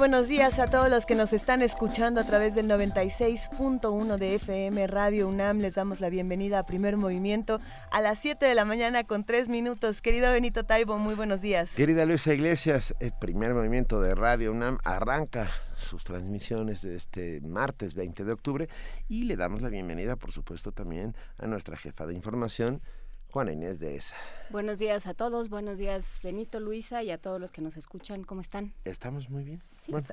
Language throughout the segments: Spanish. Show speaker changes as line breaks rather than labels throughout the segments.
Buenos días a todos los que nos están escuchando a través del 96.1 de FM Radio UNAM. Les damos la bienvenida a Primer Movimiento a las 7 de la mañana con 3 minutos. Querido Benito Taibo, muy buenos días.
Querida Luisa Iglesias, el Primer Movimiento de Radio UNAM arranca sus transmisiones de este martes 20 de octubre y le damos la bienvenida, por supuesto, también a nuestra jefa de información, Juana Inés de ESA.
Buenos días a todos, buenos días Benito, Luisa y a todos los que nos escuchan. ¿Cómo están?
Estamos muy bien.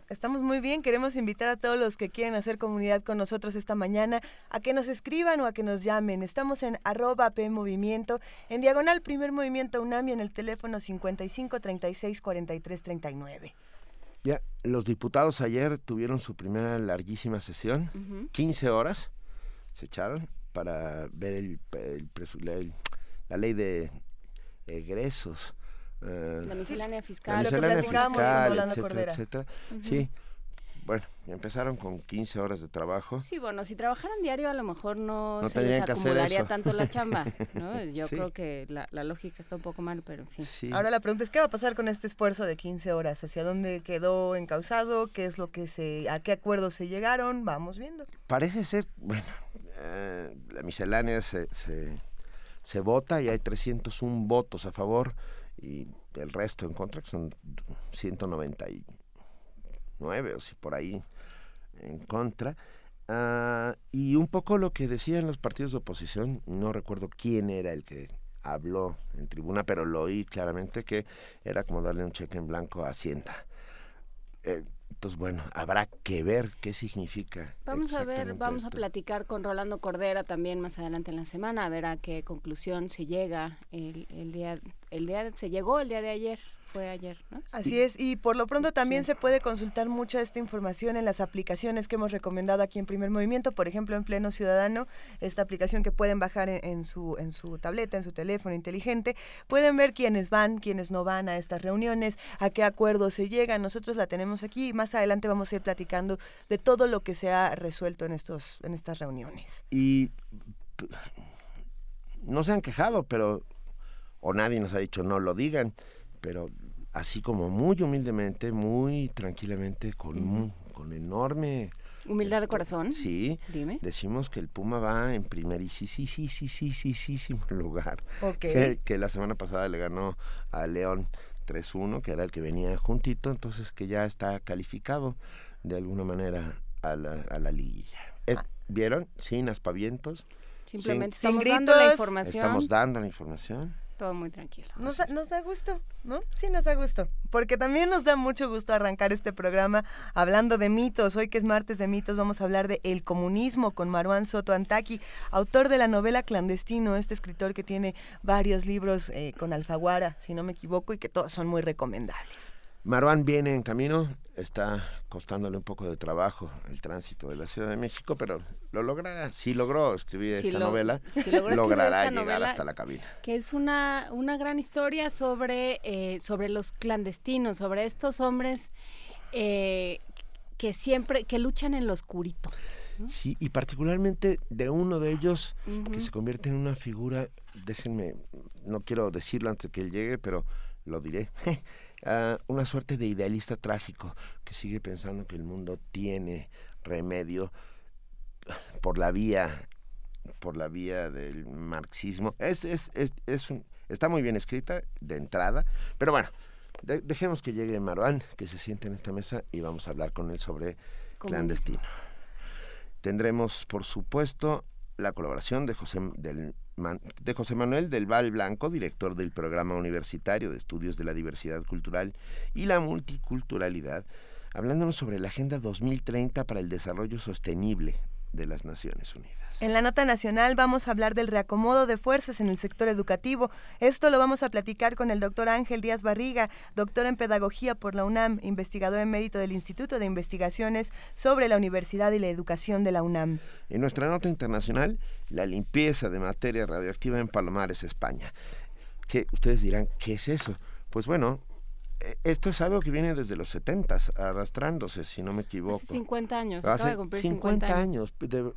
Estamos muy bien. Queremos invitar a todos los que quieren hacer comunidad con nosotros esta mañana a que nos escriban o a que nos llamen. Estamos en arroba P Movimiento, en diagonal Primer Movimiento UNAM y en el teléfono 55 36 43 39.
Ya, los diputados ayer tuvieron su primera larguísima sesión,
Ujú.
15 horas se echaron para ver el, el el- la ley de egresos. Eh,
La miscelánea
la
fiscal.
lo que
miscelánea
platicábamos con
fiscal, etcétera, etcétera.
Ujú.
Sí, bueno, empezaron con 15 horas de trabajo.
Sí, bueno, si trabajaran diario a lo mejor no,
No
se les acumularía tanto la chamba, ¿no? Yo
Sí.
creo que la, la lógica está un poco mal, pero en fin.
Sí.
Ahora la pregunta es, ¿qué va a pasar con este esfuerzo de 15 horas? ¿Hacia dónde quedó encausado? ¿Qué es lo que se, a qué acuerdos se llegaron? Vamos viendo.
Parece ser, bueno, eh, la miscelánea se, se, se vota y hay 301 votos a favor y el resto en contra, que son 199 o si por ahí en contra. Ah, y un poco lo que decían los partidos de oposición, no recuerdo quién era el que habló en tribuna, pero lo oí claramente que era como darle un cheque en blanco a Hacienda. Eh, entonces, bueno, habrá que ver qué significa.
Vamos a ver, vamos a platicar con Rolando Cordera también más adelante en la semana, a ver a qué conclusión se llega el, el día, el día, se llegó el día de ayer, fue ayer, ¿no?
Así es, y por lo pronto también se puede consultar mucha esta información en las aplicaciones que hemos recomendado aquí en Primer Movimiento, por ejemplo en Pleno Ciudadano, esta aplicación que pueden bajar en, en su en su tableta, en su teléfono inteligente, pueden ver quiénes van, quiénes no van a estas reuniones, a qué acuerdos se llegan. Nosotros la tenemos aquí y más adelante vamos a ir platicando de todo lo que se ha resuelto en estos en estas reuniones.
Y no se han quejado, pero, o nadie nos ha dicho no lo digan, pero así como muy humildemente, muy tranquilamente, con, uh -huh. con enorme...
Humildad de este, corazón.
Sí.
Dime.
Decimos que el Puma va en primer y sí, sí, sí, sí, sí, sí, sí, sí lugar.
Okay.
Que, que, la semana pasada le ganó a León 3-1, que era el que venía juntito, entonces que ya está calificado de alguna manera a la, a la liguilla. Eh,
ah.
¿Vieron? Sin aspavientos.
Simplemente
sin,
estamos sin gritos, dando la información.
Estamos dando la información.
Todo muy tranquilo.
Nos da, nos da gusto, ¿no? Sí, nos da gusto. Porque también nos da mucho gusto arrancar este programa hablando de mitos. Hoy que es martes de mitos, vamos a hablar de El comunismo con Maruán Soto Antaki, autor de la novela Clandestino, este escritor que tiene varios libros eh, con Alfaguara, si no me equivoco, y que todos son muy recomendables.
Maruán viene en camino, está costándole un poco de trabajo el tránsito de la Ciudad de México, pero lo logrará. Si logró escribir
Si
esta
lo-
novela,
si logró
logrará
esta
llegar
novela,
hasta la cabina.
que es una, una gran historia sobre, eh, sobre los clandestinos, sobre estos hombres eh, que siempre, que luchan en lo oscurito.
Sí, y particularmente de uno de ellos que se convierte en una figura, déjenme, no quiero decirlo antes de que él llegue, pero lo diré, ah, una suerte de idealista trágico que sigue pensando que el mundo tiene remedio por la vía por la vía del marxismo. Es, es, es, es un- está muy bien escrita de entrada, pero bueno, de- dejemos que llegue Maruán, que se siente en esta mesa y vamos a hablar con él sobre clandestino. Tendremos, por supuesto, la colaboración de José, del, de José Manuel del Val Blanco, director del Programa Universitario de Estudios de la Diversidad Cultural y la Multiculturalidad, hablándonos sobre la Agenda 2030 para el Desarrollo Sostenible de las Naciones Unidas.
En la nota nacional vamos a hablar del reacomodo de fuerzas en el sector educativo. Esto lo vamos a platicar con el doctor Ángel Díaz Barriga, doctor en Pedagogía por la UNAM, investigador en mérito del Instituto de Investigaciones sobre la Universidad y la Educación de la UNAM.
En nuestra nota internacional, la limpieza de materia radioactiva en Palomares, España. Que ustedes dirán, ¿qué es eso? Pues bueno, eh, esto es algo que viene desde los 70 arrastrándose, si no me equivoco.
Hace 50 años,
Hace
acaba de
50, años. de-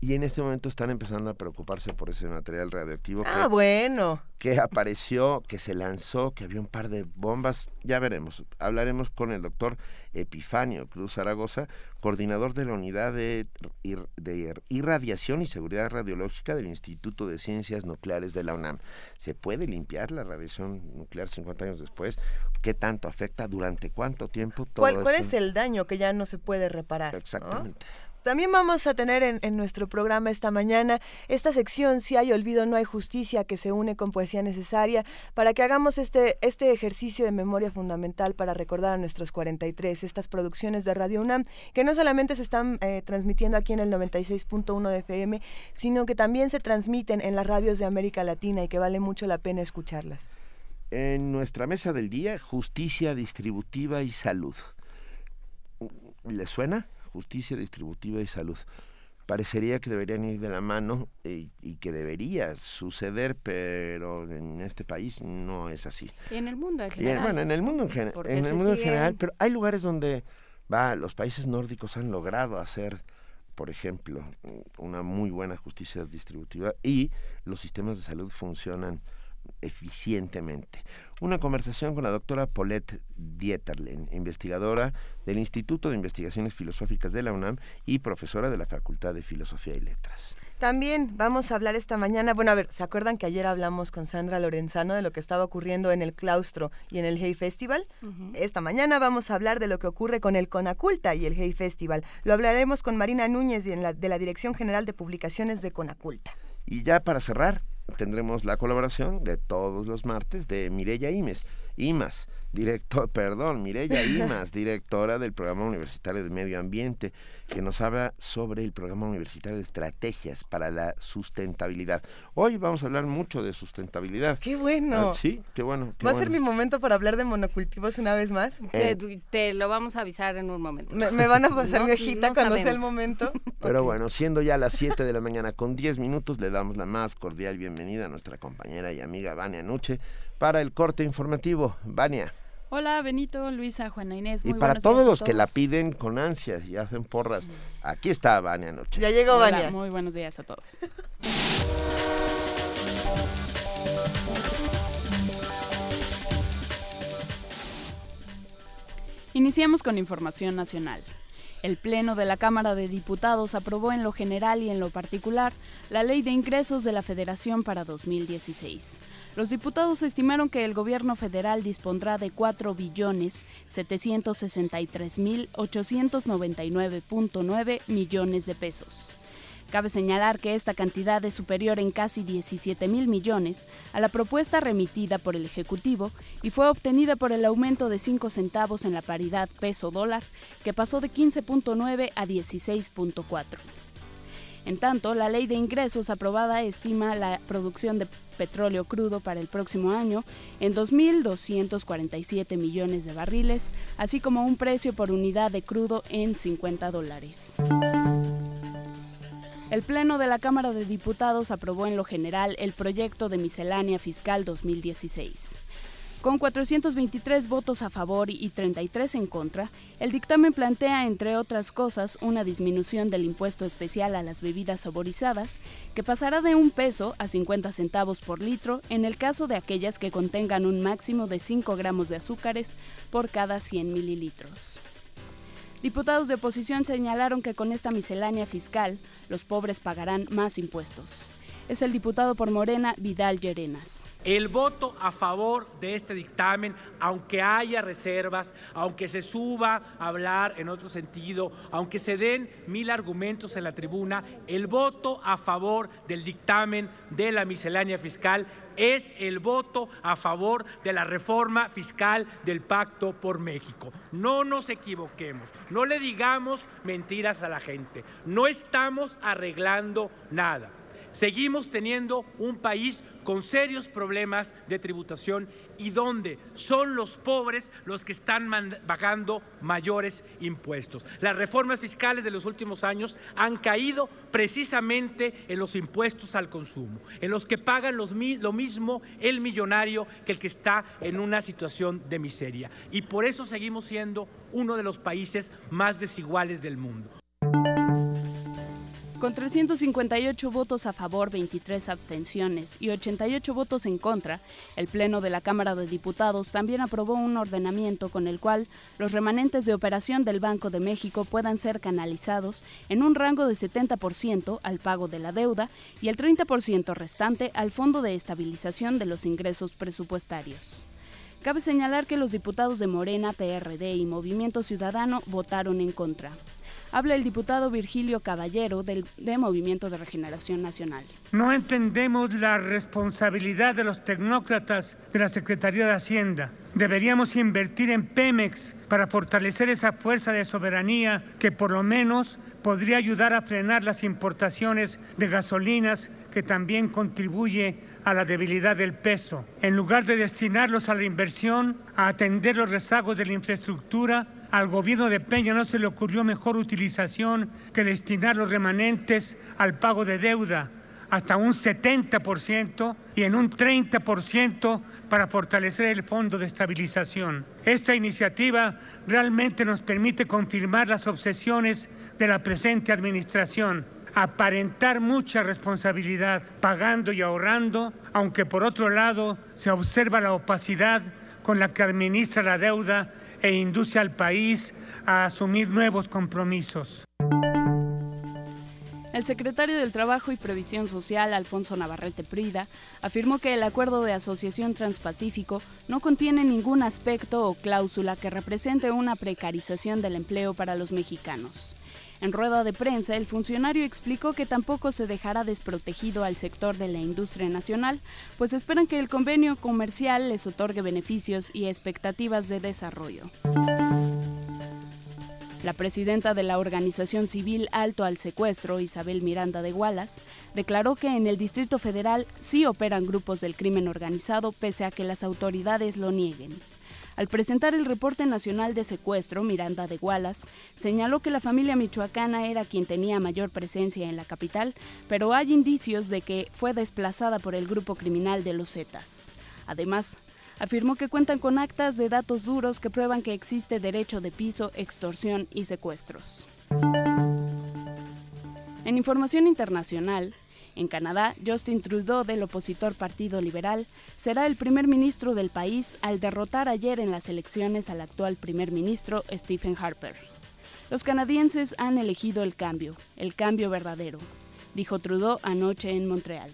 y en este momento están empezando a preocuparse por ese material radioactivo
Ah,
que,
bueno.
que apareció, que se lanzó, que había un par de bombas. Ya veremos. Hablaremos con el doctor Epifanio Cruz Zaragoza, coordinador de la unidad de, ir- de irradiación y seguridad radiológica del Instituto de Ciencias Nucleares de la UNAM. ¿Se puede limpiar la radiación nuclear 50 años después? ¿Qué tanto afecta? ¿Durante cuánto tiempo? Todo
¿Cuál, cuál
esto?
es el daño que ya no se puede reparar? ¿no? También vamos a tener en, en nuestro programa esta mañana esta sección Si hay olvido, no hay justicia, que se une con Poesía Necesaria, para que hagamos este, este ejercicio de memoria fundamental para recordar a nuestros 43, estas producciones de Radio UNAM, que no solamente se están eh, transmitiendo aquí en el 96.1 de FM, sino que también se transmiten en las radios de América Latina y que vale mucho la pena escucharlas.
En nuestra mesa del día, justicia distributiva y salud. ¿Le suena? Justicia distributiva y salud. Parecería que deberían ir de la mano y, y que debería suceder, pero en este país no es así.
Y en el mundo en
Y
general.
bueno, en el mundo en, gen- en el mundo en general, pero hay lugares donde va, los países nórdicos han logrado hacer, por ejemplo, una muy buena justicia distributiva y los sistemas de salud funcionan eficientemente. Una conversación con la doctora Paulette Dieterlen, investigadora del Instituto de Investigaciones Filosóficas de la UNAM y profesora de la Facultad de Filosofía y Letras.
También vamos a hablar esta mañana, bueno, a ver, ¿se acuerdan que ayer hablamos con Sandra Lorenzano de lo que estaba ocurriendo en el claustro y en el Hey Festival? Esta mañana vamos a hablar de lo que ocurre con el Conaculta y el Hey Festival. Lo hablaremos con Marina Núñez de la, de la Dirección General de Publicaciones de Conaculta.
Y ya para cerrar, tendremos la colaboración de todos los martes de Mireya Imes, Imas, director, perdón, Mireya Imas, directora del Programa Universitario de Medio Ambiente, que nos habla sobre el Programa Universitario de Estrategias para la Sustentabilidad. Hoy vamos a hablar mucho de sustentabilidad.
¡Qué bueno!
Ah, sí, qué bueno. qué
¿Va a ser mi momento para hablar de monocultivos una vez más?
Te,
Eh,
te lo vamos a avisar en un momento.
¿Me, me van a pasar
No-
mi hojita
no
cuando sea el
sabemos.
momento?
Pero bueno, siendo ya las 7 de la mañana con 10 minutos, le damos la más cordial bienvenida a nuestra compañera y amiga Vania Nuche para el corte informativo. Vania.
Hola Benito, Luisa, Juana Inés. Muy
Y para todos los que la piden con ansias y hacen porras, aquí está Vania Noche.
Ya llegó
Hola,
Vania.
muy buenos días a todos. Iniciamos con información nacional. El Pleno de la Cámara de Diputados aprobó en lo general y en lo particular la Ley de Ingresos de la Federación para 2016. Los diputados estimaron que el gobierno federal dispondrá de 4 billones 763 mil 899.9 millones de pesos. Cabe señalar que esta cantidad es superior en casi 17 mil millones a la propuesta remitida por el Ejecutivo y fue obtenida por el aumento de 5 centavos en la paridad peso-dólar, que pasó de 15.9 a 16.4. En tanto, la ley de ingresos aprobada estima la producción de petróleo crudo para el próximo año en 2.247 millones de barriles, así como un precio por unidad de crudo en 50 dólares. El Pleno de la Cámara de Diputados aprobó en lo general el proyecto de miscelánea fiscal 2016. Con 423 votos a favor y 33 en contra, el dictamen plantea, entre otras cosas, una disminución del impuesto especial a las bebidas saborizadas, que pasará de un peso a 50 centavos por litro en el caso de aquellas que contengan un máximo de 5 gramos de azúcares por cada 100 mililitros. Diputados de oposición señalaron que con esta miscelánea fiscal, los pobres pagarán más impuestos. Es el diputado por Morena, Vidal Llerenas.
El voto a favor de este dictamen, aunque haya reservas, aunque se suba a hablar en otro sentido, aunque se den mil argumentos en la tribuna, el voto a favor del dictamen de la miscelánea fiscal es el voto a favor de la reforma fiscal del Pacto por México. No nos equivoquemos, no le digamos mentiras a la gente, no estamos arreglando nada. Seguimos teniendo un país con serios problemas de tributación y donde son los pobres los que están pagando mayores impuestos. Las reformas fiscales de los últimos años han caído precisamente en los impuestos al consumo, en los que pagan lo mismo el millonario que el que está en una situación de miseria. Y por eso seguimos siendo uno de los países más desiguales del mundo.
Con 358 votos a favor, 23 abstenciones y 88 votos en contra, el Pleno de la Cámara de Diputados también aprobó un ordenamiento con el cual los remanentes de operación del Banco de México puedan ser canalizados en un rango de 70% al pago de la deuda y el 30% restante al Fondo de Estabilización de los Ingresos Presupuestarios. Cabe señalar que los diputados de Morena, PRD y Movimiento Ciudadano votaron en contra habla el diputado Virgilio Caballero del, de Movimiento de Regeneración Nacional.
No entendemos la responsabilidad de los tecnócratas de la Secretaría de Hacienda. Deberíamos invertir en Pemex para fortalecer esa fuerza de soberanía que por lo menos podría ayudar a frenar las importaciones de gasolinas que también contribuye a la debilidad del peso. En lugar de destinarlos a la inversión, a atender los rezagos de la infraestructura, al gobierno de Peña no se le ocurrió mejor utilización que destinar los remanentes al pago de deuda, hasta un 70% y en un 30% para fortalecer el Fondo de Estabilización. Esta iniciativa realmente nos permite confirmar las obsesiones de la presente administración, aparentar mucha responsabilidad, pagando y ahorrando, aunque por otro lado se observa la opacidad con la que administra la deuda e induce al país a asumir nuevos compromisos.
El secretario del Trabajo y Previsión Social, Alfonso Navarrete Prida, afirmó que el acuerdo de asociación transpacífico no contiene ningún aspecto o cláusula que represente una precarización del empleo para los mexicanos. En rueda de prensa, el funcionario explicó que tampoco se dejará desprotegido al sector de la industria nacional, pues esperan que el convenio comercial les otorgue beneficios y expectativas de desarrollo. La presidenta de la organización civil Alto al Secuestro, Isabel Miranda de Gualas, declaró que en el Distrito Federal sí operan grupos del crimen organizado pese a que las autoridades lo nieguen. Al presentar el reporte nacional de secuestro, Miranda de Gualas señaló que la familia michoacana era quien tenía mayor presencia en la capital, pero hay indicios de que fue desplazada por el grupo criminal de los Zetas. Además, afirmó que cuentan con actas de datos duros que prueban que existe derecho de piso, extorsión y secuestros. En información internacional, en Canadá, Justin Trudeau, del opositor Partido Liberal, será el primer ministro del país al derrotar ayer en las elecciones al actual primer ministro Stephen Harper. Los canadienses han elegido el cambio, el cambio verdadero, dijo Trudeau anoche en Montreal.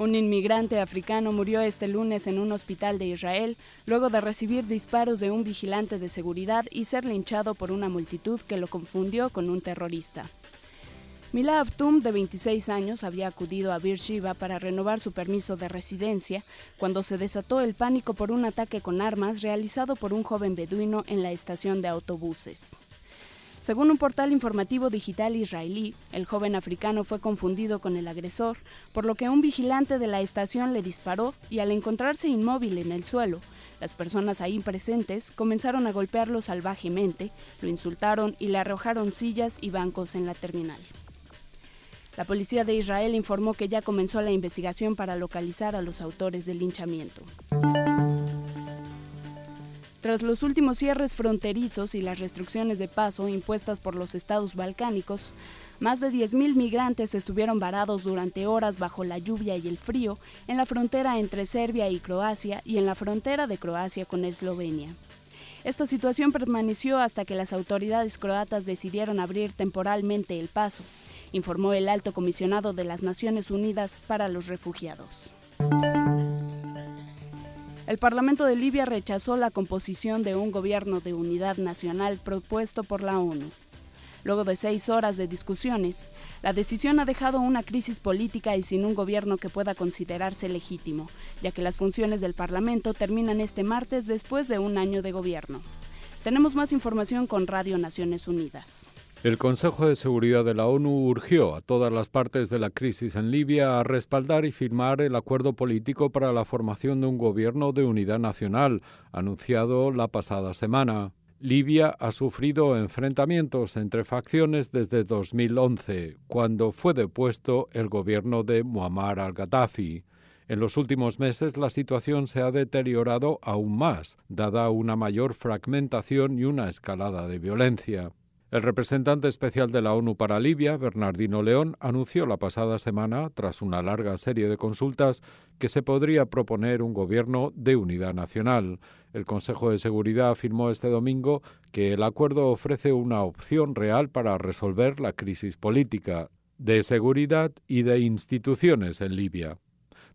Un inmigrante africano murió este lunes en un hospital de Israel luego de recibir disparos de un vigilante de seguridad y ser linchado por una multitud que lo confundió con un terrorista. Mila Abtum, de 26 años, había acudido a Beersheba para renovar su permiso de residencia cuando se desató el pánico por un ataque con armas realizado por un joven beduino en la estación de autobuses. Según un portal informativo digital israelí, el joven africano fue confundido con el agresor, por lo que un vigilante de la estación le disparó y al encontrarse inmóvil en el suelo, las personas ahí presentes comenzaron a golpearlo salvajemente, lo insultaron y le arrojaron sillas y bancos en la terminal. La policía de Israel informó que ya comenzó la investigación para localizar a los autores del linchamiento. Tras los últimos cierres fronterizos y las restricciones de paso impuestas por los estados balcánicos, más de 10.000 migrantes estuvieron varados durante horas bajo la lluvia y el frío en la frontera entre Serbia y Croacia y en la frontera de Croacia con Eslovenia. Esta situación permaneció hasta que las autoridades croatas decidieron abrir temporalmente el paso informó el alto comisionado de las Naciones Unidas para los Refugiados. El Parlamento de Libia rechazó la composición de un gobierno de unidad nacional propuesto por la ONU. Luego de seis horas de discusiones, la decisión ha dejado una crisis política y sin un gobierno que pueda considerarse legítimo, ya que las funciones del Parlamento terminan este martes después de un año de gobierno. Tenemos más información con Radio Naciones Unidas.
El Consejo de Seguridad de la ONU urgió a todas las partes de la crisis en Libia a respaldar y firmar el acuerdo político para la formación de un gobierno de unidad nacional, anunciado la pasada semana. Libia ha sufrido enfrentamientos entre facciones desde 2011, cuando fue depuesto el gobierno de Muammar al-Gaddafi. En los últimos meses la situación se ha deteriorado aún más, dada una mayor fragmentación y una escalada de violencia. El representante especial de la ONU para Libia, Bernardino León, anunció la pasada semana, tras una larga serie de consultas, que se podría proponer un gobierno de unidad nacional. El Consejo de Seguridad afirmó este domingo que el acuerdo ofrece una opción real para resolver la crisis política, de seguridad y de instituciones en Libia.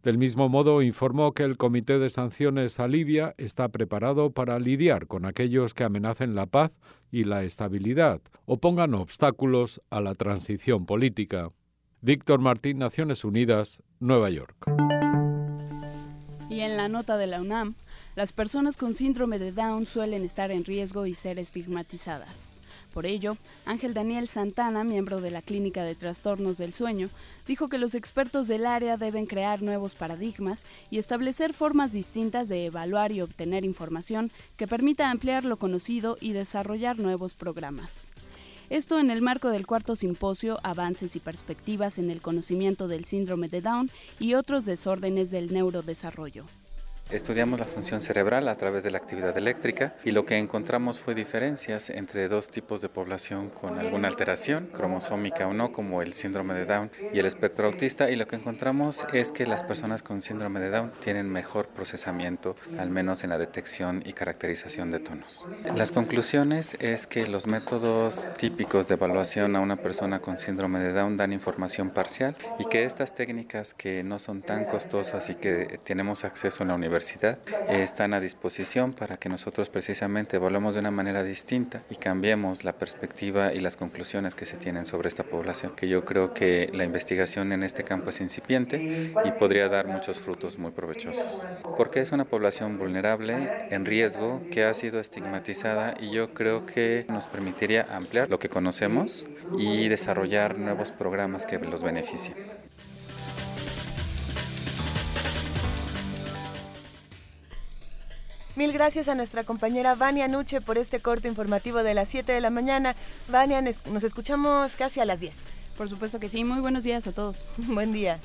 Del mismo modo, informó que el Comité de Sanciones a Libia está preparado para lidiar con aquellos que amenacen la paz y la estabilidad o pongan obstáculos a la transición política. Víctor Martín, Naciones Unidas, Nueva York.
Y en la nota de la UNAM, las personas con síndrome de Down suelen estar en riesgo y ser estigmatizadas. Por ello, Ángel Daniel Santana, miembro de la Clínica de Trastornos del Sueño, dijo que los expertos del área deben crear nuevos paradigmas y establecer formas distintas de evaluar y obtener información que permita ampliar lo conocido y desarrollar nuevos programas. Esto en el marco del cuarto simposio Avances y Perspectivas en el Conocimiento del Síndrome de Down y otros desórdenes del neurodesarrollo.
Estudiamos la función cerebral a través de la actividad eléctrica y lo que encontramos fue diferencias entre dos tipos de población con alguna alteración, cromosómica o no, como el síndrome de Down y el espectro autista, y lo que encontramos es que las personas con síndrome de Down tienen mejor procesamiento, al menos en la detección y caracterización de tonos. Las conclusiones es que los métodos típicos de evaluación a una persona con síndrome de Down dan información parcial y que estas técnicas que no son tan costosas y que tenemos acceso en la universidad están a disposición para que nosotros precisamente evaluemos de una manera distinta y cambiemos la perspectiva y las conclusiones que se tienen sobre esta población, que yo creo que la investigación en este campo es incipiente y podría dar muchos frutos muy provechosos, porque es una población vulnerable, en riesgo, que ha sido estigmatizada y yo creo que nos permitiría ampliar lo que conocemos y desarrollar nuevos programas que los beneficien.
Mil gracias a nuestra compañera Vania Nuche por este corto informativo de las 7 de la mañana. Vania, nos escuchamos casi a las 10.
Por supuesto que sí. Muy buenos días a todos.
Buen día.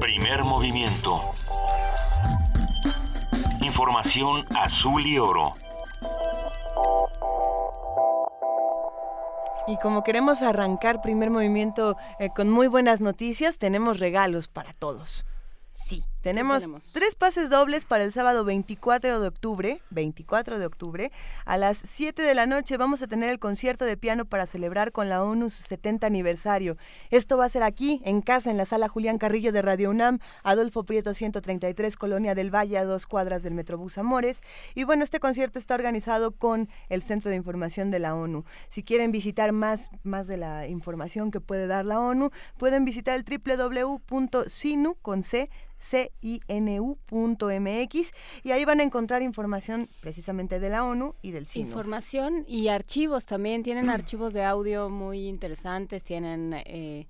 Primer movimiento Información azul y oro.
Y como queremos arrancar primer movimiento eh, con muy buenas noticias, tenemos regalos para todos. Sí, tenemos, tres pases dobles para el sábado 24 de octubre, 24 de octubre, a las 7 de la noche vamos a tener el concierto de piano para celebrar con la ONU su 70 aniversario. Esto va a ser aquí, en casa, en la sala Julián Carrillo de Radio UNAM, Adolfo Prieto 133, Colonia del Valle, a dos cuadras del Metrobús Amores. Y bueno, este concierto está organizado con el Centro de Información de la ONU. Si quieren visitar más, más de la información que puede dar la ONU, pueden visitar el www.sinu con C cinu.mx y ahí van a encontrar información precisamente de la ONU y del CINU.
Información y archivos también, tienen archivos de audio muy interesantes, tienen eh,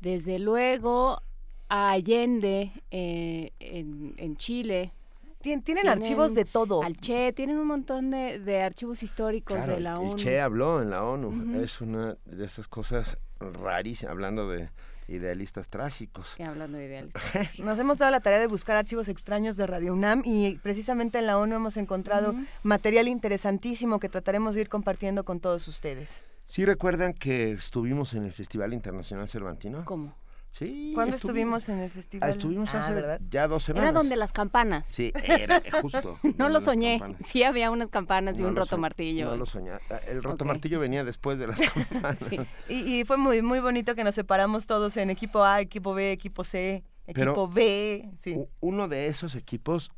desde luego a Allende eh, en, Chile,
tienen, archivos de todo.
Al Che, tienen un montón de, archivos históricos de la ONU.
El Che habló en la ONU. Es una de esas cosas rarísimas, hablando de Idealistas trágicos.
hablando de idealistas.
Nos hemos dado la tarea de buscar archivos extraños de Radio UNAM y precisamente en la ONU hemos encontrado material interesantísimo que trataremos de ir compartiendo con todos ustedes.
¿Sí recuerdan que estuvimos en el Festival Internacional Cervantino?
¿Cómo? Sí. ¿Cuándo estuvimos en el festival?
Ah, estuvimos ah, hace ya dos semanas.
Era donde las campanas.
Sí, era justo.
no lo soñé. Sí había unas campanas y un roto martillo.
No lo soñé. Ah, el roto martillo venía después de las campanas. sí.
y, y, fue muy muy bonito que nos separamos todos en equipo A, equipo B, equipo C, equipo B. Sí.
Uno de esos equipos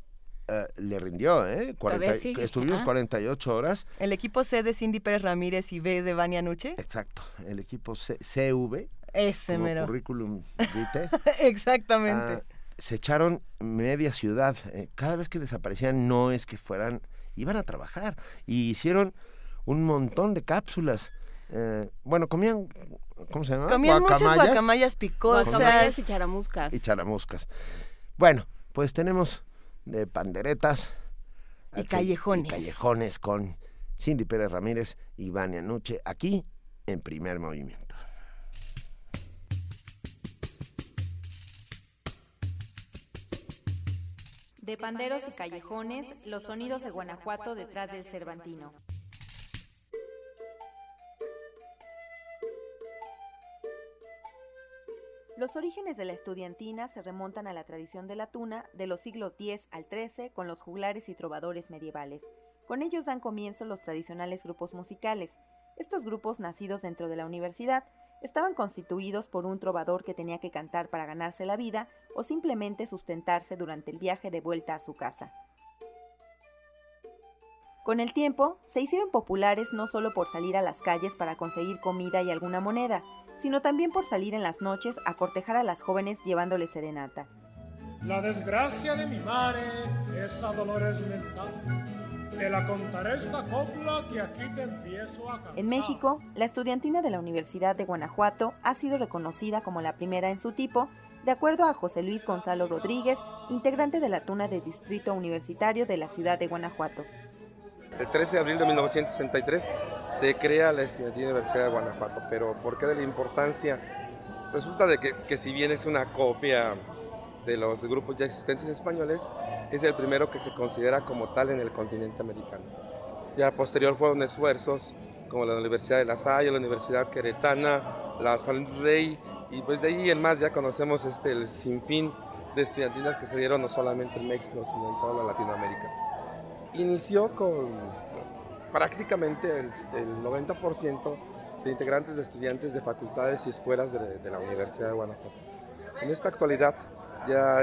eh, le rindió, ¿eh? 40 estuvimos 48 horas.
El equipo C de Cindy Pérez Ramírez y B de Vania Nuche.
Exacto, el equipo C, CV.
Ese mero.
currículum
vitae. Exactamente.
Ah, se echaron media ciudad. Eh, cada vez que desaparecían no es que fueran, iban a trabajar. Y hicieron un montón de cápsulas. Eh, bueno, comían, ¿cómo se llama?
Comían muchas guacamayas picosas.
Guacamayas y charamuscas.
Y charamuscas. Bueno, pues tenemos de panderetas.
Y callejones.
Y callejones con Cindy Pérez Ramírez y Vania Nuche aquí en primer movimiento.
De panderos y callejones, los sonidos de Guanajuato detrás del Cervantino. Los orígenes de la estudiantina se remontan a la tradición de la tuna de los siglos X al XIII con los juglares y trovadores medievales. Con ellos dan comienzo los tradicionales grupos musicales. Estos grupos, nacidos dentro de la universidad, estaban constituidos por un trovador que tenía que cantar para ganarse la vida o simplemente sustentarse durante el viaje de vuelta a su casa. Con el tiempo, se hicieron populares no solo por salir a las calles para conseguir comida y alguna moneda, sino también por salir en las noches a cortejar a las jóvenes llevándoles serenata.
La desgracia de mi madre, esa Dolores mental te la contaré esta copla que aquí te empiezo a cantar.
En México, la estudiantina de la Universidad de Guanajuato ha sido reconocida como la primera en su tipo, de acuerdo a José Luis Gonzalo Rodríguez, integrante de la Tuna de Distrito Universitario de la ciudad de Guanajuato.
El 13 de abril de 1963 se crea la Estudiantina Universidad de Guanajuato, pero ¿por qué de la importancia? Resulta de que, que si bien es una copia de los grupos ya existentes españoles, es el primero que se considera como tal en el continente americano. Ya posterior fueron esfuerzos como la Universidad de La Salle, la Universidad Queretana, la San Rey, y pues de ahí en más ya conocemos este, el sinfín de estudiantinas que se dieron no solamente en México, sino en toda Latinoamérica. Inició con prácticamente el, 90% de integrantes de estudiantes de facultades y escuelas de, de la Universidad de Guanajuato. En esta actualidad ya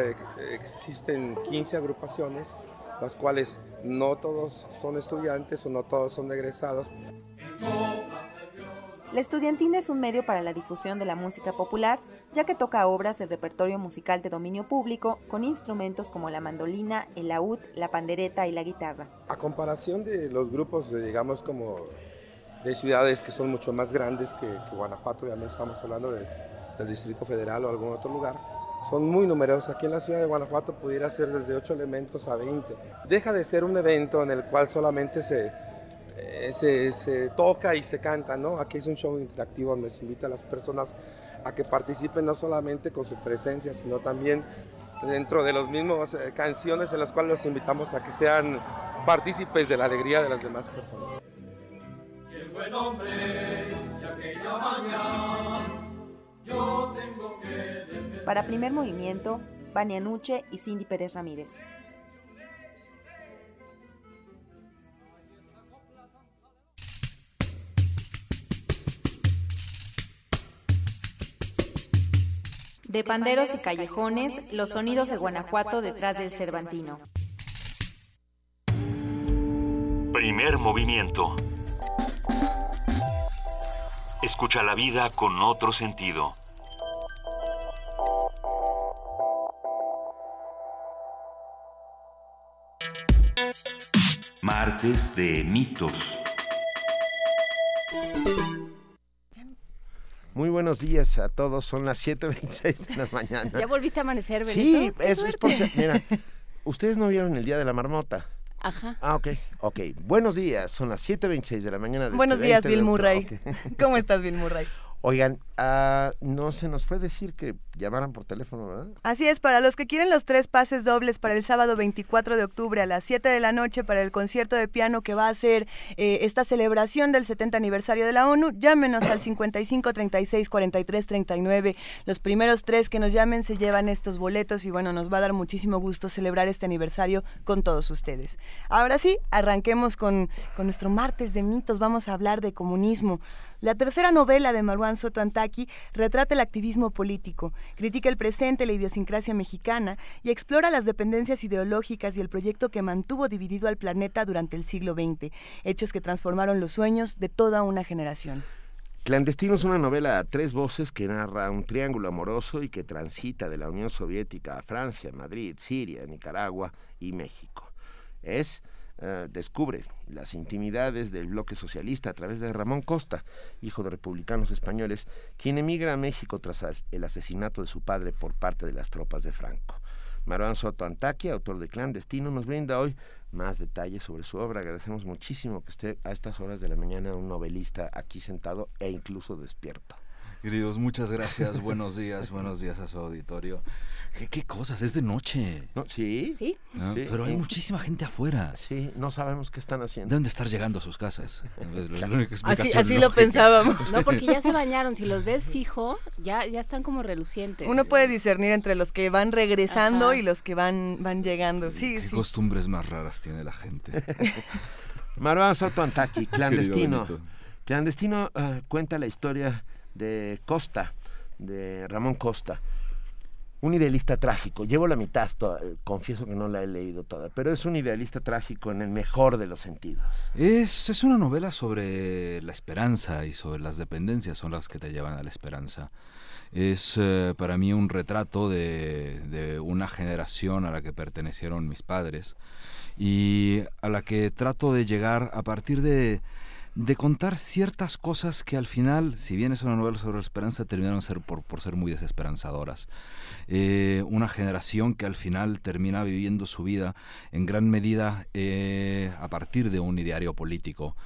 existen 15 agrupaciones, las cuales no todos son estudiantes o no todos son egresados.
La estudiantina es un medio para la difusión de la música popular, ya que toca obras del repertorio musical de dominio público con instrumentos como la mandolina, el laúd, la pandereta y la guitarra.
A comparación de los grupos, digamos, como de ciudades que son mucho más grandes que, Guanajuato, ya estamos hablando del Distrito Federal o algún otro lugar, son muy numerosos. Aquí en la ciudad de Guanajuato pudiera ser desde 8 elementos a 20. Deja de ser un evento en el cual solamente se, eh, se, toca y se canta, ¿no? Aquí es un show interactivo donde se invita a las personas a que participen no solamente con su presencia, sino también dentro de los mismos eh, canciones en las cuales los invitamos a que sean partícipes de la alegría de las demás personas. buen hombre,
para primer movimiento, Vania Nuche y Cindy Pérez Ramírez. De panderos y callejones, los sonidos de Guanajuato detrás del Cervantino.
Primer movimiento. Escucha la vida con otro sentido. Martes de mitos.
Muy buenos días a todos, son las 7.26 de la mañana.
¿Ya volviste a amanecer, Benito?
Sí, eso es por... Mira, ustedes no vieron el Día de la Marmota.
Ajá.
Ah, ok, ok. Buenos días, son las 7.26 de la mañana. De
Buenos este días, Bill Murray. ¿Cómo estás, Bill Murray?
Oigan, uh, no se nos fue decir que llamaran por teléfono, ¿verdad?
Así es, para los que quieren los tres pases dobles para el sábado 24 de octubre a las 7 de la noche para el concierto de piano que va a ser eh, esta celebración del 70 aniversario de la ONU, llámenos al 55 36 43 39. Los primeros tres que nos llamen se llevan estos boletos y bueno, nos va a dar muchísimo gusto celebrar este aniversario con todos ustedes. Ahora sí, arranquemos con, con nuestro martes de mitos. Vamos a hablar de comunismo. La tercera novela de Marwan Soto Antaki retrata el activismo político, critica el presente, la idiosincrasia mexicana y explora las dependencias ideológicas y el proyecto que mantuvo dividido al planeta durante el siglo XX, hechos que transformaron los sueños de toda una generación.
Clandestino es una novela a tres voces que narra un triángulo amoroso y que transita de la Unión Soviética a Francia, Madrid, Siria, Nicaragua y México. Es eh, descubre las intimidades del bloque socialista a través de Ramón Costa, hijo de republicanos españoles, quien emigra a México tras el asesinato de su padre por parte de las tropas de Franco. Maruán Soto Antaquia, autor de Clandestino, nos brinda hoy más detalles sobre su obra. Agradecemos muchísimo que esté a estas horas de la mañana un novelista aquí sentado e incluso despierto.
Queridos, muchas gracias. buenos días, buenos días a su auditorio. ¿Qué, cosas? Es de noche.
¿Sí?
¿Sí?
Pero hay muchísima gente afuera.
Sí, no sabemos qué están haciendo.
Deben de estar llegando a sus casas.
así, lo pensábamos.
No, porque ya se bañaron. Si los ves fijo, ya, ya están como relucientes.
Uno puede discernir entre los que van regresando y los que van, van llegando. Sí,
¿Qué costumbres más raras tiene la gente?
Marwan Soto Antaki, clandestino. Clandestino uh, cuenta la historia de Costa, de Ramón Costa. Un idealista trágico. Llevo la mitad, confieso que no la he leído toda, pero es un idealista trágico en el mejor de los sentidos.
Es, es una novela sobre la esperanza y sobre las dependencias son las que te llevan a la esperanza. Es eh, para mí un retrato de, de una generación a la que pertenecieron mis padres y a la que trato de llegar a partir de de contar ciertas cosas que al final, si bien es una novela sobre la esperanza, terminaron ser por, ser muy desesperanzadoras. Eh, una generación que al final termina viviendo su vida en gran medida eh, a partir de un ideario político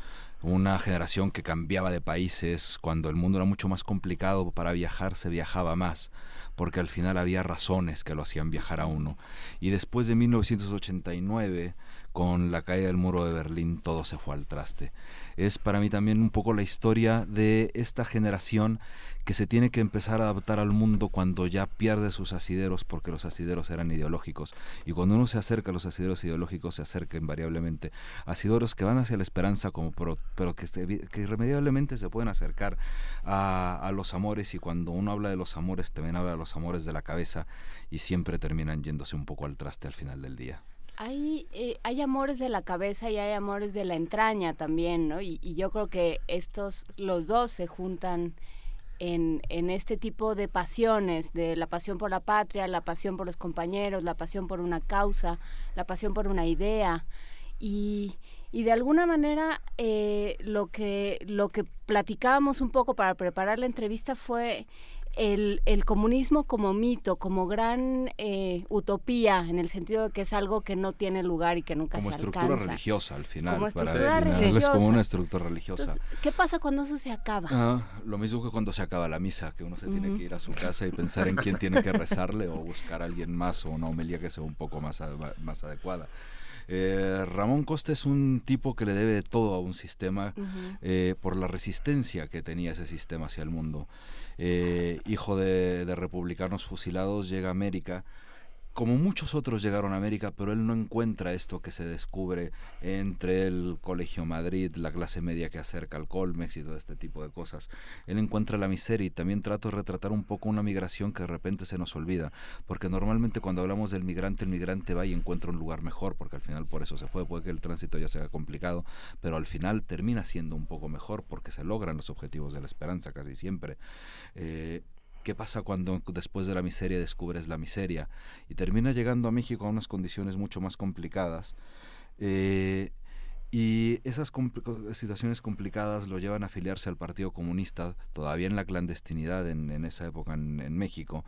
una generación que cambiaba de países cuando el mundo era mucho más complicado para viajar se viajaba más porque al final había razones que lo hacían viajar a uno y después de 1989 con la caída del muro de Berlín todo se fue al traste es para mí también un poco la historia de esta generación que se tiene que empezar a adaptar al mundo cuando ya pierde sus asideros porque los asideros eran ideológicos. Y cuando uno se acerca a los asideros ideológicos, se acerca invariablemente asideros que van hacia la esperanza, como pero, que, que, irremediablemente se pueden acercar a, a los amores. Y cuando uno habla de los amores, también habla de los amores de la cabeza y siempre terminan yéndose un poco al traste al final del día.
Hay, eh, hay amores de la cabeza y hay amores de la entraña también, ¿no? Y, yo creo que estos, los dos se juntan en, en, este tipo de pasiones, de la pasión por la patria, la pasión por los compañeros, la pasión por una causa, la pasión por una idea. Y, y de alguna manera eh, lo, que, lo que platicábamos un poco para preparar la entrevista fue el, el comunismo como mito, como gran eh, utopía, en el sentido de que es algo que no tiene lugar y que nunca
se
alcanza.
Como estructura religiosa al final.
Como estructura religiosa.
Es como una estructura religiosa.
¿Qué pasa cuando eso se acaba?
Ah, lo mismo que cuando se acaba la misa, que uno se tiene que ir a su casa y pensar en quién tiene que rezarle o buscar a alguien más o una homilía que sea un poco más, más adecuada. Eh, Ramón Costa es un tipo que le debe todo a un sistema eh, por la resistencia que tenía ese sistema hacia el mundo. Eh, hijo de, de, republicanos fusilados, llega a América como muchos otros llegaron a América, pero él no encuentra esto que se descubre entre el Colegio Madrid, la clase media que acerca al Colmex y todo este tipo de cosas. Él encuentra la miseria y también trato de retratar un poco una migración que de repente se nos olvida, porque normalmente cuando hablamos del migrante, el migrante va y encuentra un lugar mejor, porque al final por eso se fue, puede que el tránsito ya sea complicado, pero al final termina siendo un poco mejor porque se logran los objetivos de la esperanza casi siempre. Eh, qué pasa cuando después de la miseria descubres la miseria y termina llegando a México a unas condiciones mucho más complicadas. Eh, y esas situaciones complicadas lo llevan a afiliarse al Partido Comunista, todavía en la clandestinidad en, esa época en, México,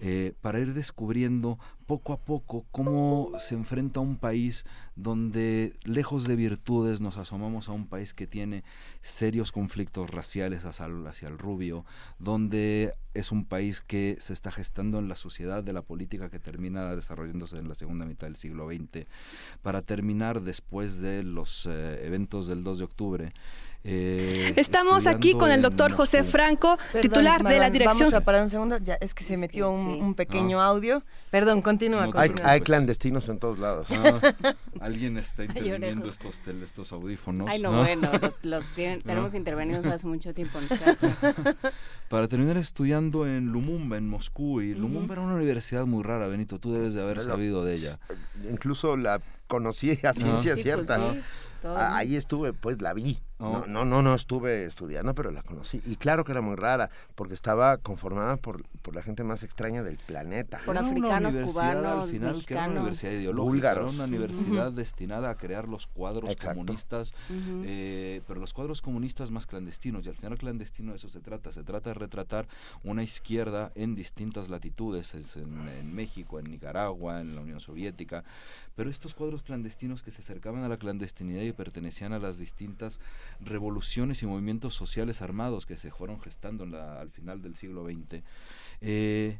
eh, para ir descubriendo poco a poco cómo se enfrenta a un país donde, lejos de virtudes, nos asomamos a un país que tiene serios conflictos raciales hacia, el rubio, donde es un país que se está gestando en la sociedad de la política que termina desarrollándose en la segunda mitad del siglo XX, para terminar después de los eh, eventos del 2 de octubre
Eh, Estamos aquí con el doctor José Franco, titular de la dirección.
Vamos a parar un segundo, ya es que se metió un, pequeño ah. audio. Perdón, continúa.
hay, clandestinos en todos lados. Ah,
alguien está interviniendo estos, estos audífonos.
Ay, no, bueno, los, tenemos intervenidos hace mucho tiempo.
Para terminar estudiando en Lumumba, en Moscú, y Lumumba era una universidad muy rara, Benito, tú debes de haber sabido de ella.
Incluso la conocí a ciencia pues cierta. Ahí estuve, pues la vi. No, no, no, no estuve estudiando, pero la conocí. Y claro que era muy rara, porque estaba conformada por, por la gente más extraña del planeta.
Por africanos, cubanos, al final, que era
una universidad ideológica, era una universidad destinada a crear los cuadros comunistas, eh, pero los cuadros comunistas más clandestinos. Y al final clandestino de eso se trata. Se trata de retratar una izquierda en distintas latitudes, en, en México, en Nicaragua, en la Unión Soviética. Pero estos cuadros clandestinos que se acercaban a la clandestinidad y pertenecían a las distintas revoluciones y movimientos sociales armados que se fueron gestando al final del siglo XX. Eh,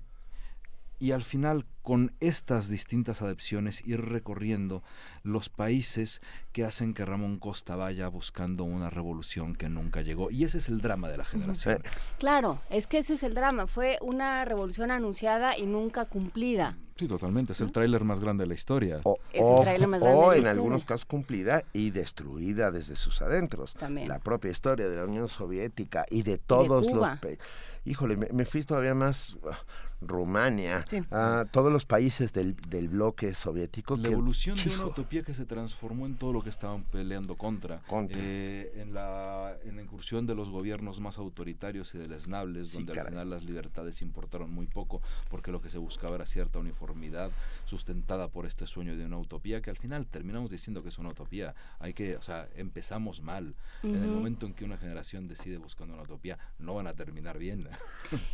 y al final con estas distintas adepciones ir recorriendo los países que hacen que Ramón Costa vaya buscando una revolución que nunca llegó. Y ese es el drama de la generación.
Claro, es que ese es el drama. Fue una revolución anunciada y nunca cumplida.
Sí, totalmente. Es el tráiler más grande de la historia.
O, o en algunos casos cumplida y destruida desde sus adentros. También. La propia historia de la Unión Soviética y de todos los países. Híjole, me, me, fui todavía más Rumania, a todos los países del, del bloque soviético.
La evolución de una utopía que se transformó en todo lo que estaban peleando contra. Eh, en, la, en la incursión de los gobiernos más autoritarios y deleznables, donde al final las libertades importaron muy poco, porque lo que se buscaba era cierta uniformidad sustentada por este sueño de una utopía, que al final terminamos diciendo que es una utopía. Hay que, o sea, empezamos mal. En el momento en que una generación decide buscando una utopía, no van a terminar bien.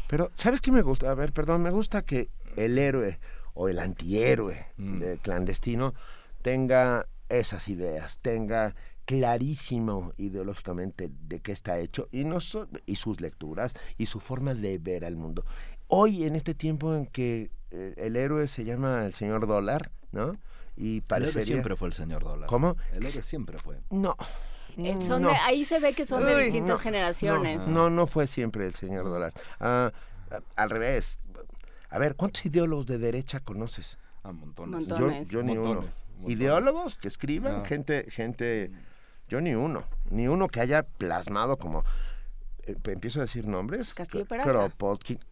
Pero, ¿sabes qué me gusta? A ver, perdón me gusta que el héroe o el antihéroe mm. clandestino tenga esas ideas, tenga clarísimo ideológicamente de qué está hecho y, no y sus lecturas y su forma de ver al mundo. Hoy, en este tiempo en que eh, el héroe se llama el señor dólar, ¿no?
Y parecería... El héroe siempre fue el señor dólar.
¿Cómo?
El héroe siempre fue.
No.
Eh, son ahí se ve que son de distintas generaciones.
No, no, fue siempre el señor dólar. Ah, al revés, a ver, ¿cuántos ideólogos de derecha conoces?
Ah, montones.
Yo, ni uno. ¿Ideólogos que escriban? Gente, gente, yo ni uno. Ni uno que haya plasmado como empiezo a decir nombres.
Castillo Peraza.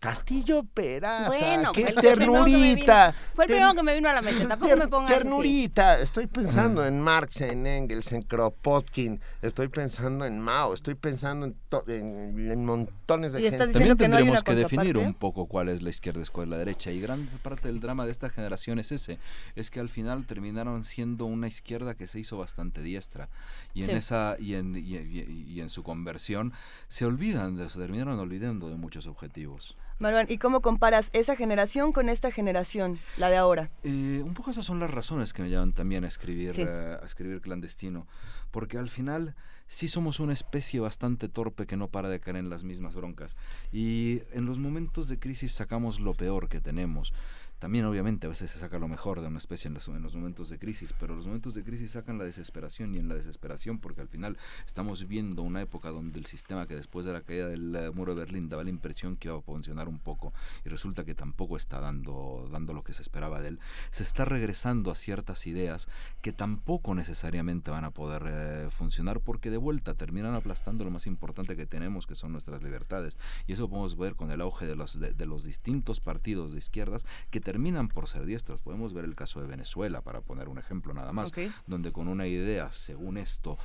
Castillo Peraza. Bueno, qué ternurita.
fue el primero que me vino a la mente. Tampoco me pongas
Ternurita. Estoy pensando en Marx, en Engels, en Kropotkin. Estoy pensando en Mao. Estoy pensando en, en, montones de gente.
También tendremos que definir un poco cuál es la izquierda y cuál es la derecha. Y gran parte del drama de esta generación es ese. Es que al final terminaron siendo una izquierda que se hizo bastante diestra. Y en esa y en, y en su conversión se olvidó se terminaron olvidando de muchos objetivos.
Marwan, ¿y cómo comparas esa generación con esta generación, la de ahora?
Eh, un poco esas son las razones que me llevan también a escribir, eh, a escribir clandestino, porque al final sí somos una especie bastante torpe que no para de caer en las mismas broncas. Y en los momentos de crisis sacamos lo peor que tenemos. También obviamente a veces se saca lo mejor de una especie en los, momentos de crisis, pero los momentos de crisis sacan la desesperación y en la desesperación porque al final estamos viendo una época donde el sistema que después de la caída del eh, muro de Berlín daba la impresión que iba a funcionar un poco y resulta que tampoco está dando, dando lo que se esperaba de él, se está regresando a ciertas ideas que tampoco necesariamente van a poder eh, funcionar porque de vuelta terminan aplastando lo más importante que tenemos que son nuestras libertades. Y eso podemos ver con el auge de los, de, los distintos partidos de izquierdas que terminan por ser diestros. Podemos ver el caso de Venezuela, para poner un ejemplo nada más, donde con una idea, según esto,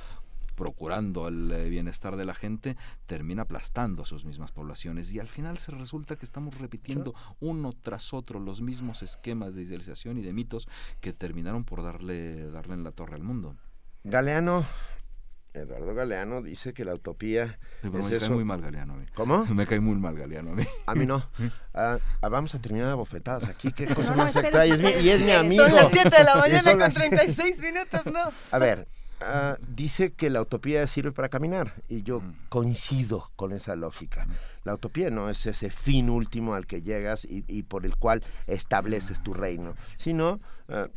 procurando el eh, bienestar de la gente, termina aplastando a sus mismas poblaciones y al final se resulta que estamos repitiendo uno tras otro los mismos esquemas de idealización y de mitos que terminaron por darle, darle en la torre al mundo.
Galeano Eduardo Galeano dice que la utopía.
me cae muy mal Galeano a mí.
¿Cómo?
Me cae muy mal Galeano a mí.
A mí no. Ah, ah, vamos a terminar a bofetadas aquí. Qué cosa más extraña. Y es mi, y es mi amigo.
Son las 7 de la mañana con 36 minutos, ¿no?
A ver, ah, dice que la utopía sirve para caminar y yo coincido con esa lógica. La utopía no es ese fin último al que llegas y, por el cual estableces tu reino, sino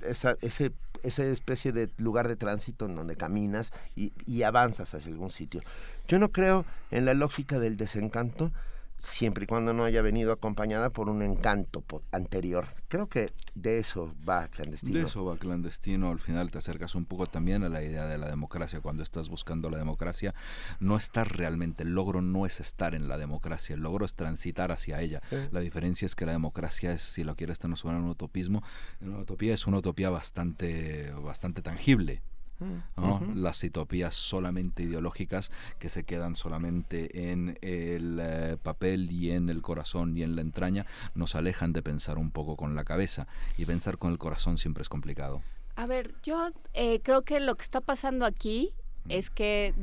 esa, ese, esa especie de lugar de tránsito en donde caminas y, y avanzas hacia algún sitio. Yo no creo en la lógica del desencanto, siempre y cuando no haya venido acompañada por un encanto anterior. Creo que de eso va clandestino.
De eso va clandestino. Al final te acercas un poco también a la idea de la democracia. Cuando estás buscando la democracia, no estás realmente. El logro no es estar en la democracia. El logro es transitar hacia ella. La diferencia es que la democracia es, si lo quieres suena un utopismo, una utopía es una utopía bastante, bastante tangible las utopías solamente ideológicas que se quedan solamente en el eh, papel y en el corazón y en la entraña nos alejan de pensar un poco con la cabeza y pensar con el corazón siempre es complicado.
A ver, yo eh, creo que lo que está pasando aquí es que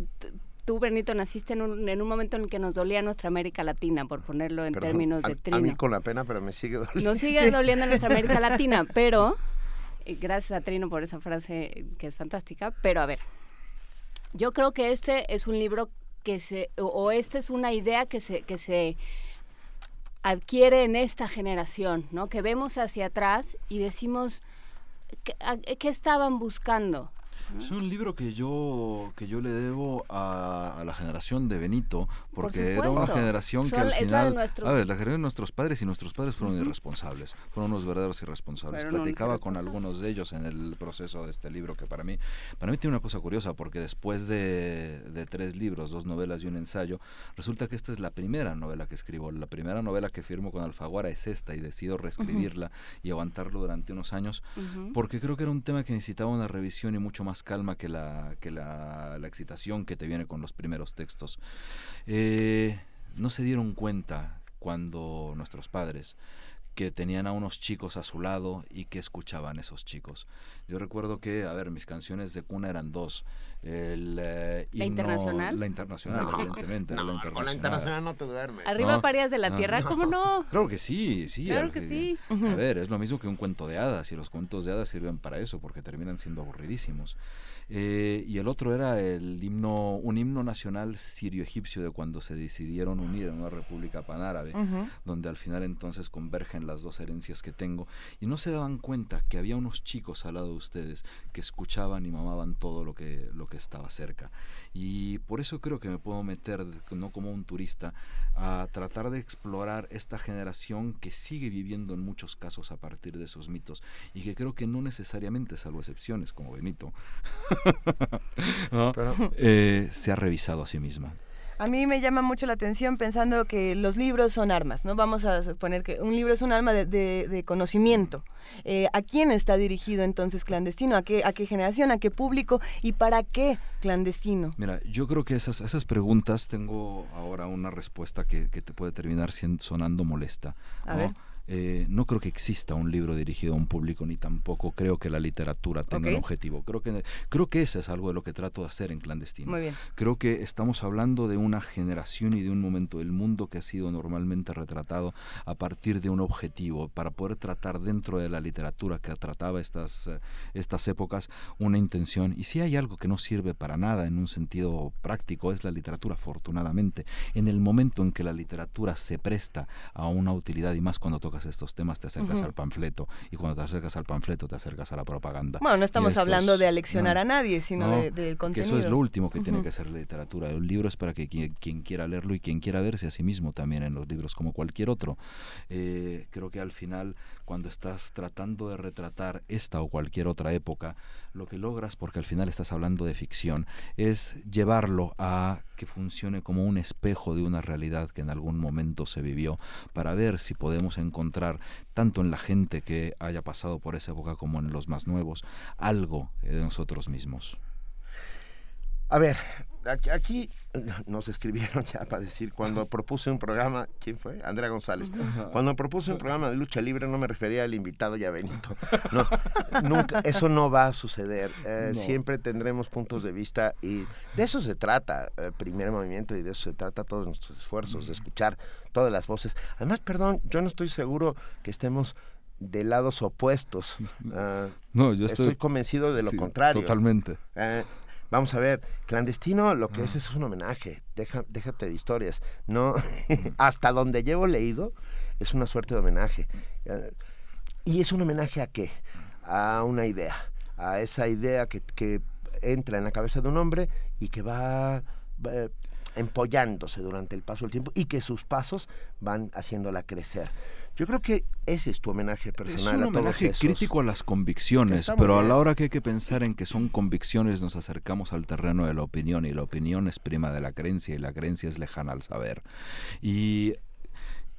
tú, Benito, naciste en un, en un momento en el que nos dolía nuestra América Latina, por ponerlo en términos de trino. A
mí con la pena, pero me sigue doliendo.
Nos sigue doliendo nuestra América Latina, pero gracias a Trino por esa frase que es fantástica, pero a ver, yo creo que este es un libro que se, o, esta es una idea que se, que se adquiere en esta generación, ¿no? Que vemos hacia atrás y decimos, qué estaban buscando?
Es un libro que yo que yo le debo a, la generación de Benito, porque era una generación que al final, a ver, la generación de nuestros padres y nuestros padres fueron irresponsables, fueron unos verdaderos irresponsables. Platicaba con algunos de ellos en el proceso de este libro que para mí para mí tiene una cosa curiosa porque después de, de tres libros, dos novelas y un ensayo, resulta que esta es la primera novela que escribo, la primera novela que firmo con Alfaguara es esta y decido reescribirla y aguantarlo durante unos años porque creo que era un tema que necesitaba una revisión y mucho más calma que la, que la, excitación que te viene con los primeros textos. Eh, no se dieron cuenta cuando nuestros padres que tenían a unos chicos a su lado y que escuchaban esos chicos. Yo recuerdo que, a ver, mis canciones de cuna eran dos. El,
eh, ¿La internacional?
La internacional, evidentemente.
No,
la internacional.
Con la internacional no te duermes.
Arriba parías de la tierra, ¿cómo no?
Claro que sí, sí.
Claro que sí.
A ver, es lo mismo que un cuento de hadas y los cuentos de hadas sirven para eso porque terminan siendo aburridísimos. Eh, y el otro era el himno, un himno nacional sirio-egipcio de cuando se decidieron unir en una república panárabe, donde al final entonces convergen las dos herencias que tengo, y no se daban cuenta que había unos chicos al lado de ustedes que escuchaban y mamaban todo lo que, lo que estaba cerca. Y por eso creo que me puedo meter, no como un turista, a tratar de explorar esta generación que sigue viviendo en muchos casos a partir de esos mitos, y que creo que no necesariamente, salvo excepciones como Benito, eh, se ha revisado a sí misma.
A mí me llama mucho la atención pensando que los libros son armas, ¿no? Vamos a suponer que un libro es un arma de, conocimiento. Eh, ¿A quién está dirigido entonces clandestino? ¿A qué, ¿A qué generación? ¿A qué público? ¿Y para qué clandestino?
Mira, yo creo que esas, esas preguntas tengo ahora una respuesta que, te puede terminar siendo, sonando molesta. A ver eh, no creo que exista un libro dirigido a un público ni tampoco creo que la literatura tenga un objetivo. Creo que creo que eso es algo de lo que trato de hacer en clandestino. Creo que estamos hablando de una generación y de un momento del mundo que ha sido normalmente retratado a partir de un objetivo para poder tratar dentro de la literatura que trataba estas eh, estas épocas una intención y si hay algo que no sirve para nada en un sentido práctico es la literatura afortunadamente en el momento en que la literatura se presta a una utilidad y más cuando toca estos temas te acercas al panfleto y cuando te acercas al panfleto te acercas a la propaganda.
Bueno, no estamos hablando de aleccionar a nadie, sino de, del contenido.
Que eso es lo último que tiene que ser la literatura. Un libro es para que quien, quiera leerlo y quien quiera verse a sí mismo también en los libros como cualquier otro. Eh, creo que al final cuando estás tratando de retratar esta o cualquier otra época, lo que logras, porque al final estás hablando de ficción, es llevarlo a que funcione como un espejo de una realidad que en algún momento se vivió, para ver si podemos encontrar, tanto en la gente que haya pasado por esa época como en los más nuevos, algo de nosotros mismos.
A ver, aquí, nos escribieron ya para decir, cuando propuse un programa, ¿quién fue? Andrea González. Cuando propuse un programa de lucha libre no me refería al invitado y a Benito. No, nunca, eso no va a suceder. Eh, siempre tendremos puntos de vista y de eso se trata el primer movimiento y de eso se trata todos nuestros esfuerzos, de escuchar todas las voces. Además, perdón, yo no estoy seguro que estemos de lados opuestos.
no, yo estoy,
convencido de lo contrario.
Totalmente.
Eh, vamos a ver, clandestino lo que es es un homenaje, Deja, déjate de historias, no, hasta donde llevo leído es una suerte de homenaje. Eh, ¿Y es un homenaje a qué? A una idea, a esa idea que, que entra en la cabeza de un hombre y que va, va, eh, empollándose durante el paso del tiempo y que sus pasos van haciéndola crecer. Yo creo que ese es tu homenaje
Es
personal
un
a todos
homenaje crítico a las convicciones, pero a la hora que hay que pensar en que son convicciones nos acercamos al terreno de la opinión y la opinión es prima de la creencia y la creencia es lejana al saber. Y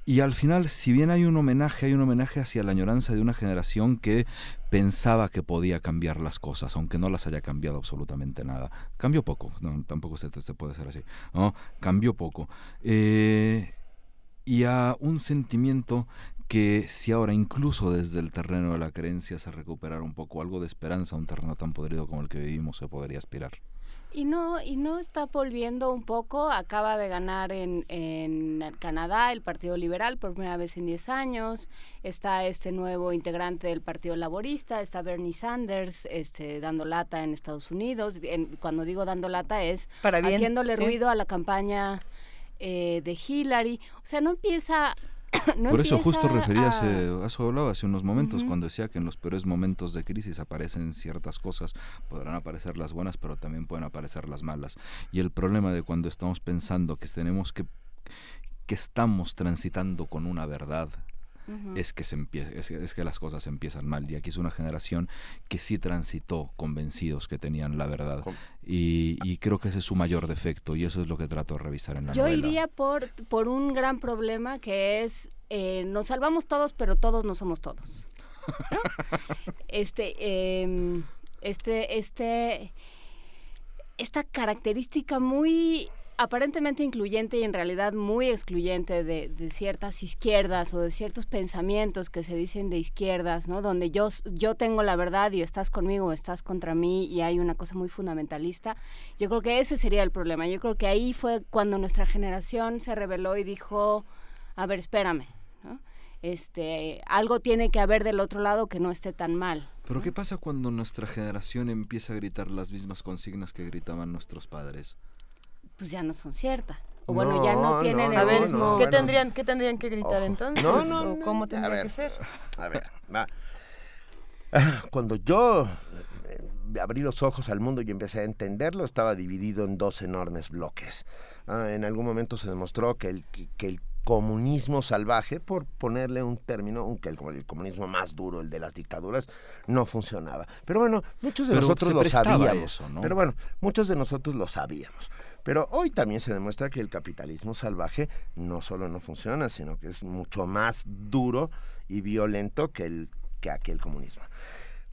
y al final, si bien hay un homenaje, hay un homenaje hacia la añoranza de una generación que pensaba que podía cambiar las cosas, aunque no las haya cambiado absolutamente nada. Cambió poco, no, tampoco se, se puede ser así, ¿no? Cambió poco. Eh, y a un sentimiento que si ahora incluso desde el terreno de la creencia se recuperara un poco algo de esperanza, un terreno tan podrido como el que vivimos se podría aspirar.
Y no, y no está volviendo un poco, acaba de ganar en, en Canadá el Partido Liberal por primera vez en 10 años, está este nuevo integrante del Partido Laborista, está Bernie Sanders este, dando lata en Estados Unidos, En- cuando digo dando lata es
Para bien,
haciéndole
sí.
ruido a la campaña eh, de Hillary, o sea, no empieza... no
Por eso justo
empieza
refería,
a-
hace- eso hablaba hace unos momentos, cuando decía que en los peores momentos de crisis aparecen ciertas cosas, podrán aparecer las buenas, pero también pueden aparecer las malas. Y el problema de cuando estamos pensando que tenemos que, que estamos transitando con una verdad, Es que se empie- es, que- es que las cosas empiezan mal. Y aquí es una generación que sí transitó convencidos que tenían la verdad. Y, y creo que ese es su mayor defecto, y eso es lo que trato de revisar en la
Yo
novela.
iría por, por un gran problema que es, eh, nos salvamos todos, pero todos no somos todos. ¿no? este, em, este, este, esta característica muy aparentemente incluyente y en realidad muy excluyente de, de ciertas izquierdas o de ciertos pensamientos que se dicen de izquierdas, ¿no? Donde yo, yo tengo la verdad y estás conmigo o estás contra mí y hay una cosa muy fundamentalista. Yo creo que ese sería el problema. Yo creo que ahí fue cuando nuestra generación se rebeló y dijo, a ver, espérame, ¿no? Este, algo tiene que haber del otro lado que no esté tan mal.
Pero ¿qué pasa cuando nuestra generación empieza a gritar las mismas consignas que gritaban nuestros padres?
Pues ya no son ciertas. O bueno, ya no tienen
no,
A
el
ver,
mismo...
¿qué,
bueno.
tendrían, ¿qué tendrían que gritar
Ojo.
entonces?
No, no,
¿O
no,
cómo
a
tendría
ver,
que ser?
A ver, va. Cuando yo eh, abrí los ojos al mundo y empecé a entenderlo, estaba dividido en dos enormes bloques. Ah, en algún momento se demostró que el, que- el comunismo salvaje, por ponerle un término, un- que el, el comunismo más duro, el de las dictaduras, no funcionaba. Pero bueno, muchos de
Pero
nosotros lo sabíamos.
eso, ¿no?
Pero bueno, muchos de nosotros lo sabíamos. Pero hoy también se demuestra que el capitalismo salvaje no solo no funciona, sino que es mucho más duro y violento que el que aquel comunismo.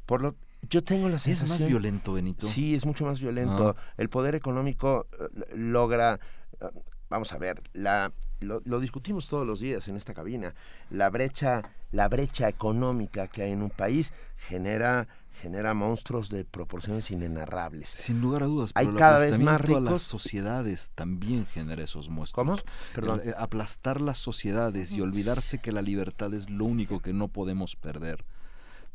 Por lo yo tengo la
¿Es
sensación
más violento, Benito?
Sí, es mucho más violento.
Ah.
El poder económico eh, logra eh, vamos a ver, la lo, lo discutimos todos los días en esta cabina. La brecha la brecha económica que hay en un país genera genera monstruos de proporciones inenarrables.
Sin lugar a dudas,
Hay
pero el
cada vez más
aplastamiento a las
ricos.
sociedades también genera esos monstruos.
¿Cómo? Perdón.
El, eh, aplastar las sociedades y olvidarse que la libertad es lo único que no podemos perder.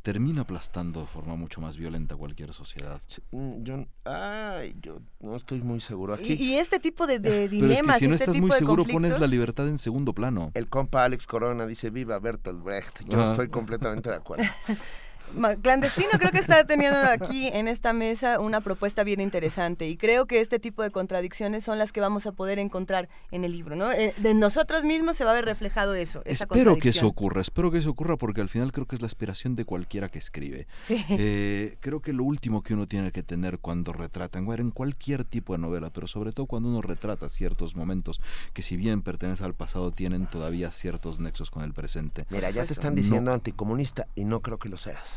Termina aplastando de forma mucho más violenta cualquier sociedad.
Mm, Yo, ay, yo no estoy muy seguro aquí.
y este tipo de, de
Pero es
dilemas,
que si no
este
estás
tipo
muy seguro, pones la libertad en segundo plano.
El compa Alex Corona dice viva Bertolt Brecht. Yo estoy completamente de acuerdo.
Clandestino creo que está teniendo aquí en esta mesa una propuesta bien interesante y creo que este tipo de contradicciones son las que vamos a poder encontrar en el libro, ¿no? Eh, De nosotros mismos se va a ver reflejado eso. esa
Espero que eso ocurra, espero que eso ocurra porque al final creo que es la aspiración de cualquiera que escribe.
Sí.
Eh, creo que lo último que uno tiene que tener cuando retrata, en bueno, en cualquier tipo de novela, pero sobre todo cuando uno retrata ciertos momentos que si bien pertenecen al pasado, tienen todavía ciertos nexos con el presente.
Mira, ya te están
No,
diciendo anticomunista y no creo que lo seas.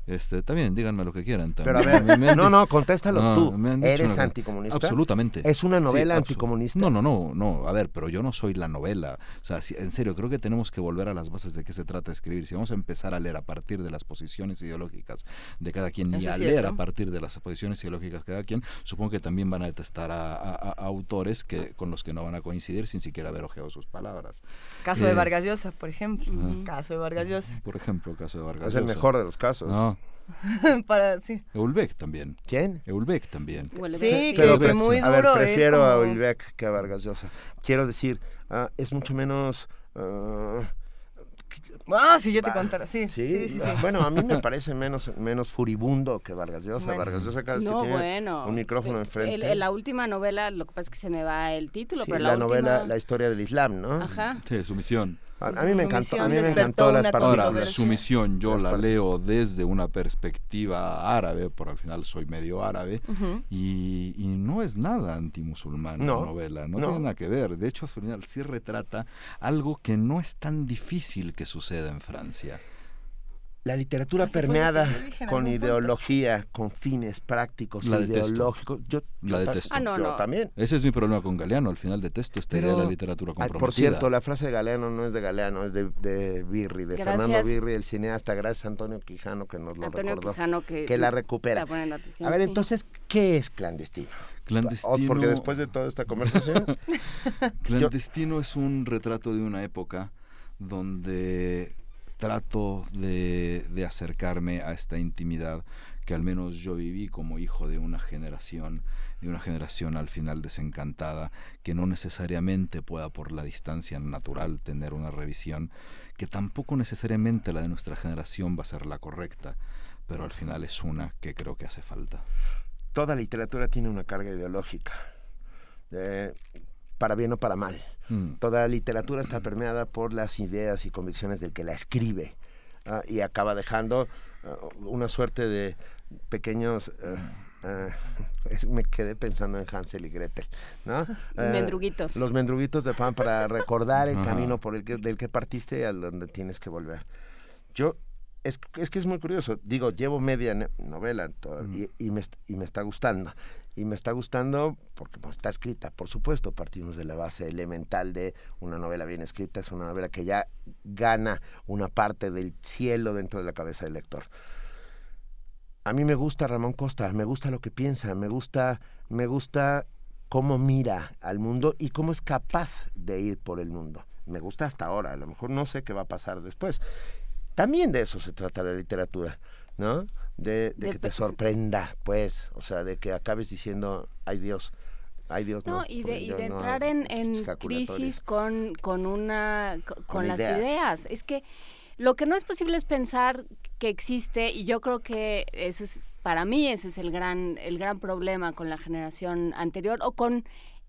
Este, también, díganme lo que quieran.
Pero a
también.
ver,
Me
no, no, contéstalo
No,
tú.
me
¿Eres
una-
anticomunista?
Absolutamente.
¿Es una novela anticomunista?
No, no, no, no. A ver, pero yo no soy la novela. O sea, si- en serio, creo que tenemos que volver a las bases de qué se trata de escribir. Si vamos a empezar a leer a partir de las posiciones ideológicas de cada quien y a leer
cierto.
a partir de las posiciones ideológicas de cada quien, supongo que también van a detestar a, a- a- a autores que con los que no van a coincidir sin siquiera haber ojeado sus palabras.
Caso de
Eh,
Vargas Llosa, por ejemplo. Caso de Vargas Llosa.
Por ejemplo, caso de Vargas
Es el mejor de los casos.
No, No.
para sí.
Eulbeck también.
¿Quién?
Eulbeck también.
Sí, pero, que muy duro.
A ver, prefiero a Eulbeck que a Vargas Llosa. Quiero decir, uh, es mucho menos... Uh,
Ah, si yo te contara, sí. Sí, sí, sí,
Bueno, a mí me parece menos, menos furibundo que Vargas Llosa. Bueno. Vargas Llosa cada vez
no,
que tiene
bueno.
un micrófono
el,
enfrente.
El, la última novela, lo que pasa es que se me va el título,
sí,
pero
la,
la
novela,
última...
la historia del Islam, ¿no?
Ajá.
Sí, su misión.
A, a, mí me encantó, a mí me encantó las
Ahora, su misión yo la leo desde una perspectiva árabe, por al final soy medio árabe, uh -huh. y, y, no es nada antimusulmán
no,
la novela, no,
no,
tiene nada que ver. De hecho, al final sí retrata algo que no es tan difícil que suceda en Francia.
La literatura permeada con ideología, con fines prácticos,
la
ideológicos. Yo,
la
yo,
detesto.
Ah, no,
yo
no.
también.
Ese es mi problema con Galeano. Al final detesto esta
Pero,
idea de la literatura comprometida.
Por cierto, la frase de Galeano no es de Galeano, es de, de Birri, de
gracias.
Fernando Birri, el cineasta. Gracias a Antonio Quijano que nos lo
Antonio
recordó.
Quijano que,
que, la recupera.
La
a ver, entonces, ¿qué es clandestino?
Clandestino.
Porque después de toda esta conversación.
clandestino yo... es un retrato de una época donde trato de, acercarme a esta intimidad que al menos yo viví como hijo de una generación, de una generación al final desencantada, que no necesariamente pueda por la distancia natural tener una revisión, que tampoco necesariamente la de nuestra generación va a ser la correcta, pero al final es una que creo que hace falta.
Toda literatura tiene una carga ideológica. Eh, para bien o para mal. Mm. Toda literatura está permeada por las ideas y convicciones del que la escribe uh, y acaba dejando uh, una suerte de pequeños... Uh, me quedé pensando en Hansel y Gretel, ¿no?
mendruguitos.
Los mendruguitos de pan para recordar el camino por el que, del que partiste y a donde tienes que volver. Yo es, es, que es muy curioso. Digo, llevo media novela todo, mm. y, y, me, y, me, está gustando. Y me está gustando porque pues, está escrita, por supuesto. Partimos de la base elemental de una novela bien escrita. Es una novela que ya gana una parte del cielo dentro de la cabeza del lector. A mí me gusta Ramón Costa, me gusta lo que piensa, me gusta, me gusta cómo mira al mundo y cómo es capaz de ir por el mundo. Me gusta hasta ahora, a lo mejor no sé qué va a pasar después. También de eso se trata la literatura, ¿no? De, de, que te sorprenda, pues, o sea, de que acabes diciendo, ay Dios, ay Dios, no.
no y de, y de no entrar en, en crisis con, con una, con, con las ideas. ideas. Es que lo que no es posible es pensar que existe, y yo creo que ese es, para mí ese es el gran, el gran problema con la generación anterior, o con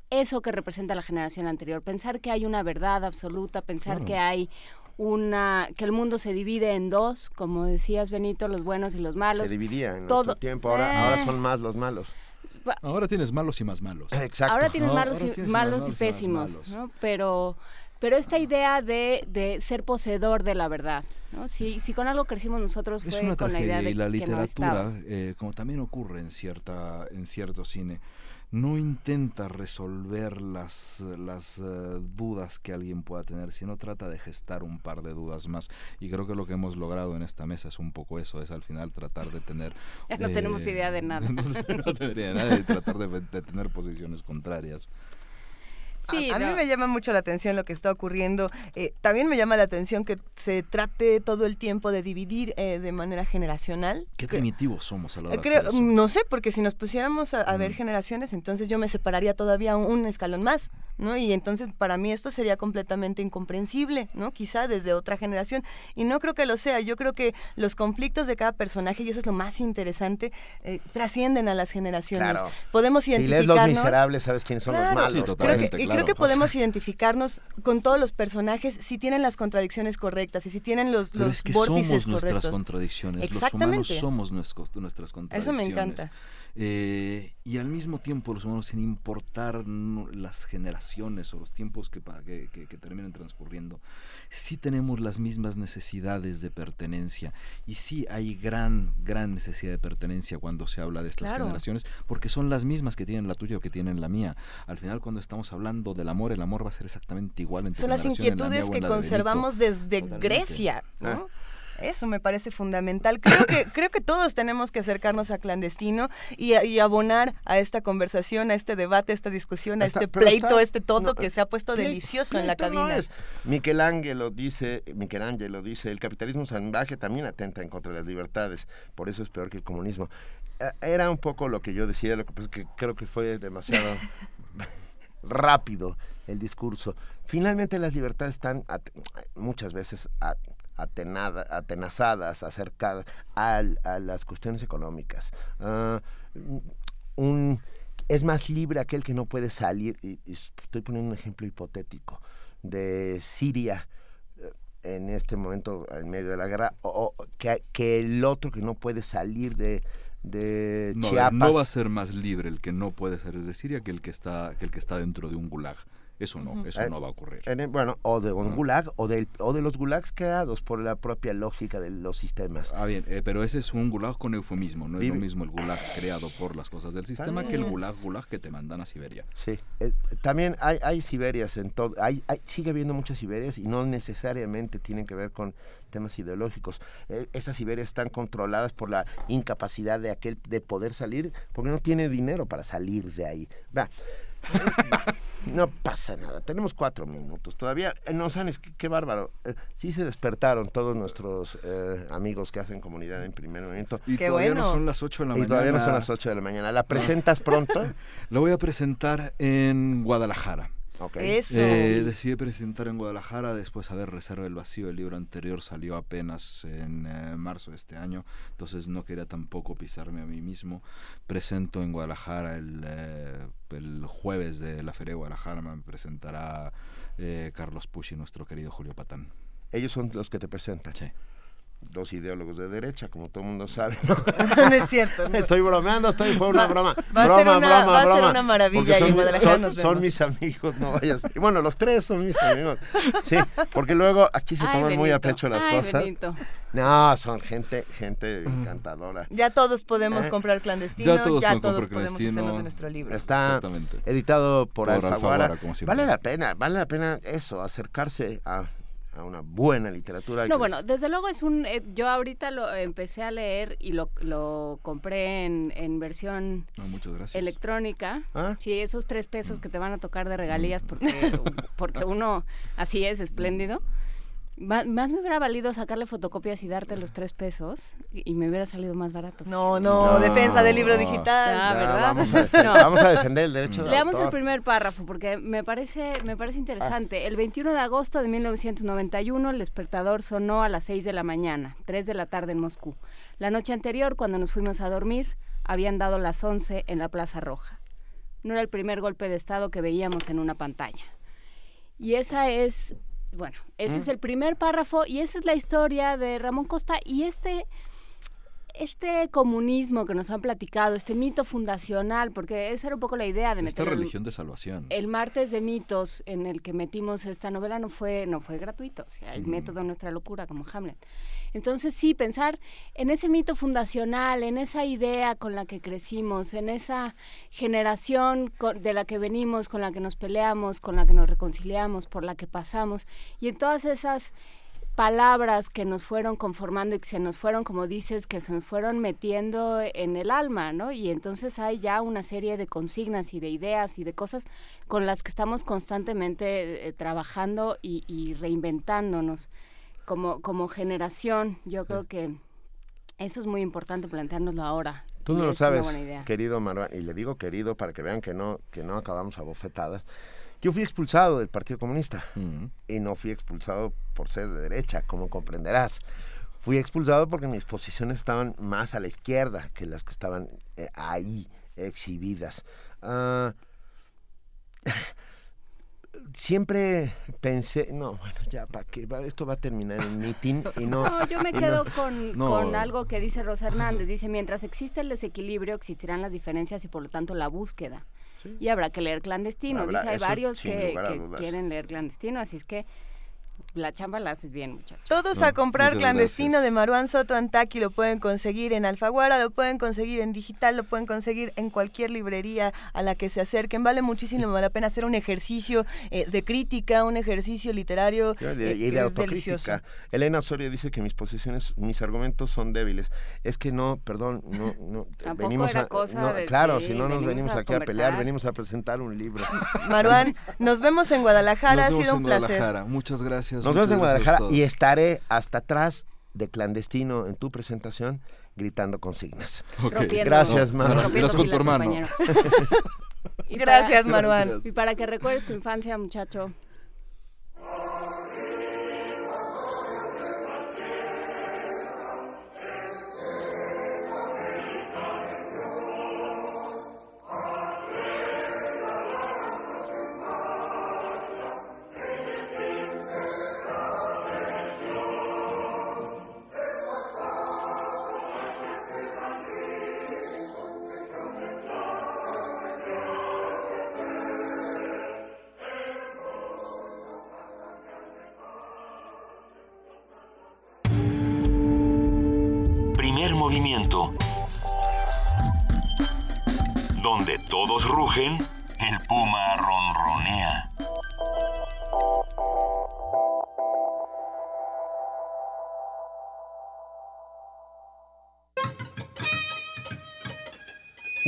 eso que representa la generación anterior, pensar que hay una verdad absoluta, pensar claro. que hay una que el mundo se divide en dos, como decías Benito, los buenos y los malos.
Se dividía en Todo, tiempo, ahora, eh, ahora son más los malos.
Ahora tienes malos y más malos.
Exacto.
Ahora tienes
no,
malos,
ahora
y,
tienes
malos,
malos
y pésimos,
y malos.
¿no? Pero pero esta idea de, de ser poseedor de la verdad, ¿no? Si, si con algo crecimos nosotros fue
es una
con la idea de
y la literatura,
no
eh, como también ocurre en cierta en cierto cine, no intenta resolver las, las uh, dudas que alguien pueda tener, sino trata de gestar un par de dudas más. Y creo que lo que hemos logrado en esta mesa es un poco eso, es al final tratar de tener...
Ya no eh, tenemos idea de nada.
No, no tendría nada de tratar de, de tener posiciones contrarias.
Sí, a, a no. mí me llama mucho la atención lo que está ocurriendo. Eh, también me llama la atención que se trate todo el tiempo de dividir eh, de manera generacional.
Qué primitivos somos a la hora
creo,
de hacer eso.
No sé, porque si nos pusiéramos a, a mm. ver generaciones, entonces yo me separaría todavía un, un, escalón más, ¿no? Y entonces para mí esto sería completamente incomprensible, ¿no? Quizá desde otra generación. Y no creo que lo sea. Yo creo que los conflictos de cada personaje, y eso es lo más interesante, eh, trascienden a las generaciones.
Claro.
Podemos identificarnos.
Si lees Los Miserables, sabes quiénes son
claro,
los malos.
Sí, totalmente,
creo que,
claro.
creo que podemos identificarnos con todos los personajes si tienen las contradicciones correctas y si tienen los,
Pero
los
es que
vórtices
somos
correctos.
nuestras contradicciones. Los humanos somos nuestros, nuestras contradicciones.
Eso me encanta.
Eh, y al mismo tiempo los humanos, sin importar no, las generaciones o los tiempos que, que, que, que terminen transcurriendo, sí tenemos las mismas necesidades de pertenencia. Y sí hay gran, gran necesidad de pertenencia cuando se habla de estas
Claro.
generaciones, porque son las mismas que tienen la tuya o que tienen la mía. Al final, cuando estamos hablando del amor, el amor va a ser exactamente igual en tu
Son las
la
inquietudes que
la de Benito.
conservamos desde
Totalmente.
Grecia, ¿no?
Ah.
Eso me parece fundamental. Creo que, creo que todos tenemos que acercarnos a clandestino y, y abonar a esta conversación, a este debate, a esta discusión, a este pleito, este todo que se ha puesto delicioso en la cabina.
No Michelangelo dice, Michelangelo dice, el capitalismo salvaje también atenta en contra de las libertades, por eso es peor que el comunismo. Eh, era un poco lo que yo decía, lo que pasa es que creo que fue demasiado rápido el discurso. Finalmente las libertades están muchas veces atenazadas, acercadas a, las cuestiones económicas. Ah, es más libre aquel que no puede salir, y, estoy poniendo un ejemplo hipotético, de Siria eh, en este momento en medio de la guerra, o, que, que, el otro que no puede salir de, de Chiapas.
No va a ser más libre el que no puede salir de Siria que el que está, que el que está dentro de un gulag. Eso no, eso no va a ocurrir.
bueno, o de un gulag o de, o de los gulags creados por la propia lógica de los sistemas.
Ah, bien, eh, pero ese es un gulag con eufemismo, no es lo mismo el gulag creado por las cosas del sistema que el gulag gulag que te mandan a Siberia.
Sí, eh, también hay, hay Siberias en todo, hay, sigue habiendo muchas Siberias y no necesariamente tienen que ver con temas ideológicos. Eh, esas Siberias están controladas por la incapacidad de aquel de poder salir porque no tiene dinero para salir de ahí. Va. No pasa nada, tenemos cuatro minutos todavía. Eh, no sabes qué, bárbaro. Eh, sí se despertaron todos nuestros eh, amigos que hacen comunidad en primer momento.
Y todavía no son las ocho de la mañana.
Y todavía no son las ocho de la mañana. ¿La presentas pronto?
Lo voy a presentar en Guadalajara.
Eh,
decidí presentar en Guadalajara después de haber reservado el vacío. El libro anterior salió apenas en eh, marzo de este año, entonces no quería tampoco pisarme a mí mismo. Presento en Guadalajara el, eh, el jueves de la Feria de Guadalajara, me presentará Carlos Pucci, nuestro querido Julio Patán.
Ellos son los que te presentan.
Sí
dos ideólogos de derecha, como todo el mundo sabe.
¿no? es cierto.
Estoy bromeando, estoy, fue una broma.
Va,
broma,
a ser una,
broma,
va a
broma.
ser una maravilla
son,
y en Guadalajara
son, son mis amigos, no vayas. Y bueno, los tres son mis amigos. Sí, porque luego aquí se toman muy a pecho las
Ay,
cosas.
Benito.
No, son gente, gente encantadora.
Ya todos podemos
¿Eh?
comprar clandestino,
Ya todos
ya podemos
clandestino.
hacernos de nuestro libro.
Está
Exactamente.
editado por,
Por
Alfaguara.
Alfaguara, como siempre.
Vale la pena, vale la pena eso, acercarse a, a una buena literatura.
No, bueno,
es-
desde luego es un... eh, yo ahorita lo empecé a leer y lo, lo compré en, en versión
No, muchas gracias.
electrónica.
¿Ah?
Sí, esos tres pesos que te van a tocar de regalías porque, porque uno así es, espléndido. Más me hubiera valido sacarle fotocopias y darte los tres pesos y me hubiera salido más barato.
No, no, defensa del libro digital.
Ah,
Ya,
¿verdad?
Vamos, a defender,
No.
vamos a defender el derecho de
Leamos el primer párrafo porque me parece, me parece interesante. El 21 de agosto de 1991 el despertador sonó a las 6 de la mañana, 3 de la tarde en Moscú. La noche anterior, cuando nos fuimos a dormir, habían dado las 11 en la Plaza Roja. No era el primer golpe de Estado que veíamos en una pantalla. Y esa es, bueno, ese es el primer párrafo y esa es la historia de Ramón Costa y este este comunismo que nos han platicado, este mito fundacional, porque esa era un poco la idea de
Esta
meter
religión de salvación.
el martes de mitos en el que metimos esta novela no fue no fue gratuito, o sea, el
Ujú.
método de nuestra locura como Hamlet. Entonces sí, pensar en ese mito fundacional, en esa idea con la que crecimos, en esa generación de la que venimos, con la que nos peleamos, con la que nos reconciliamos, por la que pasamos, y en todas esas palabras que nos fueron conformando y que se nos fueron, como dices, que se nos fueron metiendo en el alma, ¿no? Y entonces hay ya una serie de consignas y de ideas y de cosas con las que estamos constantemente eh, trabajando y reinventándonos como, como generación. Yo creo que eso es muy importante planteárnoslo ahora.
Tú no lo sabes, querido Marwan, y le digo querido para que vean que no, que no acabamos a bofetadas. Yo fui expulsado del Partido Comunista y no fui expulsado por ser de derecha, como comprenderás. Fui expulsado porque mis posiciones estaban más a la izquierda que las que estaban eh, ahí exhibidas. Ah, siempre pensé, no, bueno, ya, ¿para qué? Va- Esto va a terminar en mitin y no...
No, yo me
no-
quedo con,
no.
con algo que dice Rosa Hernández. Dice, mientras existe el desequilibrio, existirán las diferencias y por lo tanto la búsqueda. Y habrá que leer clandestino.
Habrá,
dice, hay varios que, que quieren leer clandestino, así es que la chamba la haces bien, muchachos.
Todos a comprar clandestino de Maruán Soto Antaki lo pueden conseguir en Alfaguara, lo pueden conseguir en digital, lo pueden conseguir en cualquier librería a la que se acerquen. Vale muchísimo la pena hacer un ejercicio eh, de crítica, un ejercicio literario
de, y de autocrítica. Elena Osorio dice que mis posiciones, mis argumentos son débiles. Es que no, perdón, no, no
venimos a,
claro, si no nos venimos aquí a pelear, venimos a presentar un libro.
Maruán, nos vemos en Guadalajara, ha sido un placer.
Muchas gracias.
Nos vemos en Guadalajara y estaré hasta atrás de clandestino en tu presentación gritando consignas. Gracias, Maruán.
Gracias con tu hermano.
Gracias, Maruán.
Y para que recuerdes tu infancia, muchacho.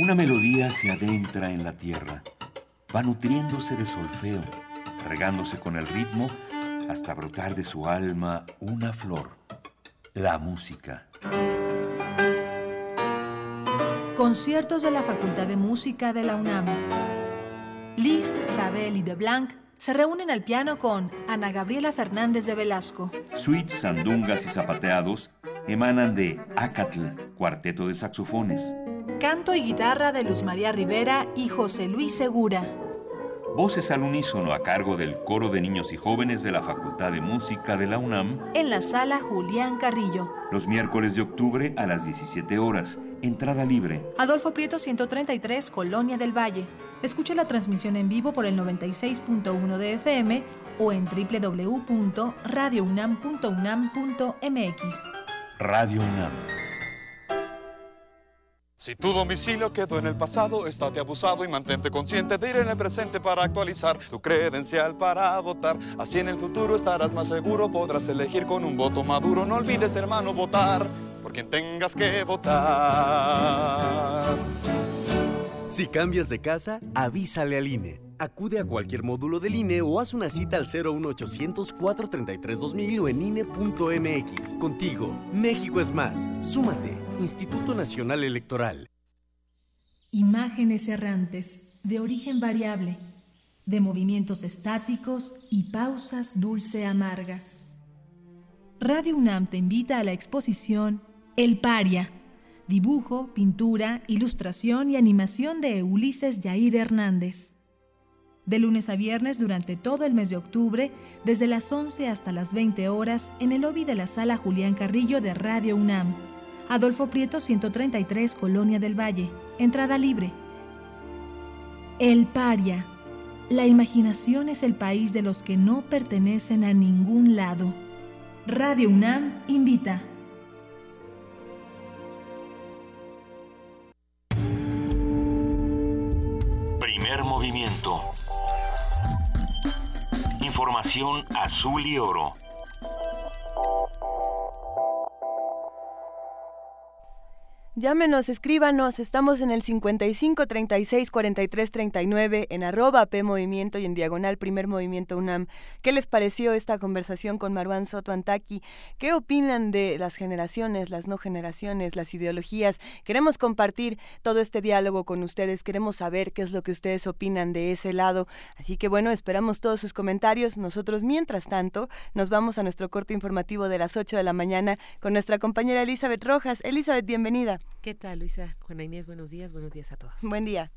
Una melodía se adentra en la tierra, va nutriéndose de solfeo, regándose con el ritmo hasta brotar de su alma una flor, la música.
Conciertos de la Facultad de Música de la UNAM. Liszt, Ravel y De Blanc se reúnen al piano con Ana Gabriela Fernández de Velasco.
Suites, sandungas y zapateados emanan de Acatl, cuarteto de saxofones.
Canto y guitarra de Luz María Rivera y José Luis Segura.
Voces al unísono a cargo del coro de niños y jóvenes de la Facultad de Música de la UNAM.
En la sala Julián Carrillo.
Los miércoles de octubre a las 17 horas. Entrada libre.
Adolfo Prieto 133, Colonia del Valle. Escuche la transmisión en vivo por el 96.1 de FM o en www.radiounam.unam.mx.
Radio UNAM.
Si tu domicilio quedó en el pasado, estate abusado y mantente consciente de ir en el presente para actualizar tu credencial para votar. Así en el futuro estarás más seguro, podrás elegir con un voto maduro. No olvides, hermano, votar por quien tengas que votar.
Si cambias de casa, avísale al INE. Acude a cualquier módulo del INE o haz una cita al 01800 433 2000 o en INE.mx. Contigo, México es más. Súmate. Instituto Nacional Electoral.
Imágenes errantes, de origen variable, de movimientos estáticos y pausas dulce amargas. Radio UNAM te invita a la exposición El Paria, dibujo, pintura, ilustración y animación de Ulises Yair Hernández. De lunes a viernes durante todo el mes de octubre, desde las 11 hasta las 20 horas, en el lobby de la sala Julián Carrillo de Radio UNAM. Adolfo Prieto 133, Colonia del Valle. Entrada libre. El paria. La imaginación es el país de los que no pertenecen a ningún lado. Radio UNAM invita.
Primer movimiento. Información azul y oro.
Llámenos, escríbanos, estamos en el 55 36 43 39 en arroba P Movimiento y en diagonal Primer Movimiento UNAM. ¿Qué les pareció esta conversación con Marwan Soto Antaki? ¿Qué opinan de las generaciones, las no generaciones, las ideologías? Queremos compartir todo este diálogo con ustedes, queremos saber qué es lo que ustedes opinan de ese lado. Así que bueno, esperamos todos sus comentarios. Nosotros, mientras tanto, nos vamos a nuestro corte informativo de las 8 de la mañana con nuestra compañera Elizabeth Rojas. Elizabeth, bienvenida.
¿Qué tal, Luisa? Juana Inés, buenos días, buenos días a todos.
Buen día.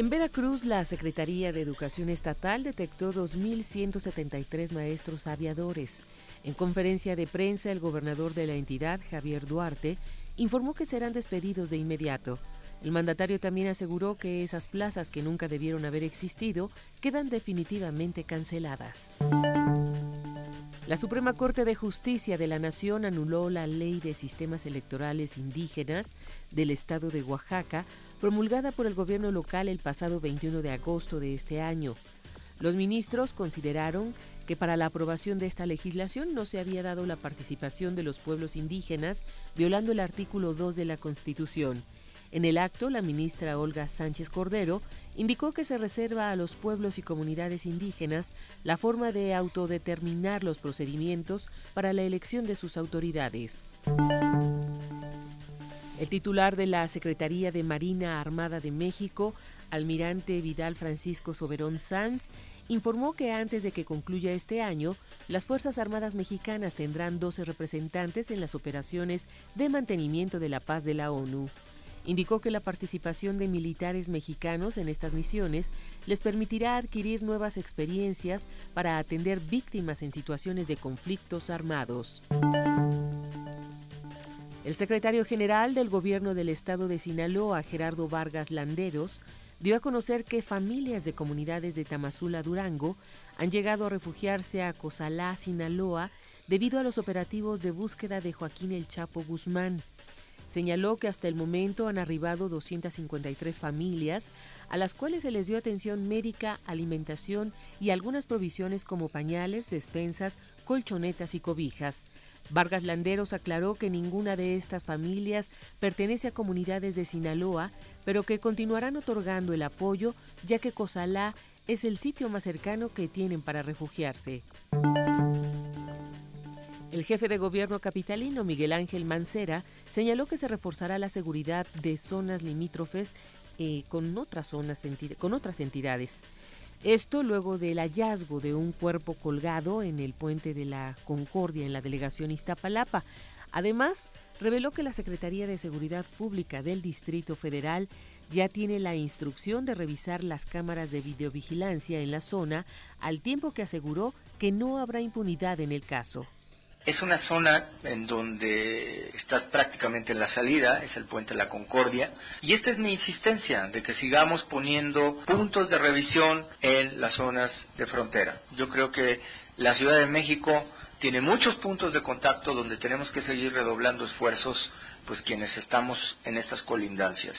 En Veracruz, la Secretaría de Educación Estatal detectó 2.173 maestros aviadores. En conferencia de prensa, el gobernador de la entidad, Javier Duarte, informó que serán despedidos de inmediato. El mandatario también aseguró que esas plazas que nunca debieron haber existido quedan definitivamente canceladas. La Suprema Corte de Justicia de la Nación anuló la Ley de Sistemas Electorales Indígenas del Estado de Oaxaca, promulgada por el gobierno local el pasado 21 de agosto de este año. Los ministros consideraron que para la aprobación de esta legislación no se había dado la participación de los pueblos indígenas, violando el artículo 2 de la Constitución en el acto, la ministra Olga Sánchez Cordero indicó que se reserva a los pueblos y comunidades indígenas la forma de autodeterminar los procedimientos para la elección de sus autoridades. El titular de la Secretaría de Marina Armada de México, almirante Vidal Francisco Soberón Sanz, informó que antes de que concluya este año, las Fuerzas Armadas mexicanas tendrán 12 representantes en las operaciones de mantenimiento de la paz de la ONU. Indicó que la participación de militares mexicanos en estas misiones les permitirá adquirir nuevas experiencias para atender víctimas en situaciones de conflictos armados. El secretario general del gobierno del estado de Sinaloa, Gerardo Vargas Landeros, dio a conocer que familias de comunidades de Tamazula, Durango, han llegado a refugiarse a Cozalá, Sinaloa, debido a los operativos de búsqueda de Joaquín El Chapo Guzmán. Señaló que hasta el momento han arribado 253 familias a las cuales se les dio atención médica, alimentación y algunas provisiones como pañales, despensas, colchonetas y cobijas. Vargas Landeros aclaró que ninguna de estas familias pertenece a comunidades de Sinaloa, pero que continuarán otorgando el apoyo ya que Cozalá es el sitio más cercano que tienen para refugiarse. El jefe de gobierno capitalino, Miguel Ángel Mancera, señaló que se reforzará la seguridad de zonas limítrofes eh, con, otras zonas con otras entidades. Esto luego del hallazgo de un cuerpo colgado en el puente de la Concordia en la delegación Iztapalapa. Además, reveló que la Secretaría de Seguridad Pública del Distrito Federal ya tiene la instrucción de revisar las cámaras de videovigilancia en la zona, al tiempo que aseguró que no habrá impunidad en el caso.
Es una zona en donde estás prácticamente en la salida, es el puente de la Concordia, y esta es mi insistencia de que sigamos poniendo puntos de revisión en las zonas de frontera. Yo creo que la Ciudad de México tiene muchos puntos de contacto donde tenemos que seguir redoblando esfuerzos pues quienes estamos en estas colindancias.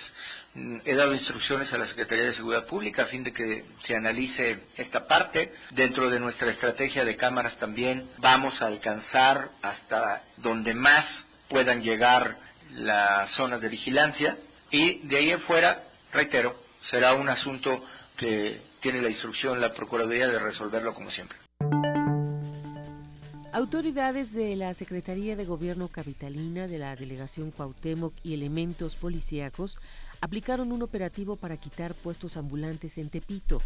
He dado instrucciones a la Secretaría de Seguridad Pública a fin de que se analice esta parte. Dentro de nuestra estrategia de cámaras también vamos a alcanzar hasta donde más puedan llegar las zonas de vigilancia y de ahí en fuera, reitero, será un asunto que tiene la instrucción la Procuraduría de resolverlo como siempre.
Autoridades de la Secretaría de Gobierno Capitalina, de la Delegación Cuauhtémoc y elementos policíacos aplicaron un operativo para quitar puestos ambulantes en Tepito.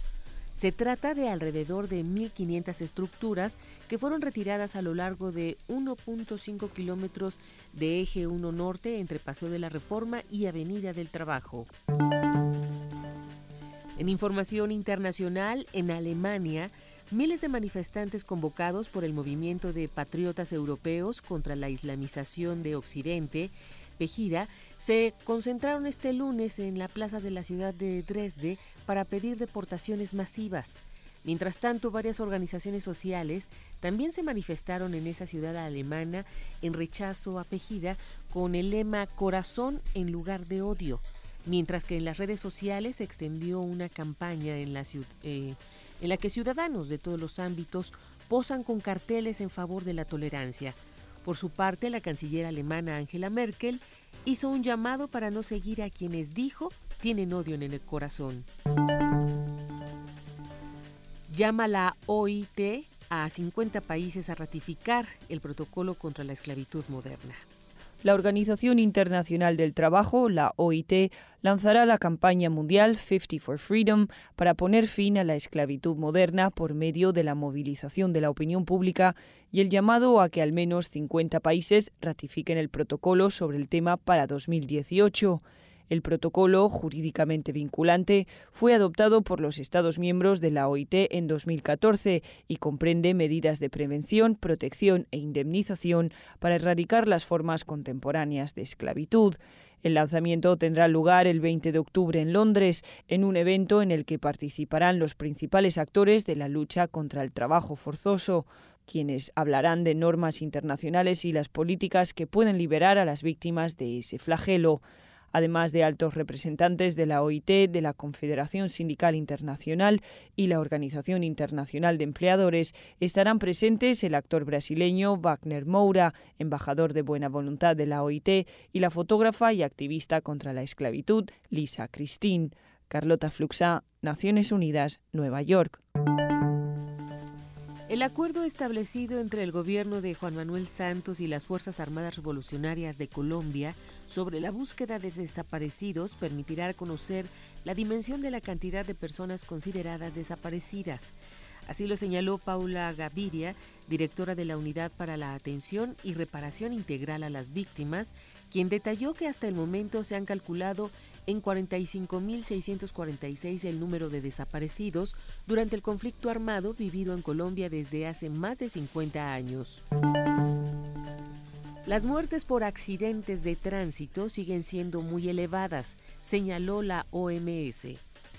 Se trata de alrededor de 1.500 estructuras que fueron retiradas a lo largo de 1.5 kilómetros de eje 1 norte entre Paseo de la Reforma y Avenida del Trabajo. En información internacional, en Alemania, miles de manifestantes convocados por el movimiento de patriotas europeos contra la islamización de Occidente Pejida, se concentraron este lunes en la plaza de la ciudad de Dresde para pedir deportaciones masivas. Mientras tanto, varias organizaciones sociales también se manifestaron en esa ciudad alemana en rechazo a Pejida con el lema Corazón en lugar de odio, mientras que en las redes sociales se extendió una campaña en la, eh, en la que ciudadanos de todos los ámbitos posan con carteles en favor de la tolerancia. Por su parte, la canciller alemana Angela Merkel hizo un llamado para no seguir a quienes dijo tienen odio en el corazón. Llama la OIT a 50 países a ratificar el protocolo contra la esclavitud moderna.
La Organización Internacional del Trabajo, la OIT, lanzará la campaña mundial 50 for Freedom para poner fin a la esclavitud moderna por medio de la movilización de la opinión pública y el llamado a que al menos 50 países ratifiquen el protocolo sobre el tema para 2018. El protocolo, jurídicamente vinculante, fue adoptado por los Estados miembros de la OIT en 2014 y comprende medidas de prevención, protección e indemnización para erradicar las formas contemporáneas de esclavitud. El lanzamiento tendrá lugar el 20 de octubre en Londres, en un evento en el que participarán los principales actores de la lucha contra el trabajo forzoso, quienes hablarán de normas internacionales y las políticas que pueden liberar a las víctimas de ese flagelo además de altos representantes de la OIT, de la Confederación Sindical Internacional y la Organización Internacional de Empleadores, estarán presentes el actor brasileño Wagner Moura, embajador de buena voluntad de la OIT, y la fotógrafa y activista contra la esclavitud Lisa Christine. Carlota Fluxa, Naciones Unidas, Nueva York.
El acuerdo establecido entre el gobierno de Juan Manuel Santos y las Fuerzas Armadas Revolucionarias de Colombia sobre la búsqueda de desaparecidos permitirá conocer la dimensión de la cantidad de personas consideradas desaparecidas. Así lo señaló Paula Gaviria, directora de la Unidad para la Atención y Reparación Integral a las Víctimas, quien detalló que hasta el momento se han calculado en 45.646 el número de desaparecidos durante el conflicto armado vivido en Colombia desde hace más de 50 años. Las muertes por accidentes de tránsito siguen siendo muy elevadas, señaló la OMS.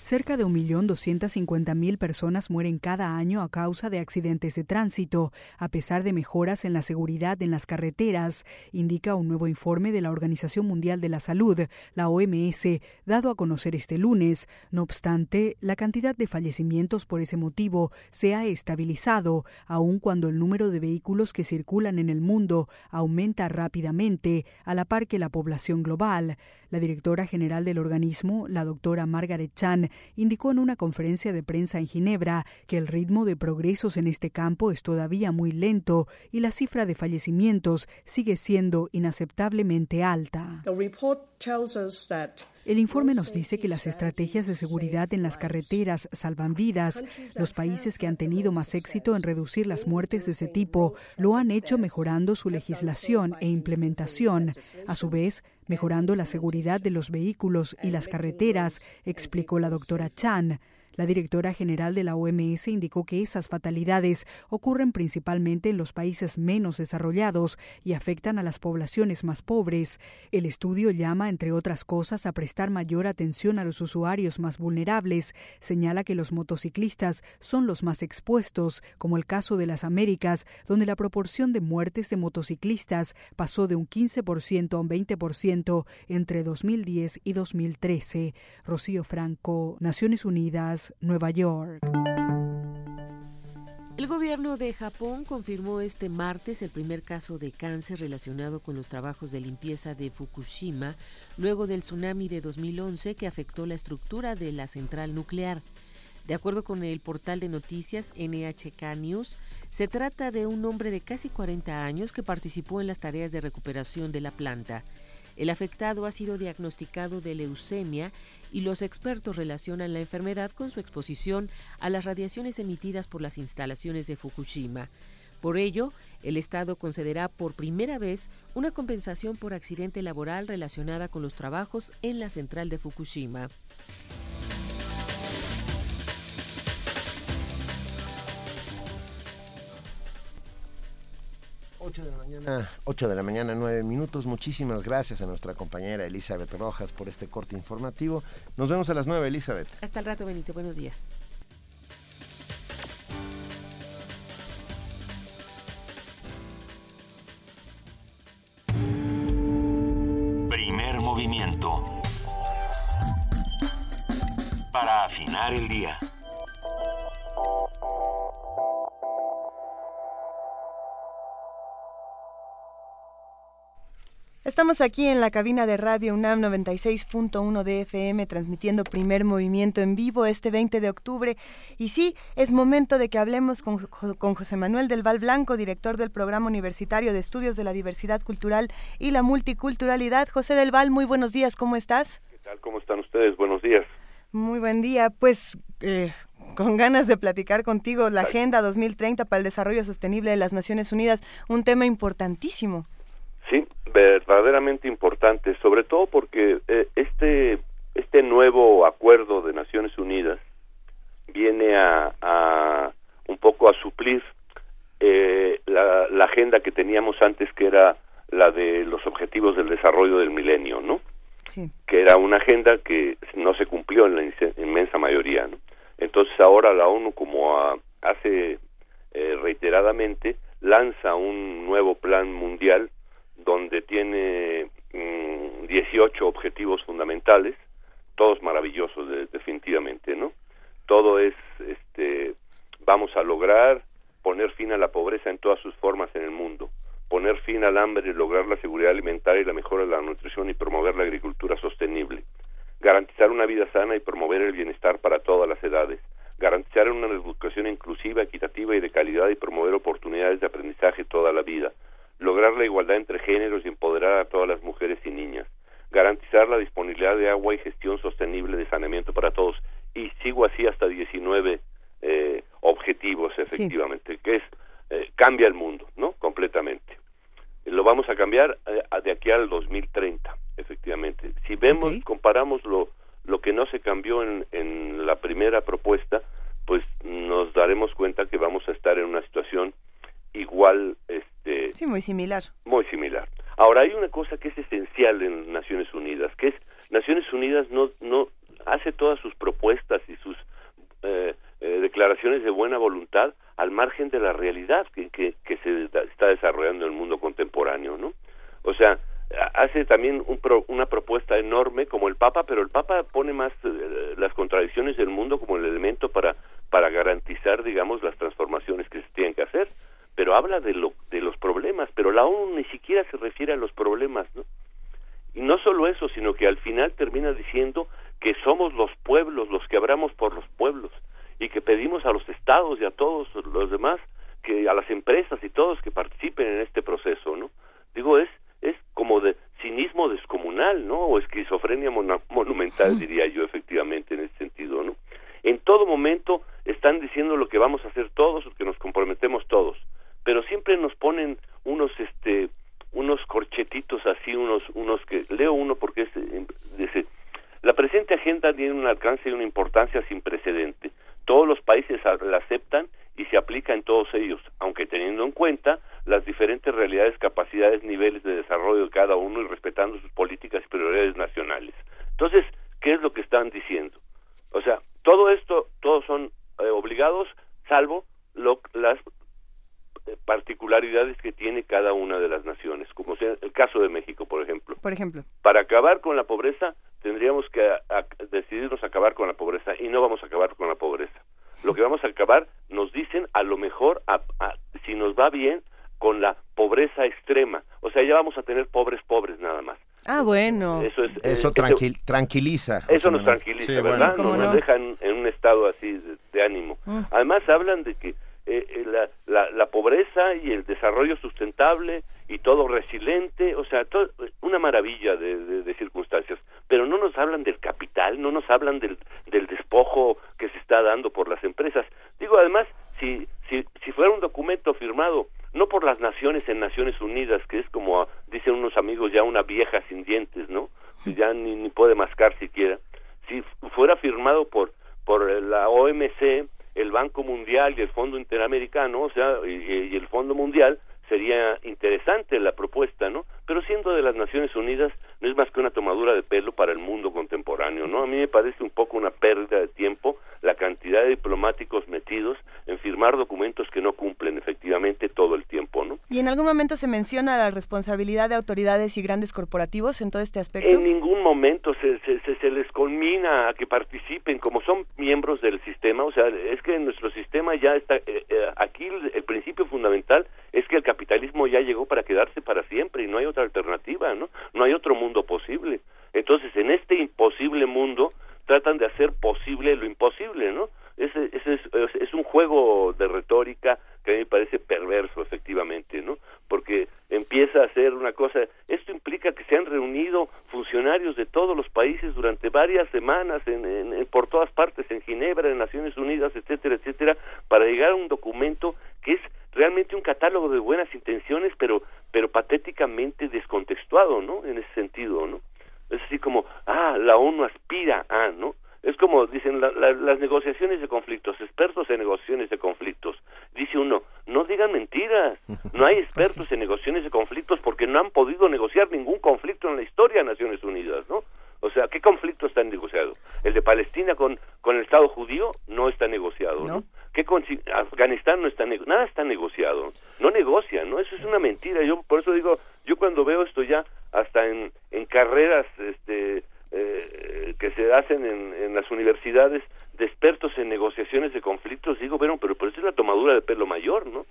Cerca de 1.250.000 personas mueren cada año a causa de accidentes de tránsito, a pesar de mejoras en la seguridad en las carreteras, indica un nuevo informe de la Organización Mundial de la Salud, la OMS, dado a conocer este lunes. No obstante, la cantidad de fallecimientos por ese motivo se ha estabilizado, aun cuando el número de vehículos que circulan en el mundo aumenta rápidamente, a la par que la población global. La directora general del organismo, la doctora Margaret Chan, indicó en una conferencia de prensa en Ginebra que el ritmo de progresos en este campo es todavía muy lento y la cifra de fallecimientos sigue siendo inaceptablemente alta. El informe nos dice que las estrategias de seguridad en las carreteras salvan vidas. Los países que han tenido más éxito en reducir las muertes de ese tipo lo han hecho mejorando su legislación e implementación. A su vez, mejorando la seguridad de los vehículos y las carreteras, explicó la doctora Chan. La directora general de la OMS indicó que esas fatalidades ocurren principalmente en los países menos desarrollados y afectan a las poblaciones más pobres. El estudio llama, entre otras cosas, a prestar mayor atención a los usuarios más vulnerables. Señala que los motociclistas son los más expuestos, como el caso de las Américas, donde la proporción de muertes de motociclistas pasó de un 15% a un 20% entre 2010 y 2013. Rocío Franco, Naciones Unidas, Nueva York.
El gobierno de Japón confirmó este martes el primer caso de cáncer relacionado con los trabajos de limpieza de Fukushima luego del tsunami de 2011 que afectó la estructura de la central nuclear. De acuerdo con el portal de noticias NHK News, se trata de un hombre de casi 40 años que participó en las tareas de recuperación de la planta. El afectado ha sido diagnosticado de leucemia y los expertos relacionan la enfermedad con su exposición a las radiaciones emitidas por las instalaciones de Fukushima. Por ello, el Estado concederá por primera vez una compensación por accidente laboral relacionada con los trabajos en la central de Fukushima.
8 de la mañana, 8 de la mañana, 9 minutos. Muchísimas gracias a nuestra compañera Elizabeth Rojas por este corte informativo. Nos vemos a las 9, Elizabeth.
Hasta el rato, Benito. Buenos días.
Primer movimiento. Para afinar el día.
Estamos aquí en la cabina de radio UNAM 96.1 de FM transmitiendo primer movimiento en vivo este 20 de octubre. Y sí, es momento de que hablemos con, con, José Manuel del Val Blanco, director del Programa Universitario de Estudios de la Diversidad Cultural y la Multiculturalidad. José del Val, muy buenos días, ¿cómo estás?
¿Qué tal? ¿Cómo están ustedes? Buenos días.
Muy buen día. Pues eh, con ganas de platicar contigo la Agenda 2030 para el Desarrollo Sostenible de las Naciones Unidas, un tema importantísimo.
Sí, verdaderamente importante, sobre todo porque eh, este este nuevo acuerdo de Naciones Unidas viene a, un poco a suplir eh, la, la, agenda que teníamos antes, que era la de los objetivos del desarrollo del milenio, ¿no?
Sí.
Que era una agenda que no se cumplió en la inmensa mayoría, ¿no? Entonces ahora la ONU, como hace eh, reiteradamente, lanza un nuevo plan mundial donde tiene 18 mm, objetivos fundamentales, todos maravillosos definitivamente, ¿no? Todo es, este, vamos a lograr poner fin a la pobreza en todas sus formas en el mundo, poner fin al hambre lograr la seguridad alimentaria y la mejora de la nutrición y promover la agricultura sostenible, garantizar una vida sana y promover el bienestar para todas las edades, garantizar una educación inclusiva, equitativa y de calidad y promover oportunidades de aprendizaje toda la vida, lograr la igualdad entre géneros y empoderar a todas las mujeres y niñas, garantizar la disponibilidad de agua y gestión sostenible de saneamiento para todos. Y sigo así hasta 19 eh, objetivos, efectivamente, que es eh, cambia el mundo, ¿no? Completamente. Lo vamos a cambiar eh, de aquí al 2030, efectivamente. Si vemos, comparamos lo, lo que no se cambió en, en la primera propuesta, pues nos daremos cuenta que vamos a estar en una situación igual este
sí muy similar.
muy similar. Ahora hay una cosa que es esencial en Naciones Unidas que es Naciones Unidas no no hace todas sus propuestas y sus eh, eh, declaraciones de buena voluntad al margen de la realidad que, que, que se está desarrollando en el mundo contemporáneo no o sea hace también un una propuesta enorme como el Papa pero el Papa pone más eh, las contradicciones del mundo como el elemento para para garantizar digamos las transformaciones que se tienen que hacer pero habla de, lo, de los problemas, pero la ONU ni siquiera se refiere a los problemas, ¿no? Y no solo eso, sino que al final termina diciendo que somos los pueblos los que abramos por los pueblos y que pedimos a los estados y a todos los demás, que a las empresas y todos que participen en este proceso, ¿no? Digo, es es como de cinismo descomunal, ¿no? O esquizofrenia monumental, diría yo, efectivamente, en ese sentido, ¿no? En todo momento están diciendo lo que vamos a hacer todos, que nos comprometemos todos pero siempre nos ponen unos este unos corchetitos así unos unos que leo uno porque es dice la presente agenda tiene un alcance y una importancia sin precedente. Todos los países la aceptan y se aplica en todos ellos aunque teniendo en cuenta las diferentes realidades capacidades niveles de desarrollo de cada uno y respetando sus políticas y prioridades nacionales entonces qué es lo que están diciendo o sea todo esto todos son eh, obligados salvo lo, las particularidades que tiene cada una de las naciones, como sea el caso de México, por ejemplo.
Por ejemplo.
Para acabar con la pobreza, tendríamos que decidirnos acabar con la pobreza y no vamos a acabar con la pobreza. Lo que vamos a acabar, nos dicen, a lo mejor, si nos va bien, con la pobreza extrema. O sea, ya vamos a tener pobres pobres nada más.
Ah, bueno.
Eso, es,
eso tranquiliza.
eso nos tranquiliza, ¿verdad? nos, dejan en un estado así de, ánimo. Mm. Además, hablan de que eh, eh, la, la, la, pobreza y el desarrollo sustentable y todo resiliente, o sea, una maravilla de, de, circunstancias, pero no nos hablan del capital, no nos hablan del, del despojo que se está dando por las empresas. Digo, además, si, si, si fuera un documento firmado no por las naciones en Naciones Unidas, que es como dicen unos amigos ya una vieja sin dientes, ¿no? Ya ni, ni puede mascar siquiera. Si fuera firmado por por la OMC, el Banco Mundial y el Fondo Interamericano, o sea, y, el Fondo Mundial, sería interesante la propuesta, ¿no? Pero siendo de las Naciones Unidas, no es más que una tomadura de pelo para el mundo contemporáneo, ¿no? A mí me parece un poco una pérdida de tiempo la cantidad de diplomáticos metidos en firmar documentos que no cumplen efectivamente todo el tiempo, ¿no?
¿Y en algún momento se menciona la responsabilidad de autoridades y grandes corporativos en todo este aspecto?
En ningún momento se, se, se, les conmina a que participen como son miembros del sistema, o sea, es que en nuestro sistema ya está, eh, eh, aquí el, el principio fundamental es que el capitalismo ya llegó para quedarse para siempre y no hay otra alternativa, ¿no? No hay otro mundo posible. Entonces, en este imposible mundo tratan de hacer posible lo imposible, ¿no? Ese, ese es, es, un juego de retórica que a mí me parece perverso, efectivamente, ¿no? Porque empieza a ser una cosa, esto implica que se han reunido funcionarios de todos los países durante varias semanas en, en, por todas partes, en Ginebra, en Naciones Unidas, etcétera, etcétera, para llegar a un documento que es realmente un catálogo de buenas intenciones, pero, pero patéticamente descontextuado, ¿no? En ese sentido, ¿no? Es así como, ah, la ONU aspira a, ¿no? Es como dicen las negociaciones de conflictos, expertos en negociaciones de conflictos. Dice uno, no digan mentiras, no hay expertos en negociaciones de conflictos porque no han podido negociar ningún conflicto en la historia de Naciones Unidas, ¿no? O sea, ¿qué conflicto está negociado? El de Palestina con, con el Estado judío no está negociado, ¿no? ¿Qué con Afganistán no está nada está negociado, no negocian, ¿no? Eso es una mentira. Yo por eso digo, yo cuando veo esto ya hasta en, en carreras este eh, que se hacen en, en, las universidades de expertos en negociaciones de conflictos, digo, pero, pero, pero eso es la tomadura de pelo mayor, ¿no?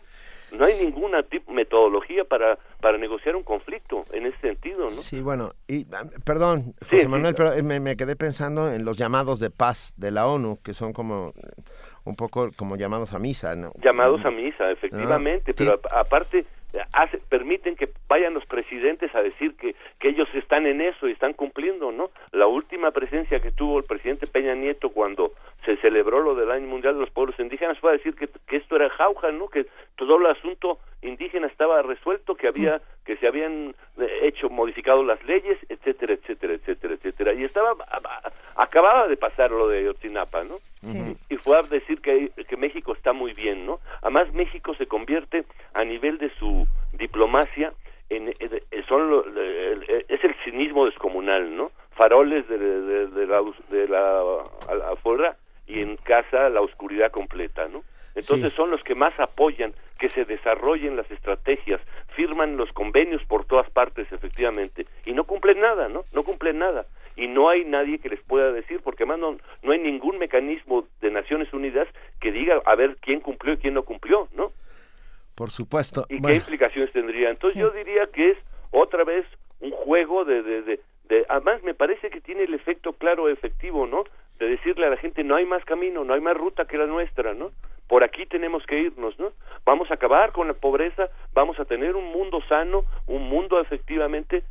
No hay ninguna metodología para, para negociar un conflicto en ese sentido, ¿no?
Sí, bueno, y ah, perdón, José Manuel, pero eh, me, me, quedé pensando en los llamados de paz de la ONU, que son como un poco como llamados a misa, ¿no?
Llamados a misa, efectivamente, pero aparte hace, permiten que vayan los presidentes a decir que, que ellos están en eso y están cumpliendo, ¿no? La última presencia que tuvo el presidente Peña Nieto cuando se celebró lo del Año Mundial de los Pueblos Indígenas fue a decir que, que esto era jauja, ¿no? Que todo el asunto indígena estaba resuelto, que había que se habían eh, hecho modificado las leyes, etcétera, etcétera, etcétera, etcétera. Y estaba acababa de pasar lo de Yotzinapa, ¿no? Y fue a decir que, que México está muy bien, ¿no? Además México se convierte a nivel de su diplomacia en, son es el cinismo descomunal, ¿no? Faroles de, de, la, de la afuera y en casa la oscuridad completa, ¿no? Entonces son los que más apoyan que se desarrollen las estrategias, firman los convenios por todas partes, efectivamente, y no cumplen nada, ¿no? No cumplen nada. Y no hay nadie que les pueda decir, porque además no, no hay ningún mecanismo de Naciones Unidas que diga a ver quién cumplió y quién no cumplió, ¿no?
Por supuesto.
¿Y qué implicaciones tendría? Entonces yo diría que es otra vez un juego de, de, de, de, Además me parece que tiene el efecto claro, efectivo, ¿no? De decirle a la gente, no hay más camino, no hay más ruta que la nuestra, ¿no? Por aquí tenemos que irnos, ¿no? Vamos a acabar con la pobreza, vamos a tener un mundo sano, un mundo efectivamente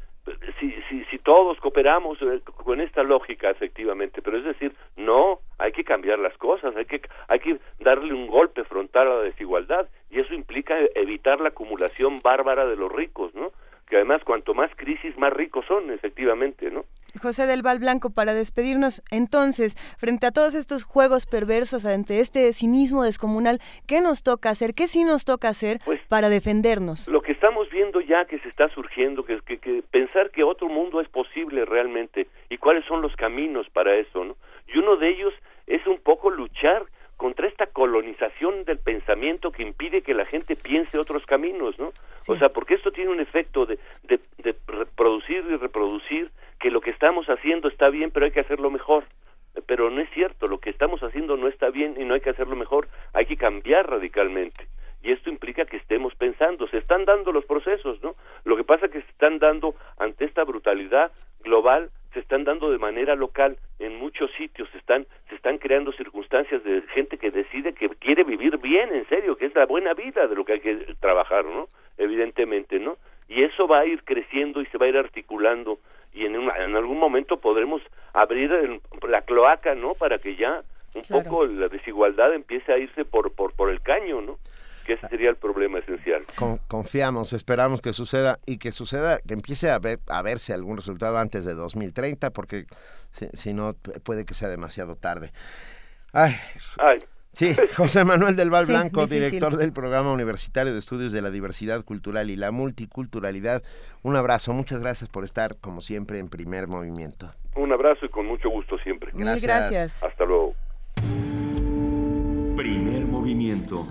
si, si, si todos cooperamos eh, con esta lógica efectivamente, pero es decir, no, hay que cambiar las cosas, hay que, hay que darle un golpe frontal a la desigualdad y eso implica evitar la acumulación bárbara de los ricos, ¿no? Que además cuanto más crisis, más ricos son, efectivamente, ¿no?
José del Val Blanco, para despedirnos, entonces, frente a todos estos juegos perversos, ante este cinismo descomunal, ¿qué nos toca hacer? ¿Qué sí nos toca hacer pues, para defendernos?
Lo que estamos viendo ya que se está surgiendo, que, que, que pensar que otro mundo es posible realmente y cuáles son los caminos para eso, ¿no? Y uno de ellos es un poco luchar contra esta colonización del pensamiento que impide que la gente piense otros caminos, ¿no? O sea, porque esto tiene un efecto de, de, de producir y reproducir que lo que estamos haciendo está bien, pero hay que hacerlo mejor. Pero no es cierto, lo que estamos haciendo no está bien y no hay que hacerlo mejor, hay que cambiar radicalmente. Y esto implica que estemos pensando, se están dando los procesos, ¿no? Lo que pasa es que se están dando ante esta brutalidad global, se están dando de manera local en muchos sitios, se están están creando circunstancias de gente que decide que quiere vivir bien, en serio, que es la buena vida de lo que hay que trabajar, ¿no? Evidentemente, ¿no? Y eso va a ir creciendo y se va a ir articulando y en, en algún momento podremos abrir la cloaca, ¿no? Para que ya un poco la desigualdad empiece a irse por, por, por el caño, ¿no? Que ese sería el problema esencial.
confiamos, esperamos que suceda y que suceda, que empiece a, ver, a verse algún resultado antes de 2030, porque si, si no puede que sea demasiado tarde. Ay,
Ay.
Sí, José Manuel del Val Blanco, director del Programa Universitario de Estudios de la Diversidad Cultural y la Multiculturalidad. Un abrazo, muchas gracias por estar, como siempre, en primer movimiento.
Un abrazo y con mucho gusto siempre.
Gracias. gracias.
Hasta luego.
Primer movimiento.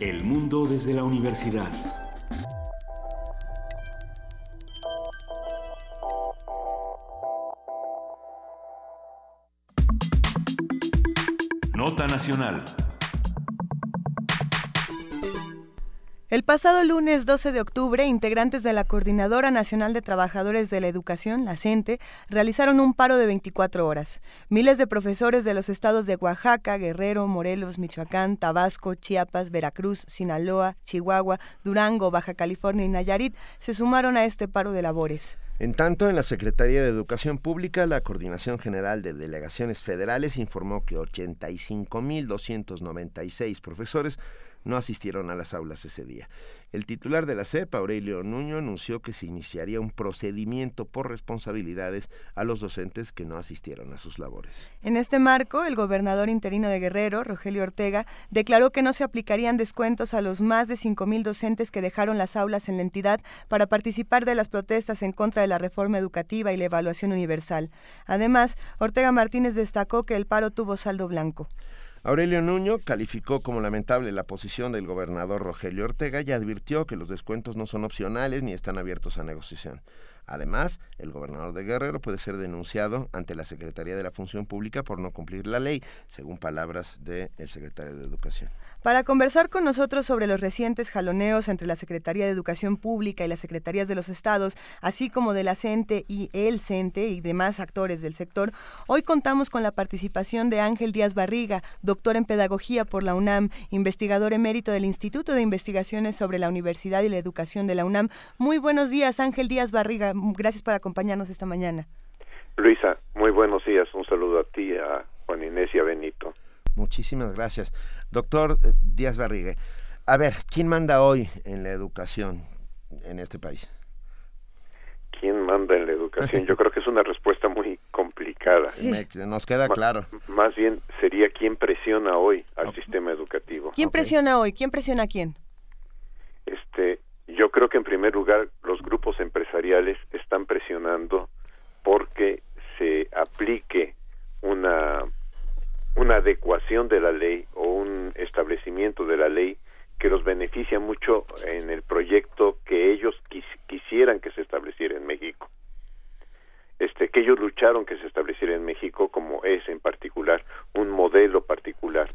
El mundo desde la universidad. Nota Nacional.
El pasado lunes 12 de octubre, integrantes de la Coordinadora Nacional de Trabajadores de la Educación, la CENTE, realizaron un paro de 24 horas. Miles de profesores de los estados de Oaxaca, Guerrero, Morelos, Michoacán, Tabasco, Chiapas, Veracruz, Sinaloa, Chihuahua, Durango, Baja California y Nayarit se sumaron a este paro de labores.
En tanto, en la Secretaría de Educación Pública, la Coordinación General de Delegaciones Federales informó que 85.296 profesores no asistieron a las aulas ese día. El titular de la CEP, Aurelio Nuño, anunció que se iniciaría un procedimiento por responsabilidades a los docentes que no asistieron a sus labores.
En este marco, el gobernador interino de Guerrero, Rogelio Ortega, declaró que no se aplicarían descuentos a los más de 5.000 docentes que dejaron las aulas en la entidad para participar de las protestas en contra de la reforma educativa y la evaluación universal. Además, Ortega Martínez destacó que el paro tuvo saldo blanco.
Aurelio Nuño calificó como lamentable la posición del gobernador Rogelio Ortega y advirtió que los descuentos no son opcionales ni están abiertos a negociación. Además, el gobernador de Guerrero puede ser denunciado ante la Secretaría de la Función Pública por no cumplir la ley, según palabras del secretario de Educación.
Para conversar con nosotros sobre los recientes jaloneos entre la Secretaría de Educación Pública y las Secretarías de los Estados, así como de la CENTE y el CENTE y demás actores del sector, hoy contamos con la participación de Ángel Díaz Barriga, doctor en Pedagogía por la UNAM, investigador emérito del Instituto de Investigaciones sobre la Universidad y la Educación de la UNAM. Muy buenos días, Ángel Díaz Barriga. Gracias por acompañarnos esta mañana.
Luisa, muy buenos días. Un saludo a ti, a Juan Inés y a Benito.
Muchísimas gracias. Doctor eh, Díaz Barrigue, a ver, ¿quién manda hoy en la educación en este país?
¿Quién manda en la educación? Yo creo que es una respuesta muy complicada.
nos queda claro.
Más bien sería quién presiona hoy al sistema educativo.
¿Quién presiona hoy? ¿Quién presiona a quién?
Este, yo creo que en primer lugar los grupos empresariales están presionando porque se aplique una una adecuación de la ley o un establecimiento de la ley que los beneficia mucho en el proyecto que ellos quisieran que se estableciera en México. Este, que ellos lucharon que se estableciera en México como es en particular un modelo particular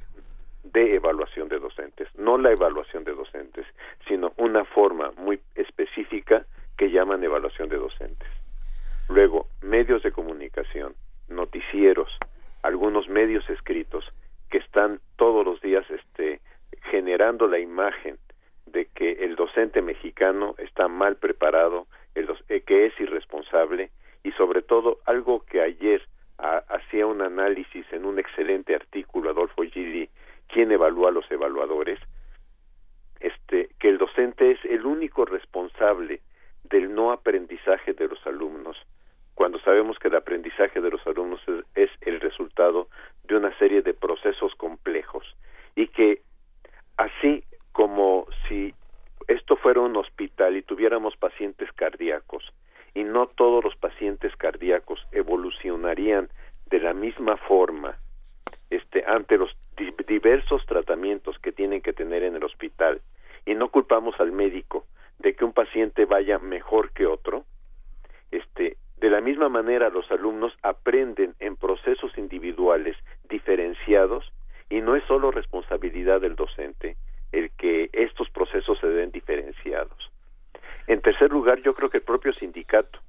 de evaluación de docentes, no la evaluación de docentes, sino una forma muy específica que llaman evaluación de docentes. Luego, medios de comunicación, noticieros, algunos medios escritos que están todos los días este, generando la imagen de que el docente mexicano está mal preparado, el eh, que es irresponsable y sobre todo algo que ayer hacía un análisis en un excelente artículo Adolfo Gili, quien evalúa a los evaluadores, este, que el docente es el único responsable del no aprendizaje de los alumnos cuando sabemos que el aprendizaje de los alumnos es, el resultado de una serie de procesos complejos y que así como si esto fuera un hospital y tuviéramos pacientes cardíacos y no todos los pacientes cardíacos evolucionarían de la misma forma este ante los diversos tratamientos que tienen que tener en el hospital y no culpamos al médico de que un paciente vaya mejor que otro este de la misma manera, los alumnos aprenden en procesos individuales diferenciados y no es solo responsabilidad del docente el que estos procesos se den diferenciados. En tercer lugar, yo creo que el propio sindicato,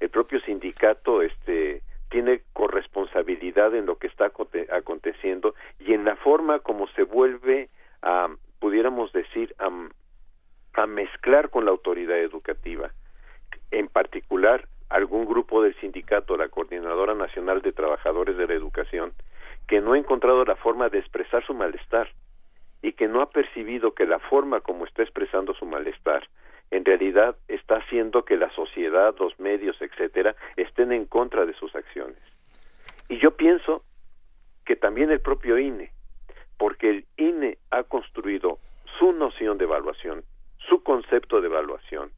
el propio sindicato este tiene corresponsabilidad en lo que está aconteciendo y en la forma como se vuelve a, pudiéramos decir, a mezclar con la autoridad educativa. En particular, algún grupo del sindicato, la Coordinadora Nacional de Trabajadores de la Educación, que no ha encontrado la forma de expresar su malestar y que no ha percibido que la forma como está expresando su malestar en realidad está haciendo que la sociedad, los medios, etcétera, estén en contra de sus acciones. Y yo pienso que también el propio INE, porque el INE ha construido su noción de evaluación, su concepto de evaluación,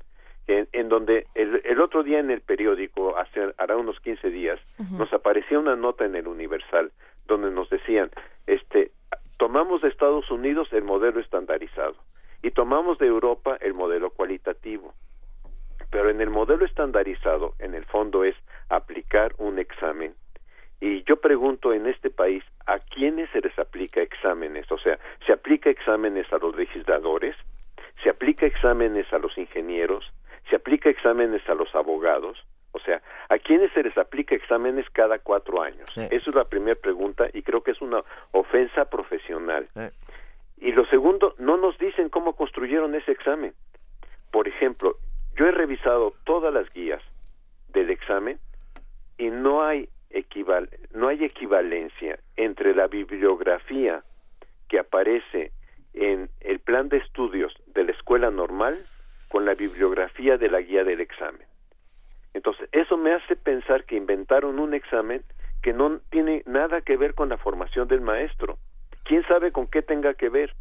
en, donde el, otro día en el periódico, hace, hará unos 15 días, nos aparecía una nota en el Universal donde nos decían, este, tomamos de Estados Unidos el modelo estandarizado y tomamos de Europa el modelo cualitativo. Pero en el modelo estandarizado, en el fondo, es aplicar un examen. Y yo pregunto en este país, ¿a quiénes se les aplica exámenes? O sea, ¿se aplica exámenes a los legisladores? ¿Se aplica exámenes a los ingenieros? se aplica exámenes a los abogados, o sea, ¿a quiénes se les aplica exámenes cada cuatro años? Esa es la primera pregunta y creo que es una ofensa profesional. Y lo segundo, no nos dicen cómo construyeron ese examen. Por ejemplo, yo he revisado todas las guías del examen y no hay, equival no hay equivalencia entre la bibliografía que aparece en el plan de estudios de la escuela normal con la bibliografía de la guía del examen. Entonces, eso me hace pensar que inventaron un examen que no tiene nada que ver con la formación del maestro. ¿Quién sabe con qué tenga que ver?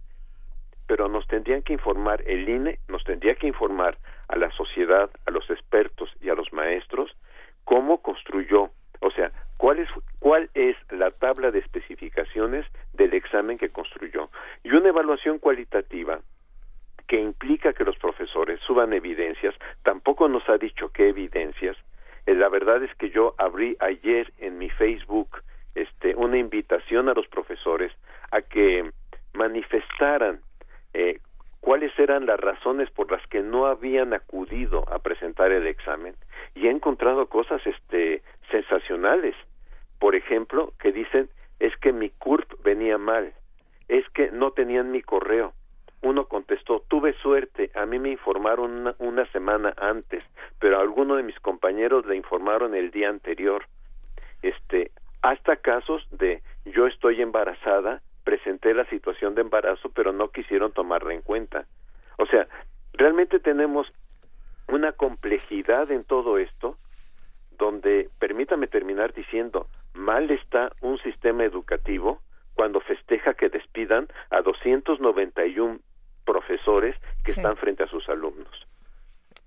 Pero nos tendrían que informar el INE, nos tendría que informar a la sociedad, a los expertos y a los maestros cómo construyó, o sea, cuál es, cuál es la tabla de especificaciones del examen que construyó. Y una evaluación cualitativa que implica que los profesores suban evidencias, tampoco nos ha dicho qué evidencias. Eh, la verdad es que yo abrí ayer en mi Facebook este, una invitación a los profesores a que manifestaran eh, cuáles eran las razones por las que no habían acudido a presentar el examen y he encontrado cosas este sensacionales por ejemplo que dicen es que mi CURP venía mal es que no tenían mi correo uno contestó, tuve suerte, a mí me informaron una, semana antes, pero a alguno de mis compañeros le informaron el día anterior. Este, hasta casos de yo estoy embarazada, la situación de embarazo, pero no quisieron tomarla en cuenta. O sea, realmente tenemos una complejidad en todo esto, donde, permítame terminar diciendo, mal está un sistema educativo cuando festeja que despidan a 291 profesores que están frente a sus alumnos.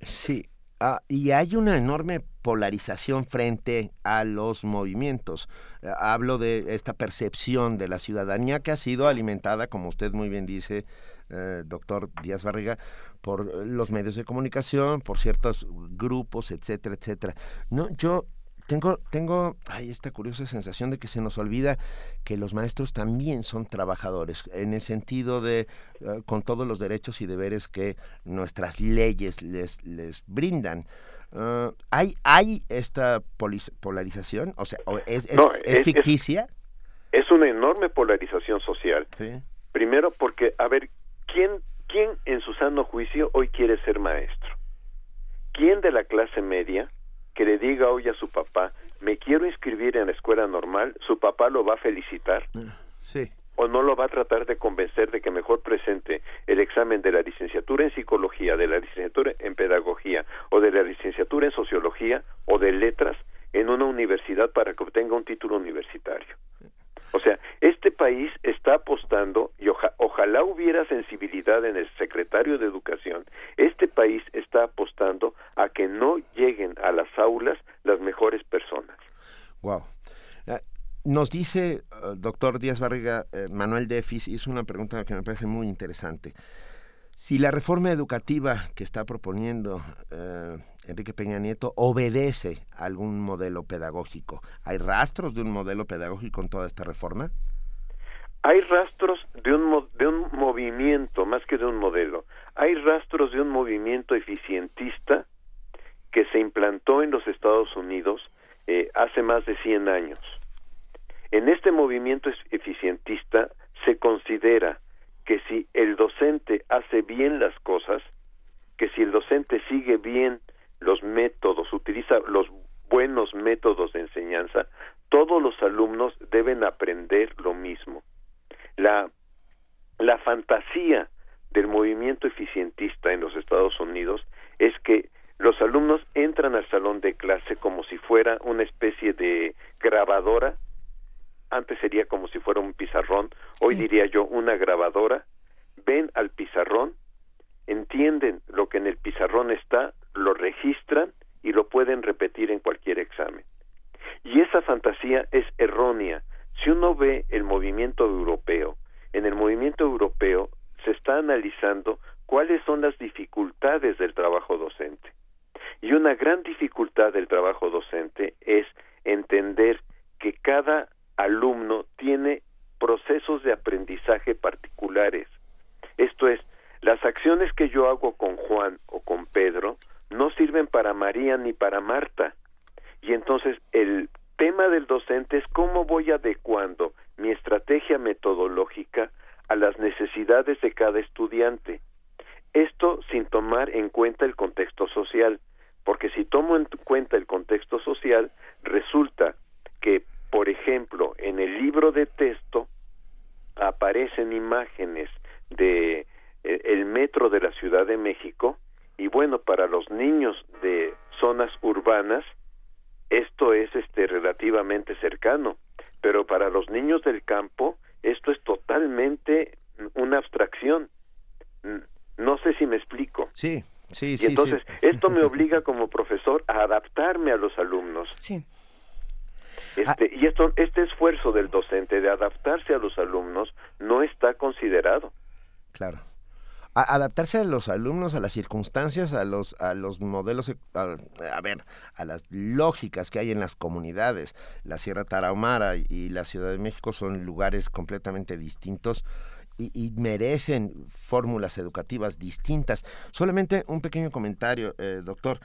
Sí, ah, y hay una enorme polarización frente a los movimientos. Eh, hablo de esta percepción de la ciudadanía que ha sido alimentada, como usted muy bien dice, eh, doctor Díaz Barriga, por los medios de comunicación, por ciertos grupos, etcétera, etcétera. No, yo tengo, tengo esta curiosa sensación de que se nos olvida que los maestros también son trabajadores, en el sentido de, eh, con todos los derechos y deberes que nuestras leyes les, les brindan. Ah, ¿hay, ¿Hay esta polarización? O sea, ¿es, es, ficticia?
Es, una enorme polarización social. Primero porque, a ver, ¿quién, ¿quién en su sano juicio hoy quiere ser maestro? ¿Quién de la clase media que le diga hoy a su papá, me quiero inscribir en la escuela normal, su papá lo va a felicitar.
Sí.
O no lo va a tratar de convencer de que mejor presente el examen de la licenciatura en psicología, de la licenciatura en pedagogía o de la licenciatura en sociología o de letras en una universidad para que obtenga un título universitario. O sea, este país está apostando, y ojalá hubiera sensibilidad en el secretario de Educación, este país está apostando a que no lleguen a las aulas las mejores personas.
Wow. Eh, nos dice, eh, doctor Díaz Barriga, eh, Manuel Defis hizo una pregunta que me parece muy interesante. Si la reforma educativa que está proponiendo eh, Enrique Peña Nieto obedece a algún modelo pedagógico, ¿hay rastros de un modelo pedagógico en toda esta reforma?
Hay rastros de un, de un movimiento, más que de un modelo. Hay rastros de un movimiento eficientista que se implantó en los Estados Unidos eh, hace más de 100 años. En este movimiento eficientista se considera que si el docente hace bien las cosas, que si el docente sigue bien los métodos, utiliza los buenos métodos de enseñanza, todos los alumnos deben aprender lo mismo. La, la fantasía del movimiento eficientista en los Estados Unidos es que los alumnos entran al salón de clase como si fuera una especie de grabadora antes sería como si fuera un pizarrón, hoy diría yo una grabadora, ven al pizarrón, entienden lo que en el pizarrón está, lo registran y lo pueden repetir en cualquier examen. Y esa fantasía es errónea. Si uno ve el movimiento europeo, en el movimiento europeo se está analizando cuáles son las dificultades del trabajo docente. Y una gran dificultad del trabajo docente es entender que cada alumno tiene procesos de aprendizaje particulares. Esto es, las acciones que yo hago con Juan o con Pedro no sirven para María ni para Marta. Y entonces el tema del docente es cómo voy adecuando mi estrategia metodológica a las necesidades de cada estudiante. Esto sin tomar en cuenta el contexto social, porque si tomo en cuenta el contexto social, resulta que por ejemplo, en el libro de texto aparecen imágenes de el metro de la Ciudad de México y bueno, para los niños de zonas urbanas esto es este relativamente cercano, pero para los niños del campo esto es totalmente una abstracción. No sé si me explico.
Sí, sí,
y
sí.
entonces esto me obliga como profesor a adaptarme a los alumnos.
Sí.
Este, y esto, este esfuerzo del docente de adaptarse a los alumnos no está considerado.
Claro. Adaptarse a los alumnos, a las circunstancias, a los, a los modelos, a, ver, a las lógicas que hay en las comunidades. La Sierra Tarahumara y la Ciudad de México son lugares completamente distintos y, merecen fórmulas educativas distintas. Solamente un pequeño comentario, eh, doctor,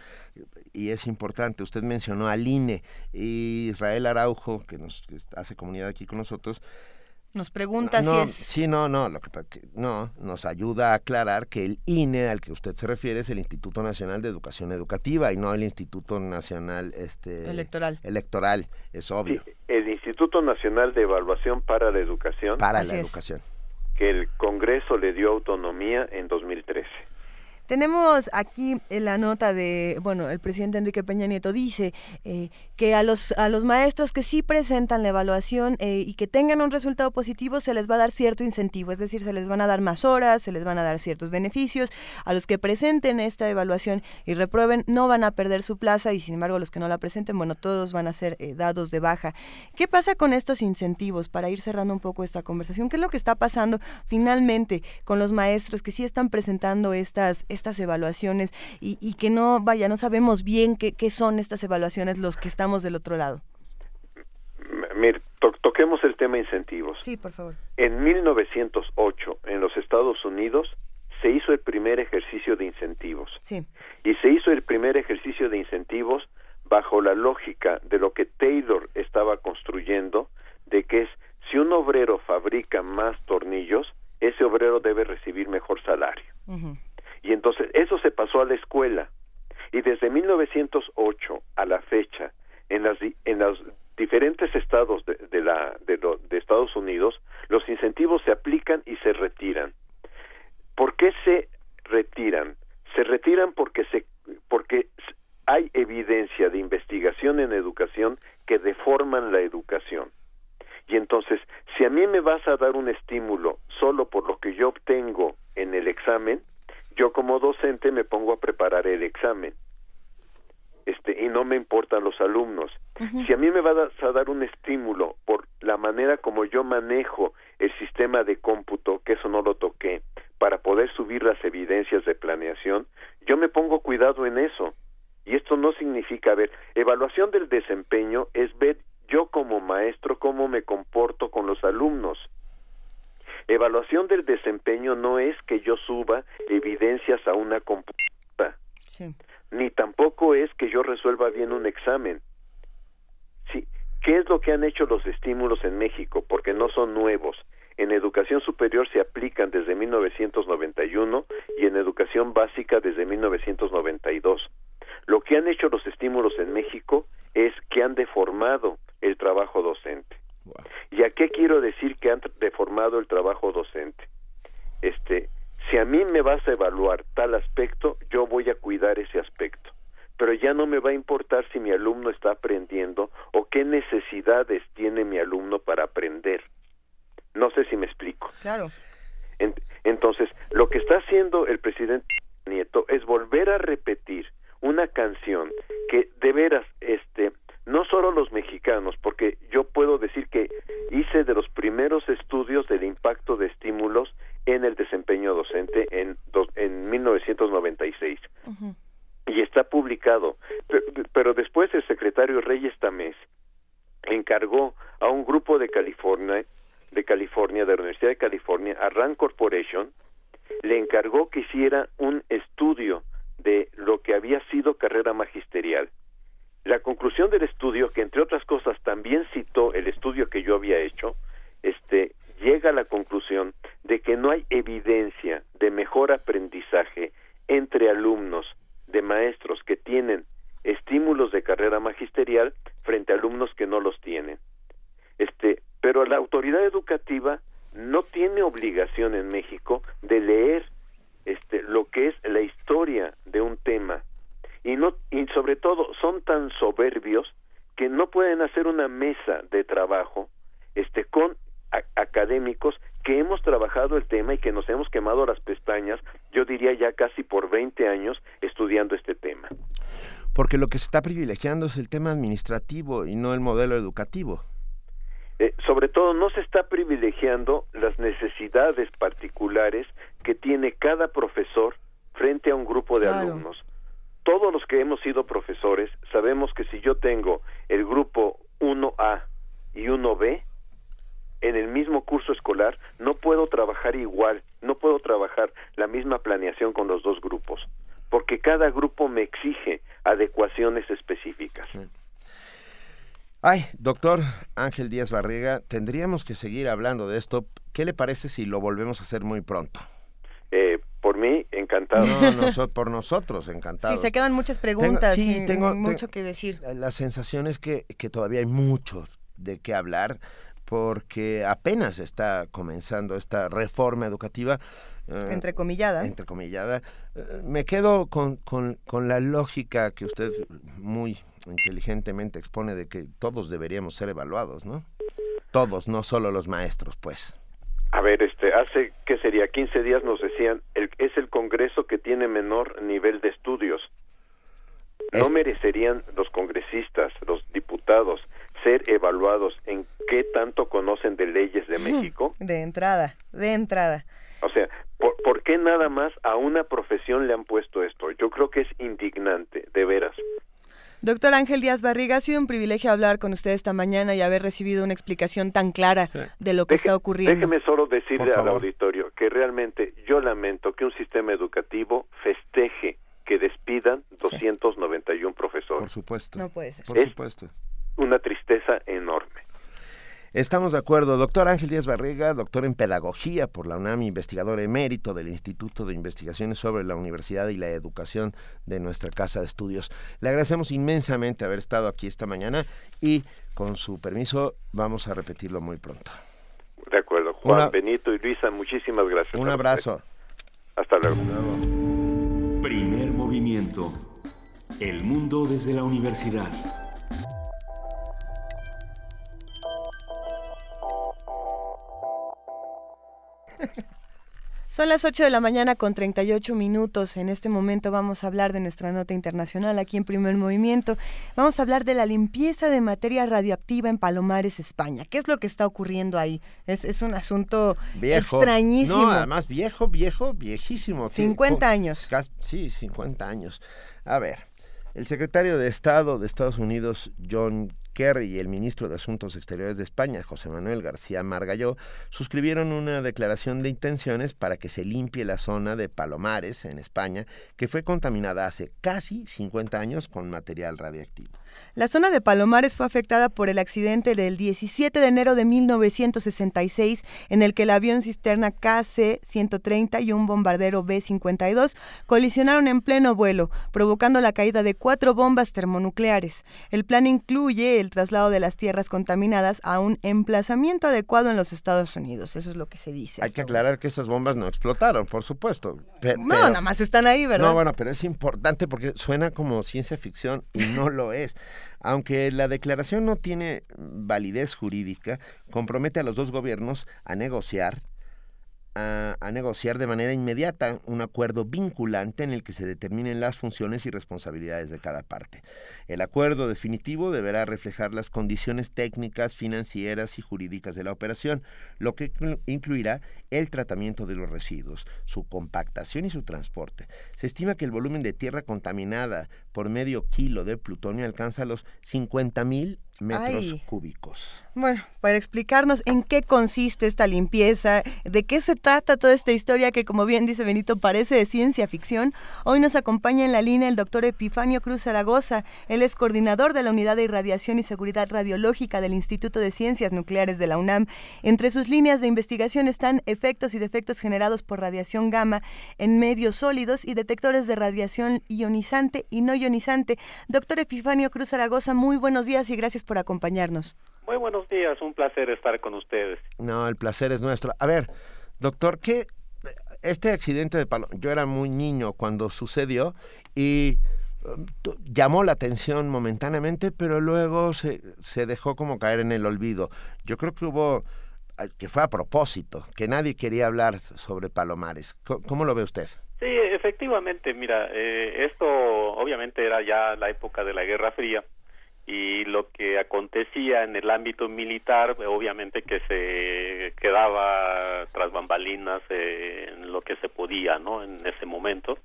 y es importante. Usted mencionó al INE y Israel Araujo, que nos hace comunidad aquí con nosotros.
Nos pregunta
no,
si es.
Sí, no, no, lo que, no, nos ayuda a aclarar que el INE al que usted se refiere es el Instituto Nacional de Educación Educativa y no el Instituto Nacional este,
Electoral.
Electoral, es obvio.
el Instituto Nacional de Evaluación para la Educación.
Para la educación
que el Congreso le dio autonomía en 2013.
Tenemos aquí la nota de, bueno, el presidente Enrique Peña Nieto dice eh, que a los, a los maestros que sí presentan la evaluación eh, y que tengan un resultado positivo se les va a dar cierto incentivo, es decir, se les van a dar más horas, se les van a dar ciertos beneficios. A los que presenten esta evaluación y reprueben no van a perder su plaza y sin embargo los que no la presenten, bueno, todos van a ser eh, dados de baja. ¿Qué pasa con estos incentivos para ir cerrando un poco esta conversación? ¿Qué es lo que está pasando finalmente con los maestros que sí están presentando estas estas evaluaciones y, que no, vaya, no sabemos bien qué, qué, son estas evaluaciones los que estamos del otro lado.
Mire, toquemos el tema incentivos.
Sí, por favor.
En 1908, en los Estados Unidos, se hizo el primer ejercicio de incentivos.
Sí.
Y se hizo el primer ejercicio de incentivos bajo la lógica de lo que Taylor estaba construyendo, de que es si un obrero fabrica más tornillos, ese obrero debe recibir mejor salario. Y entonces eso se pasó a la escuela. Y desde 1908 a la fecha, en, las, en los diferentes estados de, de la, de, Estados Unidos, los incentivos se aplican y se retiran. ¿Por qué se retiran? Se retiran porque, se, porque hay evidencia de investigación en educación que deforman la educación. Y entonces, si a mí me vas a dar un estímulo solo por lo que yo obtengo en el examen, yo como docente me pongo a preparar el examen este y no me importan los alumnos. Si a mí me vas a dar un estímulo por la manera como yo manejo el sistema de cómputo que eso no lo toqué para poder subir las evidencias de planeación yo me pongo cuidado en eso. Y esto no significa ver evaluación del desempeño es ver yo como maestro cómo me comporto con los alumnos. Evaluación del desempeño no es que yo suba evidencias a una computadora, ni tampoco es que yo resuelva bien un examen. Sí, ¿qué es lo que han hecho los estímulos en México? Porque no son nuevos. En educación superior se aplican desde 1991 y en educación básica desde 1992. Lo que han hecho los estímulos en México es que han deformado el trabajo docente. ¿Y a qué quiero decir que han deformado el trabajo docente? Este, si a mí me vas a evaluar tal aspecto, yo voy a cuidar ese aspecto. Pero ya no me va a importar si mi alumno está aprendiendo o qué necesidades tiene mi alumno para aprender. No sé si me explico.
Claro.
entonces, lo que está haciendo el presidente Nieto es volver a repetir una canción que de veras este no solo los mexicanos, porque yo puedo decir que hice de los primeros estudios del impacto de estímulos en el desempeño docente en, en 1996. Y está publicado. Pero, después el secretario Reyes Tamés encargó a un grupo de California, de California, de la Universidad de California, a Rand Corporation, le encargó que hiciera un estudio de lo que había sido carrera magisterial la conclusión del estudio, que entre otras cosas también citó el estudio que yo había hecho, este, llega a la conclusión de que no hay evidencia de mejor aprendizaje entre alumnos de maestros que tienen estímulos de carrera magisterial frente a alumnos que no los tienen. Este, pero la autoridad educativa no tiene obligación en México de leer este lo que es la historia de un tema y no y sobre todo son tan soberbios que no pueden hacer una mesa de trabajo este con académicos que hemos trabajado el tema y que nos hemos quemado las pestañas, yo diría ya casi por 20 años estudiando este tema.
Porque lo que se está privilegiando es el tema administrativo y no el modelo educativo.
Eh, sobre todo no se está privilegiando las necesidades particulares que tiene cada profesor frente a un grupo de alumnos. Todos los que hemos sido profesores sabemos que si yo tengo el grupo 1A y 1B, en el mismo curso escolar no puedo trabajar igual, no puedo trabajar la misma planeación con los dos grupos, porque cada grupo me exige adecuaciones específicas.
Ay, doctor Ángel Díaz Barriga, tendríamos que seguir hablando de esto. ¿Qué le parece si lo volvemos a hacer muy pronto?
Eh, por mí, encantado.
No, por nosotros, encantado.
Sí, se quedan muchas preguntas y tengo mucho que decir.
La sensación es que, que todavía hay mucho de qué hablar porque apenas está comenzando esta reforma educativa.
Eh, entrecomillada.
Entrecomillada. Eh, me quedo con, con, con, la lógica que usted muy inteligentemente expone de que todos deberíamos ser evaluados, ¿no? Todos, no solo los maestros, pues.
A ver, este, hace, ¿qué sería? 15 días nos decían, el, es el Congreso que tiene menor nivel de estudios. ¿No merecerían los congresistas, los diputados, ser evaluados en qué tanto conocen de leyes de México?
De entrada, de entrada.
O sea, ¿por, ¿por, qué nada más a una profesión le han puesto esto? Yo creo que es indignante, de veras.
Doctor Ángel Díaz Barriga, ha sido un privilegio hablar con usted esta mañana y haber recibido una explicación tan clara de lo que está ocurriendo.
Déjeme solo decirle al auditorio que realmente yo lamento que un sistema educativo festeje que despidan 291 profesores.
Por supuesto.
No puede ser.
Por supuesto
una tristeza enorme.
Estamos de acuerdo. Doctor Ángel Díaz Barriga, doctor en Pedagogía por la UNAM, investigador emérito del Instituto de Investigaciones sobre la Universidad y la Educación de nuestra Casa de Estudios. Le agradecemos inmensamente haber estado aquí esta mañana y, con su permiso, vamos a repetirlo muy pronto.
De acuerdo. Juan, Benito y Luisa, muchísimas gracias.
Un abrazo.
Hasta luego.
Primer movimiento. El mundo desde la universidad.
Son las 8 de la mañana con 38 minutos. En este momento vamos a hablar de nuestra nota internacional aquí en Primer Movimiento. Vamos a hablar de la limpieza de materia radioactiva en Palomares, España. ¿Qué es lo que está ocurriendo ahí? Es, un asunto extrañísimo. No,
además viejo, viejo, viejísimo.
50 años.
Sí, 50 años. A ver, el secretario de Estado de Estados Unidos, John Kerry y el ministro de Asuntos Exteriores de España, José Manuel García Margalló, suscribieron una declaración de intenciones para que se limpie la zona de Palomares, en España, que fue contaminada hace casi 50 años con material radiactivo.
La zona de Palomares fue afectada por el accidente del 17 de enero de 1966 en el que el avión cisterna KC-130 y un bombardero B-52 colisionaron en pleno vuelo, provocando la caída de cuatro bombas termonucleares. El plan incluye el traslado de las tierras contaminadas a un emplazamiento adecuado en los Estados Unidos. Eso es lo que se dice.
Hay que aclarar que esas bombas no explotaron, por supuesto.
no, nada más están ahí, ¿verdad?
No, bueno, pero es importante porque suena como ciencia ficción y no lo es. Aunque la declaración no tiene validez jurídica, compromete a los dos gobiernos a negociar a, negociar de manera inmediata un acuerdo vinculante en el que se determinen las funciones y responsabilidades de cada parte. El acuerdo definitivo deberá reflejar las condiciones técnicas, financieras y jurídicas de la operación, lo que incluirá el tratamiento de los residuos, su compactación y su transporte. Se estima que el volumen de tierra contaminada por medio kilo de plutonio alcanza los 50.000 metros cúbicos.
Bueno, para explicarnos en qué consiste esta limpieza, de qué se trata toda esta historia que, como bien dice Benito, parece de ciencia ficción, hoy nos acompaña en la línea el doctor Epifanio Cruz Zaragoza. Él es coordinador de la Unidad de Irradiación y Seguridad Radiológica del Instituto de Ciencias Nucleares de la UNAM. Entre sus líneas de investigación están efectos y defectos generados por radiación gamma en medios sólidos y detectores de radiación ionizante y no ionizante. Doctor Epifanio Cruz Zaragoza, muy buenos días y gracias por acompañarnos.
Muy buenos días, un placer estar con ustedes.
No, el placer es nuestro. A ver, doctor, ¿qué este accidente de palo, yo era muy niño cuando sucedió y um, llamó la atención momentáneamente, pero luego se, se dejó como caer en el olvido. Yo creo que hubo que fue a propósito, que nadie quería hablar sobre Palomares. ¿Cómo, lo ve usted?
Sí, efectivamente, mira, eh, esto obviamente era ya la época de la Guerra Fría y lo que acontecía en el ámbito militar, obviamente que se quedaba tras bambalinas eh, en lo que se podía, ¿no? En ese momento.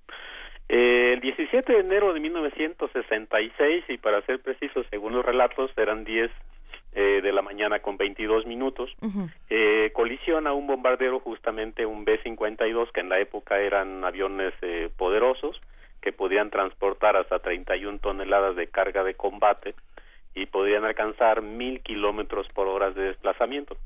Eh, el 17 de enero de 1966, y para ser precisos, según los relatos, eran 10 eh, de la mañana con 22 minutos, eh, colisiona un bombardero, justamente un B-52, que en la época eran aviones eh, poderosos, que podían transportar hasta 31 toneladas de carga de combate y podían alcanzar mil kilómetros por hora de desplazamiento.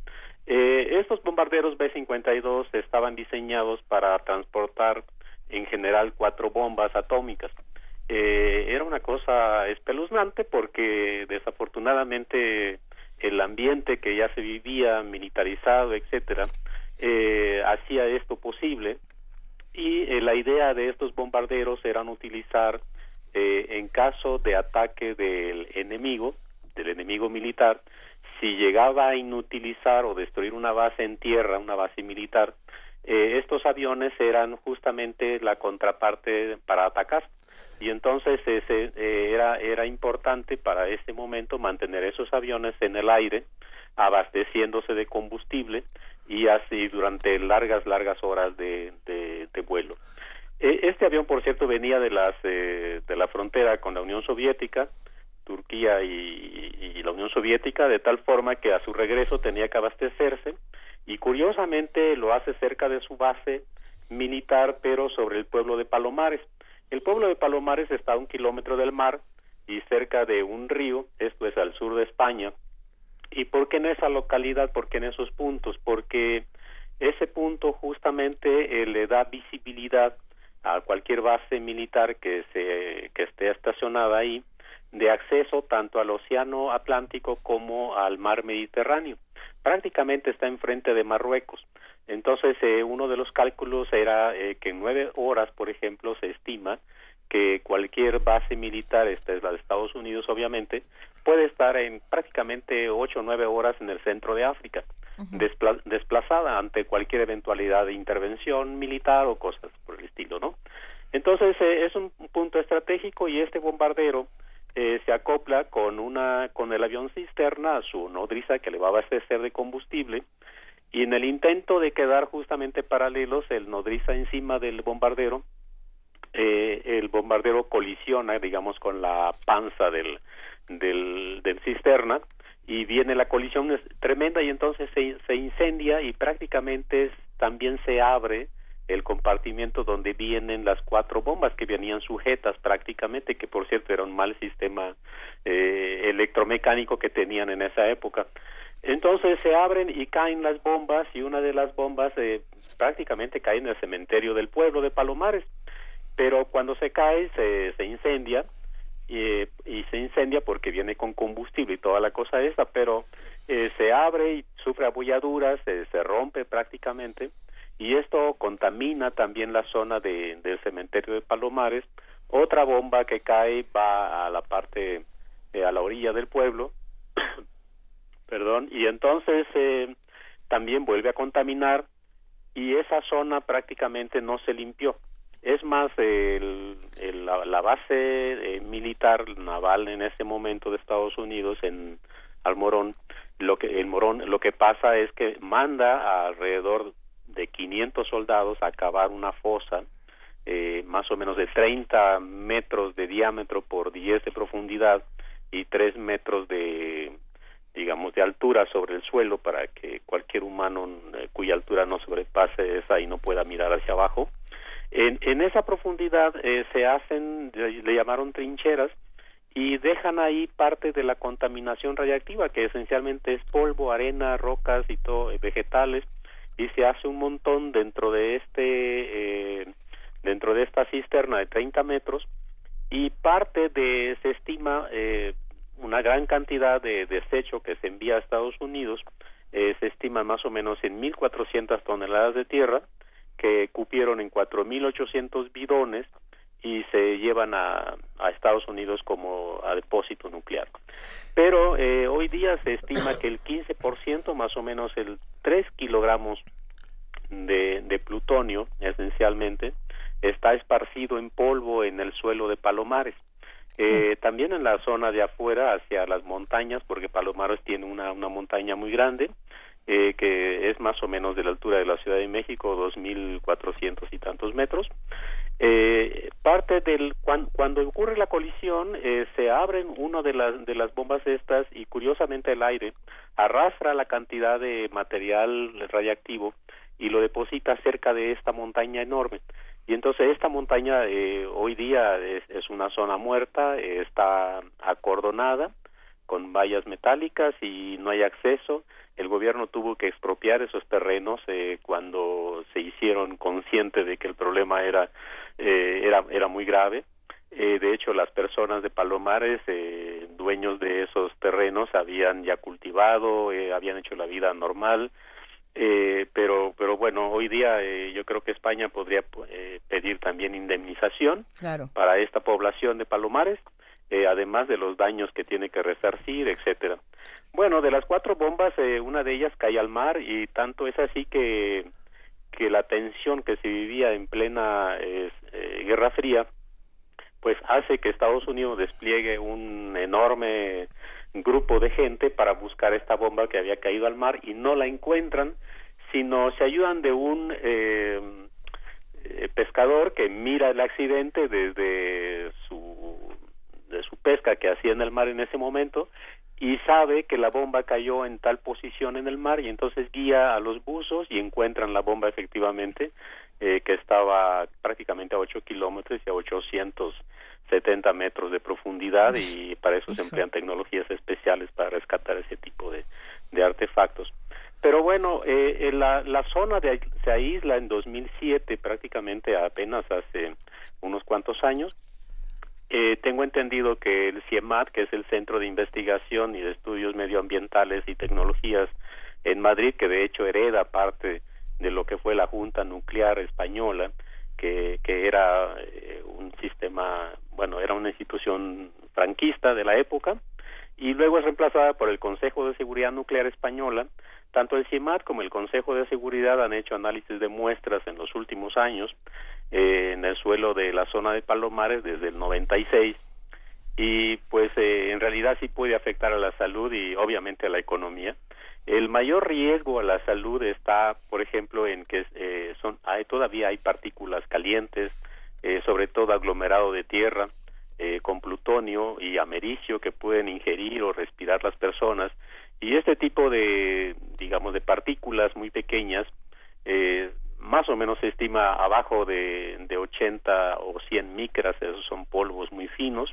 estos bombarderos B-52 estaban diseñados para transportar en general cuatro bombas atómicas. era una cosa espeluznante porque desafortunadamente el ambiente que ya se vivía militarizado, etcétera, eh, hacía esto posible. Y eh, la idea de estos bombarderos eran utilizar eh, en caso de ataque del enemigo, del enemigo militar, si llegaba a inutilizar o destruir una base en tierra, una base militar, estos aviones eran justamente la contraparte para atacar y entonces ese, eh, era, era importante para ese momento mantener esos aviones en el aire abasteciéndose de combustible y así durante largas, largas horas de, de, vuelo. E, este avión, por cierto, venía de, las, eh, de la frontera con la Unión Soviética, Turquía y, y, la Unión Soviética, de tal forma que a su regreso tenía que abastecerse y curiosamente lo hace cerca de su base militar, pero sobre el pueblo de Palomares. El pueblo de Palomares está a un kilómetro del mar y cerca de un río, esto es al sur de España. ¿Y por qué en esa localidad? ¿Por qué en esos puntos? Porque ese punto justamente eh, le da visibilidad a cualquier base militar que, se, que esté estacionada ahí de acceso tanto al Océano Atlántico como al mar Mediterráneo. Prácticamente está enfrente de Marruecos. Entonces, eh, uno de los cálculos era eh, que en nueve horas, por ejemplo, se estima que cualquier base militar, esta es la de Estados Unidos, obviamente, puede estar en prácticamente ocho o nueve horas en el centro de África, desplazada ante cualquier eventualidad de intervención militar o cosas por el estilo, ¿no? Entonces, eh, es un punto estratégico y este bombardero se acopla con una con el avión cisterna a su nodriza que le va a abastecer de combustible y en el intento de quedar justamente paralelos el nodriza encima del bombardero eh, el bombardero colisiona digamos con la panza del del, del cisterna y viene la colisión es tremenda y entonces se, se incendia y prácticamente también se abre el compartimiento donde vienen las cuatro bombas que venían sujetas prácticamente, que por cierto era un mal sistema eh, electromecánico que tenían en esa época. Entonces se abren y caen las bombas y una de las bombas eh, prácticamente cae en el cementerio del pueblo de Palomares. Pero cuando se cae se, se incendia y, y se incendia porque viene con combustible y toda la cosa esa, pero eh, se abre y sufre abulladuras, se, se rompe prácticamente y esto contamina también la zona de, del cementerio de Palomares. Otra bomba que cae va a la parte, eh, a la orilla del pueblo perdón, y entonces eh, también vuelve a contaminar y esa zona prácticamente no se limpió. Es más, el, la, base eh, militar naval en ese momento de Estados Unidos en Almorón, lo que el Morón, lo que pasa es que manda alrededor de 500 soldados a cavar una fosa eh, más o menos de 30 metros de diámetro por 10 de profundidad y 3 metros de digamos, de altura sobre el suelo para que cualquier humano eh, cuya altura no sobrepase esa y no pueda mirar hacia abajo. En, en esa profundidad eh, se hacen, le, llamaron trincheras, y dejan ahí parte de la contaminación radiactiva, que esencialmente es polvo, arena, rocas y todo, eh, vegetales, y se hace un montón dentro de este, dentro de esta cisterna de 30 metros, y parte de, se estima, una gran cantidad de desecho que se envía a Estados Unidos, eh, se estima más o menos en 1.400 toneladas de tierra, que cupieron en 4.800 bidones y se llevan a, a, Estados Unidos como a depósito nuclear. Pero eh, hoy día se estima que el 15%, más o menos el 3 kilogramos de, de plutonio, esencialmente, está esparcido en polvo en el suelo de Palomares. Eh, También en la zona de afuera, hacia las montañas, porque Palomares tiene una, una montaña muy grande, eh, que es más o menos de la altura de la Ciudad de México, 2.400 y tantos metros. Eh, parte del cuando, ocurre la colisión eh, se abren una de las de las bombas estas y curiosamente el aire arrastra la cantidad de material radiactivo y lo deposita cerca de esta montaña enorme y entonces esta montaña eh, hoy día es, es, una zona muerta eh, está acordonada con vallas metálicas y no hay acceso. El gobierno tuvo que expropiar esos terrenos eh, cuando se hicieron conscientes de que el problema era eh, era era muy grave. Eh, de hecho las personas de Palomares dueños de esos terrenos habían ya cultivado habían hecho la vida normal eh, pero pero bueno hoy día eh, yo creo que España podría eh, pedir también indemnización
claro.
para esta población de Palomares eh, además de los daños que tiene que resarcir etcétera bueno, de las cuatro bombas, eh, una de ellas cae al mar y tanto es así que, que la tensión que se vivía en plena eh, Guerra Fría, pues hace que Estados Unidos despliegue un enorme grupo de gente para buscar esta bomba que había caído al mar y no la encuentran, sino se ayudan de un eh, pescador que mira el accidente desde su de su pesca que hacía en el mar en ese momento y sabe que la bomba cayó en tal posición en el mar y entonces guía a los buzos y encuentran la bomba efectivamente eh, que estaba prácticamente a 8 kilómetros y a 870 metros de profundidad y para eso se emplean tecnologías especiales para rescatar ese tipo de, de artefactos. Pero bueno, eh, la, la zona de, se aísla en 2007 prácticamente apenas hace unos cuantos años. Eh, tengo entendido que el CIEMAT, que es el Centro de Investigación y de Estudios Medioambientales y Tecnologías en Madrid, que de hecho hereda parte de lo que fue la Junta Nuclear Española, que, que era eh, un sistema, bueno, era una institución franquista de la época, y luego es reemplazada por el Consejo de Seguridad Nuclear Española. Tanto el CIEMAT como el Consejo de Seguridad han hecho análisis de muestras en los últimos años eh, en el suelo de la zona de Palomares desde el 96 y pues eh, en realidad sí puede afectar a la salud y obviamente a la economía. El mayor riesgo a la salud está, por ejemplo, en que eh, son hay, todavía hay partículas calientes, eh, sobre todo aglomerado de tierra, eh, con plutonio y americio que pueden ingerir o respirar las personas. Y este tipo de digamos de partículas muy pequeñas eh, más o menos se estima abajo de, de 80 o 100 micras, esos son polvos muy finos,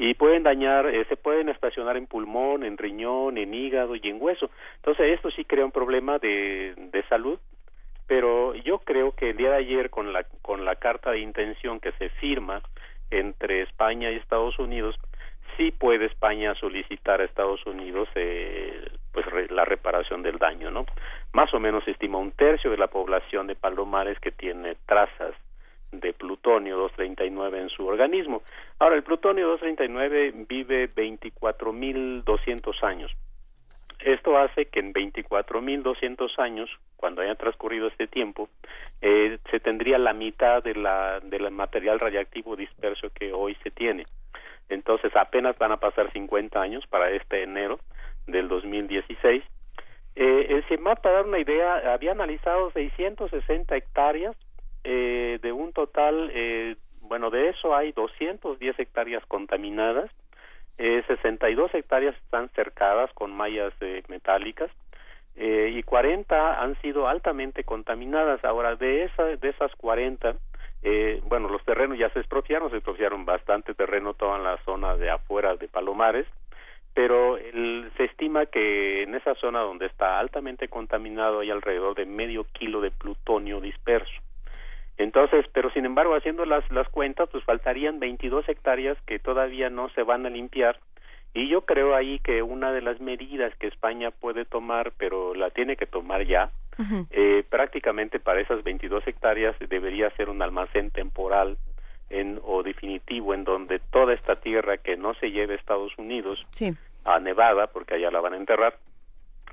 y pueden dañar, eh, se pueden estacionar en pulmón, en riñón, en hígado y en hueso. Entonces esto sí crea un problema de, de salud, pero yo creo que el día de ayer con la, con la carta de intención que se firma entre España y Estados Unidos, sí puede España solicitar a Estados Unidos eh, pues re, la reparación del daño, ¿no? Más o menos se estima un tercio de la población de Palomares que tiene trazas de plutonio 239 en su organismo. Ahora, el plutonio 239 vive 24.200 años. Esto hace que en 24.200 años, cuando haya transcurrido este tiempo, eh, se tendría la mitad de la, del material radiactivo disperso que hoy se tiene. Entonces apenas van a pasar 50 años para este enero del 2016. Eh, el CIEMAT, para dar una idea, había analizado 660 hectáreas eh, de un total, eh, bueno, de eso hay 210 hectáreas contaminadas, eh, 62 hectáreas están cercadas con mallas eh, metálicas eh, y 40 han sido altamente contaminadas. Ahora, de, esa, de esas 40, eh, bueno, los terrenos ya se expropiaron, se expropiaron bastante terreno toda la zona de afuera de Palomares, pero el, se estima que en esa zona donde está altamente contaminado hay alrededor de medio kilo de plutonio disperso. Entonces, pero sin embargo, haciendo las, las cuentas, pues faltarían 22 hectáreas que todavía no se van a limpiar. Y yo creo ahí que una de las medidas que España puede tomar, pero la tiene que tomar ya, eh, prácticamente para esas 22 hectáreas debería ser un almacén temporal en, o definitivo en donde toda esta tierra que no se lleve a Estados Unidos a Nevada, porque allá la van a enterrar,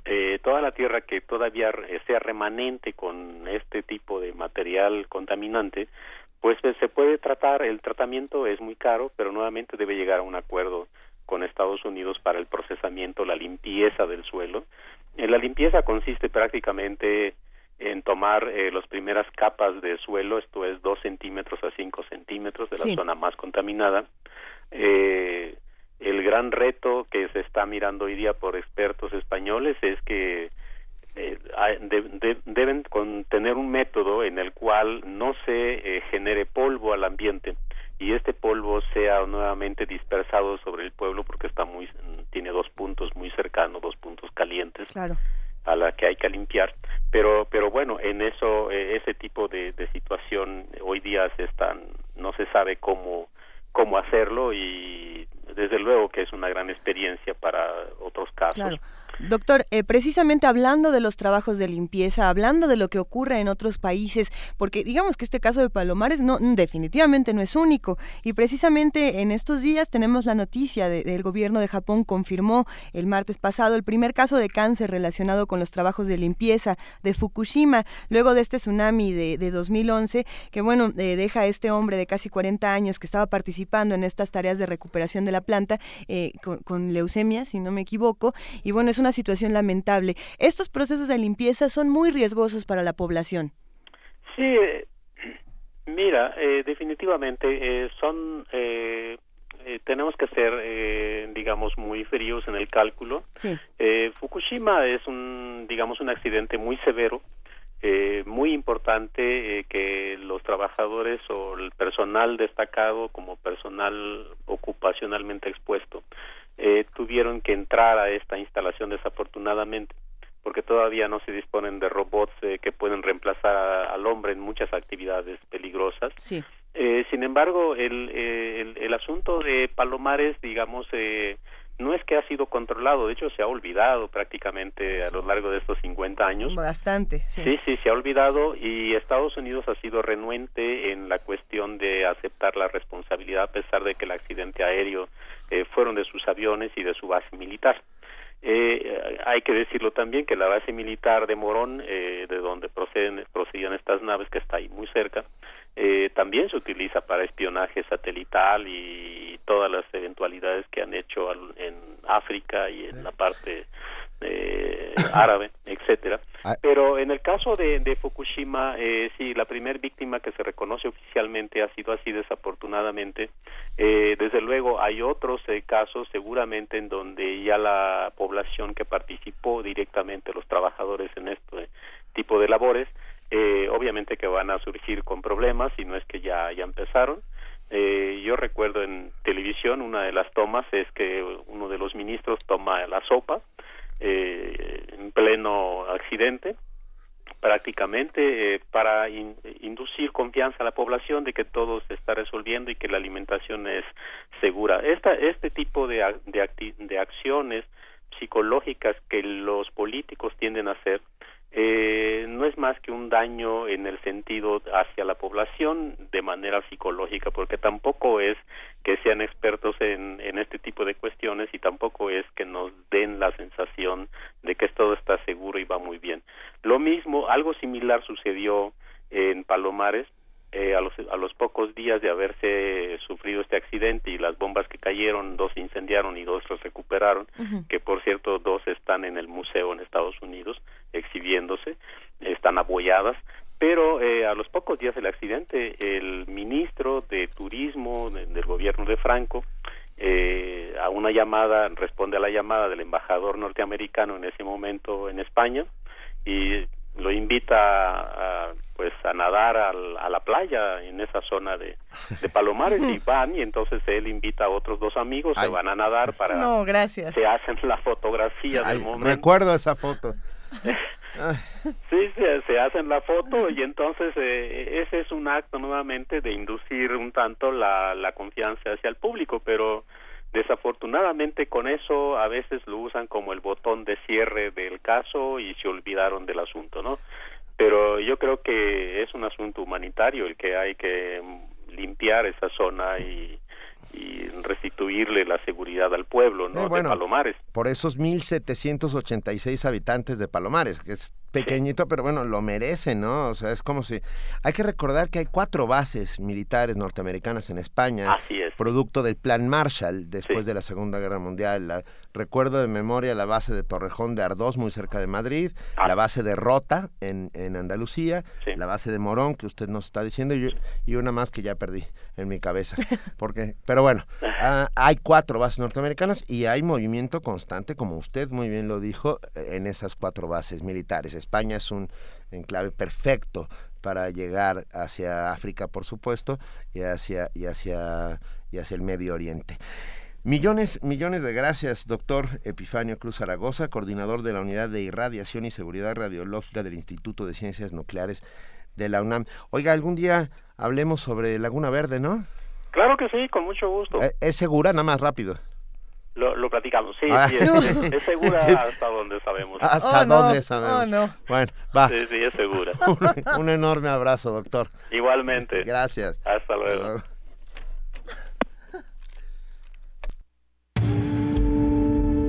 eh, toda la tierra que todavía sea remanente con este tipo de material contaminante, pues se puede tratar, el tratamiento es muy caro, pero nuevamente debe llegar a un acuerdo con Estados Unidos para el procesamiento, la limpieza del suelo. Eh, la limpieza consiste prácticamente en tomar eh, las primeras capas de suelo, esto es dos centímetros a cinco centímetros de la zona más contaminada. Eh, el gran reto que se está mirando hoy día por expertos españoles es que eh, deben tener un método en el cual no se eh, genere polvo al ambiente y este polvo sea nuevamente dispersado sobre el pueblo porque está muy tiene dos puntos muy cercanos dos puntos calientes a la que hay que limpiar. Pero pero bueno en eso eh, ese tipo de, de situación hoy día se están no se sabe cómo cómo hacerlo y desde luego que es una gran experiencia para otros casos.
Doctor, eh, precisamente hablando de los trabajos de limpieza, hablando de lo que ocurre en otros países, porque digamos que este caso de Palomares no definitivamente no es único y precisamente en estos días tenemos la noticia del gobierno de Japón confirmó el martes pasado el primer caso de cáncer relacionado con los trabajos de limpieza de Fukushima luego de este tsunami de, 2011 que bueno eh, deja a este hombre de casi 40 años que estaba participando en estas tareas de recuperación de la planta eh, con, con leucemia si no me equivoco y bueno es una situación lamentable. Estos procesos de limpieza son muy riesgosos para la población.
Sí, eh, mira, eh, definitivamente eh, son tenemos que ser, digamos, muy fríos en el cálculo. Fukushima es un, digamos, un accidente muy severo, muy importante que los trabajadores o el personal destacado como personal ocupacionalmente expuesto eh, tuvieron que entrar a esta instalación desafortunadamente porque todavía no se disponen de robots eh, que pueden reemplazar al hombre en muchas actividades peligrosas.
Sí.
Eh, sin embargo, el, el, el, asunto de Palomares, digamos, eh, no es que ha sido controlado, de hecho se ha olvidado prácticamente a lo largo de estos 50 años.
Bastante,
sí. Sí, sí, se ha olvidado y Estados Unidos ha sido renuente en la cuestión de aceptar la responsabilidad a pesar de que el accidente aéreo eh, fueron de sus aviones y de su base militar. Eh, hay que decirlo también que la base militar de Morón, eh, de donde proceden, procedían estas naves, que está ahí muy cerca, eh, también se utiliza para espionaje satelital y todas las eventualidades que han hecho en África y en la parte eh, árabe, etcétera. Ah. Pero en el caso de, de Fukushima, eh, sí, la primera víctima que se reconoce oficialmente ha sido así desafortunadamente. Eh, desde luego hay otros eh, casos seguramente en donde ya la población que participó directamente, los trabajadores en este tipo de labores, eh, obviamente que van a surgir con problemas y no es que ya, ya empezaron. Eh, yo recuerdo en televisión una de las tomas es que uno de los ministros toma la sopa eh, en pleno accidente prácticamente eh, para inducir confianza a la población de que todo se está resolviendo y que la alimentación es segura. Esta, este tipo de, de, de acciones psicológicas que los políticos tienden a hacer eh, no es más que un daño en el sentido hacia la población de manera psicológica, porque tampoco es que sean expertos en, en este tipo de cuestiones y tampoco es que nos den la sensación de que todo está seguro y va muy bien. Lo mismo, algo similar sucedió en Palomares, eh, a, los, a los pocos días de haberse sufrido este accidente y las bombas que cayeron, dos se incendiaron y dos los recuperaron, que por cierto dos están en el museo en Estados Unidos exhibiéndose, están abolladas, pero eh, a los pocos días del accidente el ministro de Turismo del gobierno de Franco eh, a una llamada, responde a la llamada del embajador norteamericano en ese momento en España y lo invita a, pues a nadar a la playa en esa zona de, de Palomares y van y entonces él invita a otros dos amigos se van a nadar para
no gracias.
se hacen la fotografía del momento.
recuerdo esa foto.
Sí se, se, hacen la foto y entonces eh, ese es un acto nuevamente de inducir un tanto la, la confianza hacia el público pero Desafortunadamente con eso a veces lo usan como el botón de cierre del caso y se olvidaron del asunto, ¿no? Pero yo creo que es un asunto humanitario el que hay que limpiar esa zona y, y restituirle la seguridad al pueblo, ¿no?
Eh,
de Palomares.
Por esos 1.786 habitantes de Palomares, que es pequeñito, pero bueno, lo merecen, ¿no? O sea, es como si... Hay que recordar que hay cuatro bases militares norteamericanas en España.
Así es.
Producto del Plan Marshall después de la Segunda Guerra Mundial. La, recuerdo de memoria la base de Torrejón de Ardós, muy cerca de Madrid,
Ah.
la base de Rota en, en Andalucía, la base de Morón, que usted nos está diciendo, y, y una más que ya perdí en mi cabeza. Porque, pero bueno, ah, hay cuatro bases norteamericanas y hay movimiento constante, como usted muy bien lo dijo, en esas cuatro bases militares. España es un enclave perfecto para llegar hacia África, por supuesto, y hacia, y hacia, y hacia el Medio Oriente. Millones, millones de gracias, doctor Epifanio Cruz Zaragoza, coordinador de la Unidad de Irradiación y Seguridad Radiológica del Instituto de Ciencias Nucleares de la UNAM. Oiga, algún día hablemos sobre Laguna Verde, ¿no?
Claro que sí, con mucho gusto.
Eh, ¿Es segura? Nada más rápido.
Lo, lo platicamos, sí,
Ah.
sí, es, es- es segura hasta donde sabemos.
¿Hasta dónde sabemos?
oh, no.
Bueno, va.
Sí, sí, es segura.
un, un enorme abrazo, doctor.
Igualmente.
Gracias.
Hasta luego.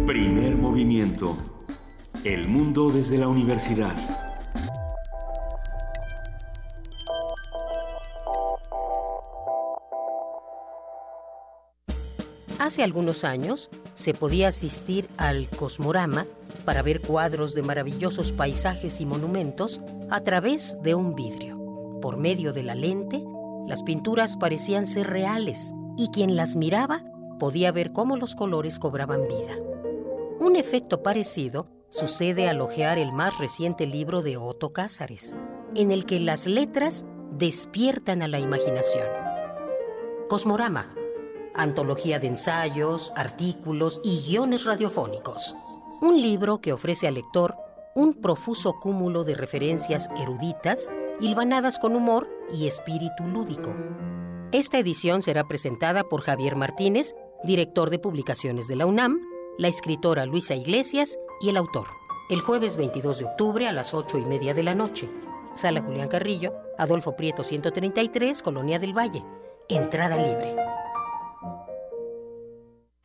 Primer movimiento. El mundo desde la universidad.
Hace algunos años se podía asistir al Cosmorama para ver cuadros de maravillosos paisajes y monumentos a través de un vidrio. Por medio de la lente, las pinturas parecían ser reales y quien las miraba podía ver cómo los colores cobraban vida. Un efecto parecido sucede al hojear el más reciente libro de Otto Cázares, en el que las letras despiertan a la imaginación. Cosmorama, antología de ensayos, artículos y guiones radiofónicos. Un libro que ofrece al lector un profuso cúmulo de referencias eruditas, hilvanadas con humor y espíritu lúdico. Esta edición será presentada por Javier Martínez, director de publicaciones de la UNAM, la escritora Luisa Iglesias y el autor. El jueves 22 de octubre a las 8 y media de la noche. Sala Julián Carrillo, Adolfo Prieto 133, Colonia del Valle. Entrada libre.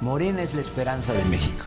Morena es la esperanza de México.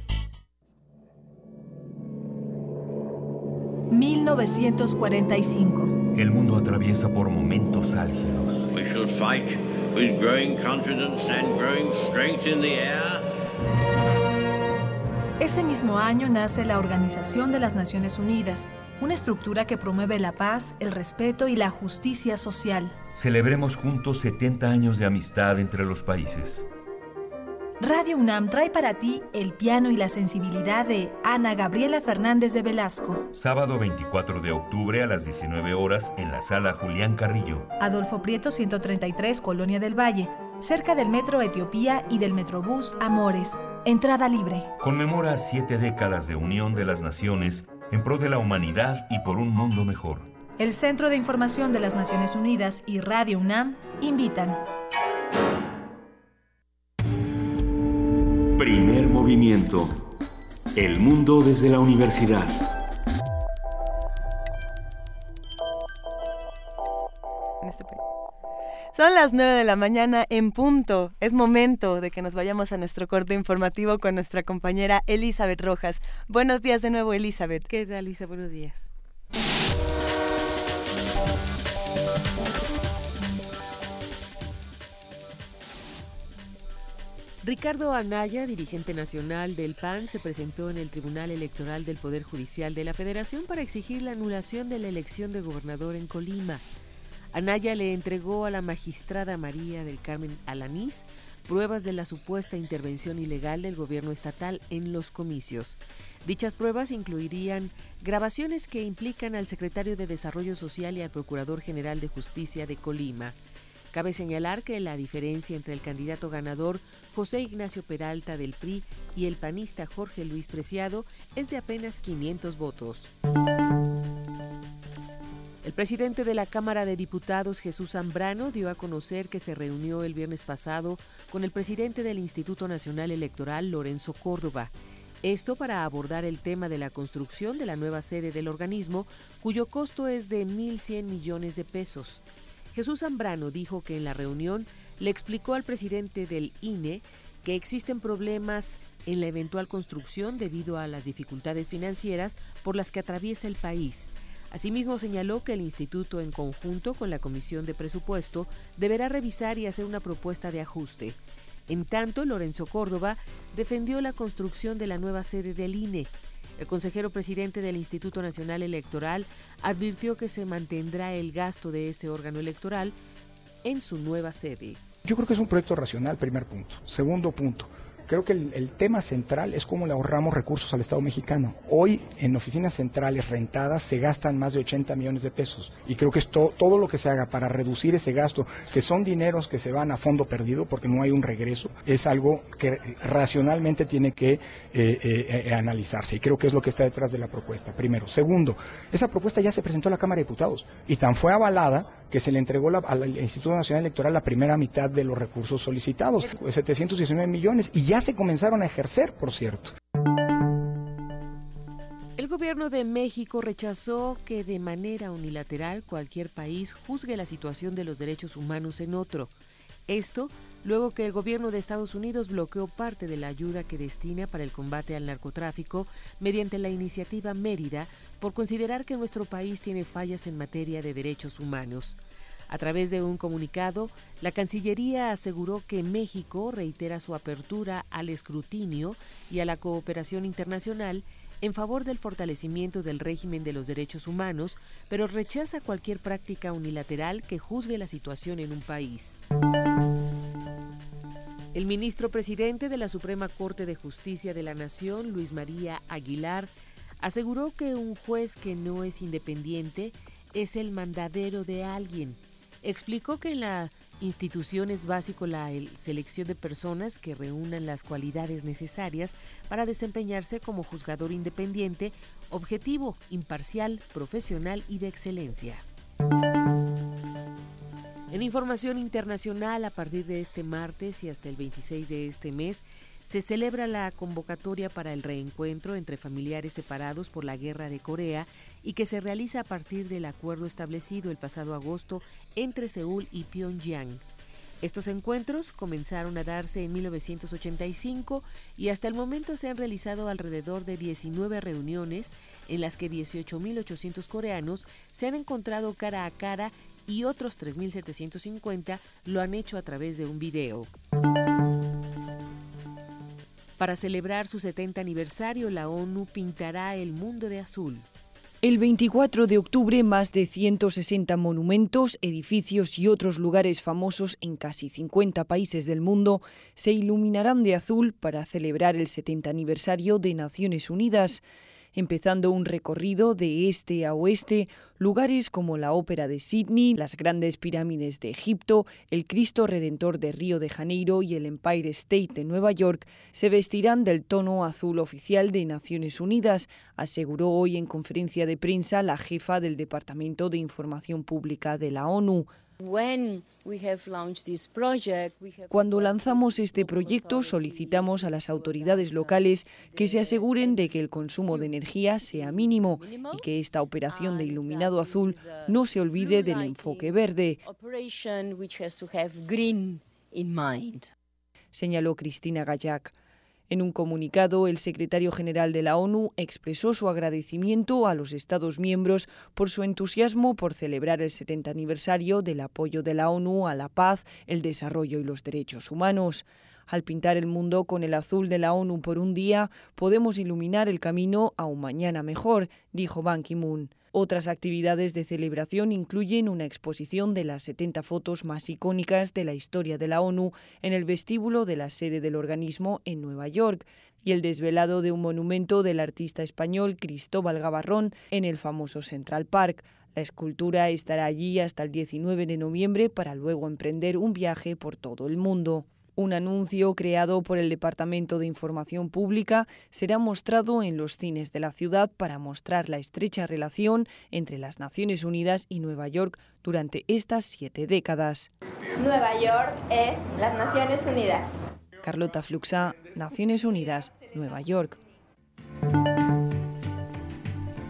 1945.
El mundo atraviesa por momentos álgidos.
We shall fight with growing confidence and growing strength in the air.
Ese mismo año nace la Organización de las Naciones Unidas, una estructura que promueve la paz, el respeto y la justicia social.
Celebremos juntos 70 años de amistad entre los países.
Radio UNAM trae para ti el piano y la sensibilidad de Ana Gabriela Fernández de Velasco,
Sábado 24 de octubre a las 19 horas en la sala Julián Carrillo.
Adolfo Prieto 133, Colonia del Valle, cerca del Metro Etiopía y del Metrobús Amores. Entrada libre.
Conmemora siete décadas de unión de las naciones en pro de la humanidad y por un mundo mejor.
El Centro de Información de las Naciones Unidas y Radio UNAM invitan.
Primer movimiento. El mundo desde la universidad.
este. Son las 9 de la mañana en punto. Es momento de que nos vayamos a nuestro corte informativo con nuestra compañera Elizabeth Rojas. Buenos días de nuevo, Elizabeth.
¿Qué tal, Luisa? Buenos días. Ricardo Anaya, dirigente nacional del PAN, se presentó en el Tribunal Electoral del Poder Judicial de la Federación para exigir la anulación de la elección de gobernador en Colima. Anaya le entregó a la magistrada María del Carmen Alanís pruebas de la supuesta intervención ilegal del gobierno estatal en los comicios. Dichas pruebas incluirían grabaciones que implican al secretario de Desarrollo Social y al Procurador General de Justicia de Colima. Cabe señalar que la diferencia entre el candidato ganador José Ignacio Peralta del PRI y el panista Jorge Luis Preciado es de apenas 500 votos. El presidente de la Cámara de Diputados, Jesús Zambrano, dio a conocer que se reunió el viernes pasado con el presidente del Instituto Nacional Electoral, Lorenzo Córdoba. Esto para abordar el tema de la construcción de la nueva sede del organismo, cuyo costo es de 1.100 millones de pesos. Jesús Zambrano dijo que en la reunión le explicó al presidente del INE que existen problemas en la eventual construcción debido a las dificultades financieras por las que atraviesa el país. Asimismo señaló que el instituto en conjunto con la Comisión de Presupuesto deberá revisar y hacer una propuesta de ajuste. En tanto, Lorenzo Córdoba defendió la construcción de la nueva sede del INE. El consejero presidente del Instituto Nacional Electoral advirtió que se mantendrá el gasto de ese órgano electoral en su nueva sede.
Yo creo que es un proyecto racional, primer punto. Segundo punto, Creo que el, tema central es cómo le ahorramos recursos al Estado mexicano. Hoy en oficinas centrales rentadas se gastan más de 80 millones de pesos y creo que es todo lo que se haga para reducir ese gasto, que son dineros que se van a fondo perdido porque no hay un regreso, es algo que racionalmente tiene que eh, eh, eh, analizarse y creo que es lo que está detrás de la propuesta. Primero. Segundo, esa propuesta ya se presentó a la Cámara de Diputados y tan fue avalada que se le entregó al Instituto Nacional Electoral la primera mitad de los recursos solicitados, 719 millones, y ya se comenzaron a ejercer, por cierto.
El gobierno de México rechazó que de manera unilateral cualquier país juzgue la situación de los derechos humanos en otro. Esto luego que el gobierno de Estados Unidos bloqueó parte de la ayuda que destina para el combate al narcotráfico mediante la iniciativa Mérida por considerar que nuestro país tiene fallas en materia de derechos humanos. A través de un comunicado, la Cancillería aseguró que México reitera su apertura al escrutinio y a la cooperación internacional en favor del fortalecimiento del régimen de los derechos humanos, pero rechaza cualquier práctica unilateral que juzgue la situación en un país. El ministro presidente de la Suprema Corte de Justicia de la Nación, Luis María Aguilar, aseguró que un juez que no es independiente es el mandadero de alguien Explicó que en la institución es básico la selección de personas que reúnan las cualidades necesarias para desempeñarse como juzgador independiente, objetivo, imparcial, profesional y de excelencia. En información internacional, a partir de este martes y hasta el 26 de este mes, se celebra la convocatoria para el reencuentro entre familiares separados por la guerra de Corea y que se realiza a partir del acuerdo establecido el pasado agosto entre Seúl y Pyongyang. Estos encuentros comenzaron a darse en 1985 y hasta el momento se han realizado alrededor de 19 reuniones en las que 18.800 coreanos se han encontrado cara a cara y otros 3.750 lo han hecho a través de un video. Para celebrar su 70 aniversario, la ONU pintará el mundo de azul.
El 24 de octubre, más de 160 monumentos, edificios y otros lugares famosos en casi 50 países del mundo se iluminarán de azul para celebrar el 70 aniversario de Naciones Unidas empezando un recorrido de este a oeste, lugares como la Ópera de Sydney, las grandes pirámides de Egipto, el Cristo Redentor de Río de Janeiro y el Empire State de Nueva York se vestirán del tono azul oficial de Naciones Unidas, aseguró hoy en conferencia de prensa la jefa del Departamento de Información Pública de la ONU. Cuando lanzamos este proyecto solicitamos a las autoridades locales que se aseguren de que el consumo de energía sea mínimo y que esta operación de iluminado azul no se olvide del enfoque verde. Señaló Cristina Gallac. En un comunicado, el secretario general de la ONU expresó su agradecimiento a los Estados miembros por su entusiasmo por celebrar el 70 aniversario del apoyo de la ONU a la paz, el desarrollo y los derechos humanos. Al pintar el mundo con el azul de la ONU por un día, podemos iluminar el camino a un mañana mejor, dijo Ban Ki-moon. Otras actividades de celebración incluyen una exposición de las 70 fotos más icónicas de la historia de la ONU en el vestíbulo de la sede del organismo en Nueva York y el desvelado de un monumento del artista español Cristóbal Gavarrón en el famoso Central Park. La escultura estará allí hasta el 19 de noviembre para luego emprender un viaje por todo el mundo. Un anuncio creado por el Departamento de Información Pública será mostrado en los cines de la ciudad para mostrar la estrecha relación entre las Naciones Unidas y Nueva York durante estas siete décadas.
Nueva York es las Naciones Unidas.
Carlota Fluxa, Naciones Unidas, Nueva York.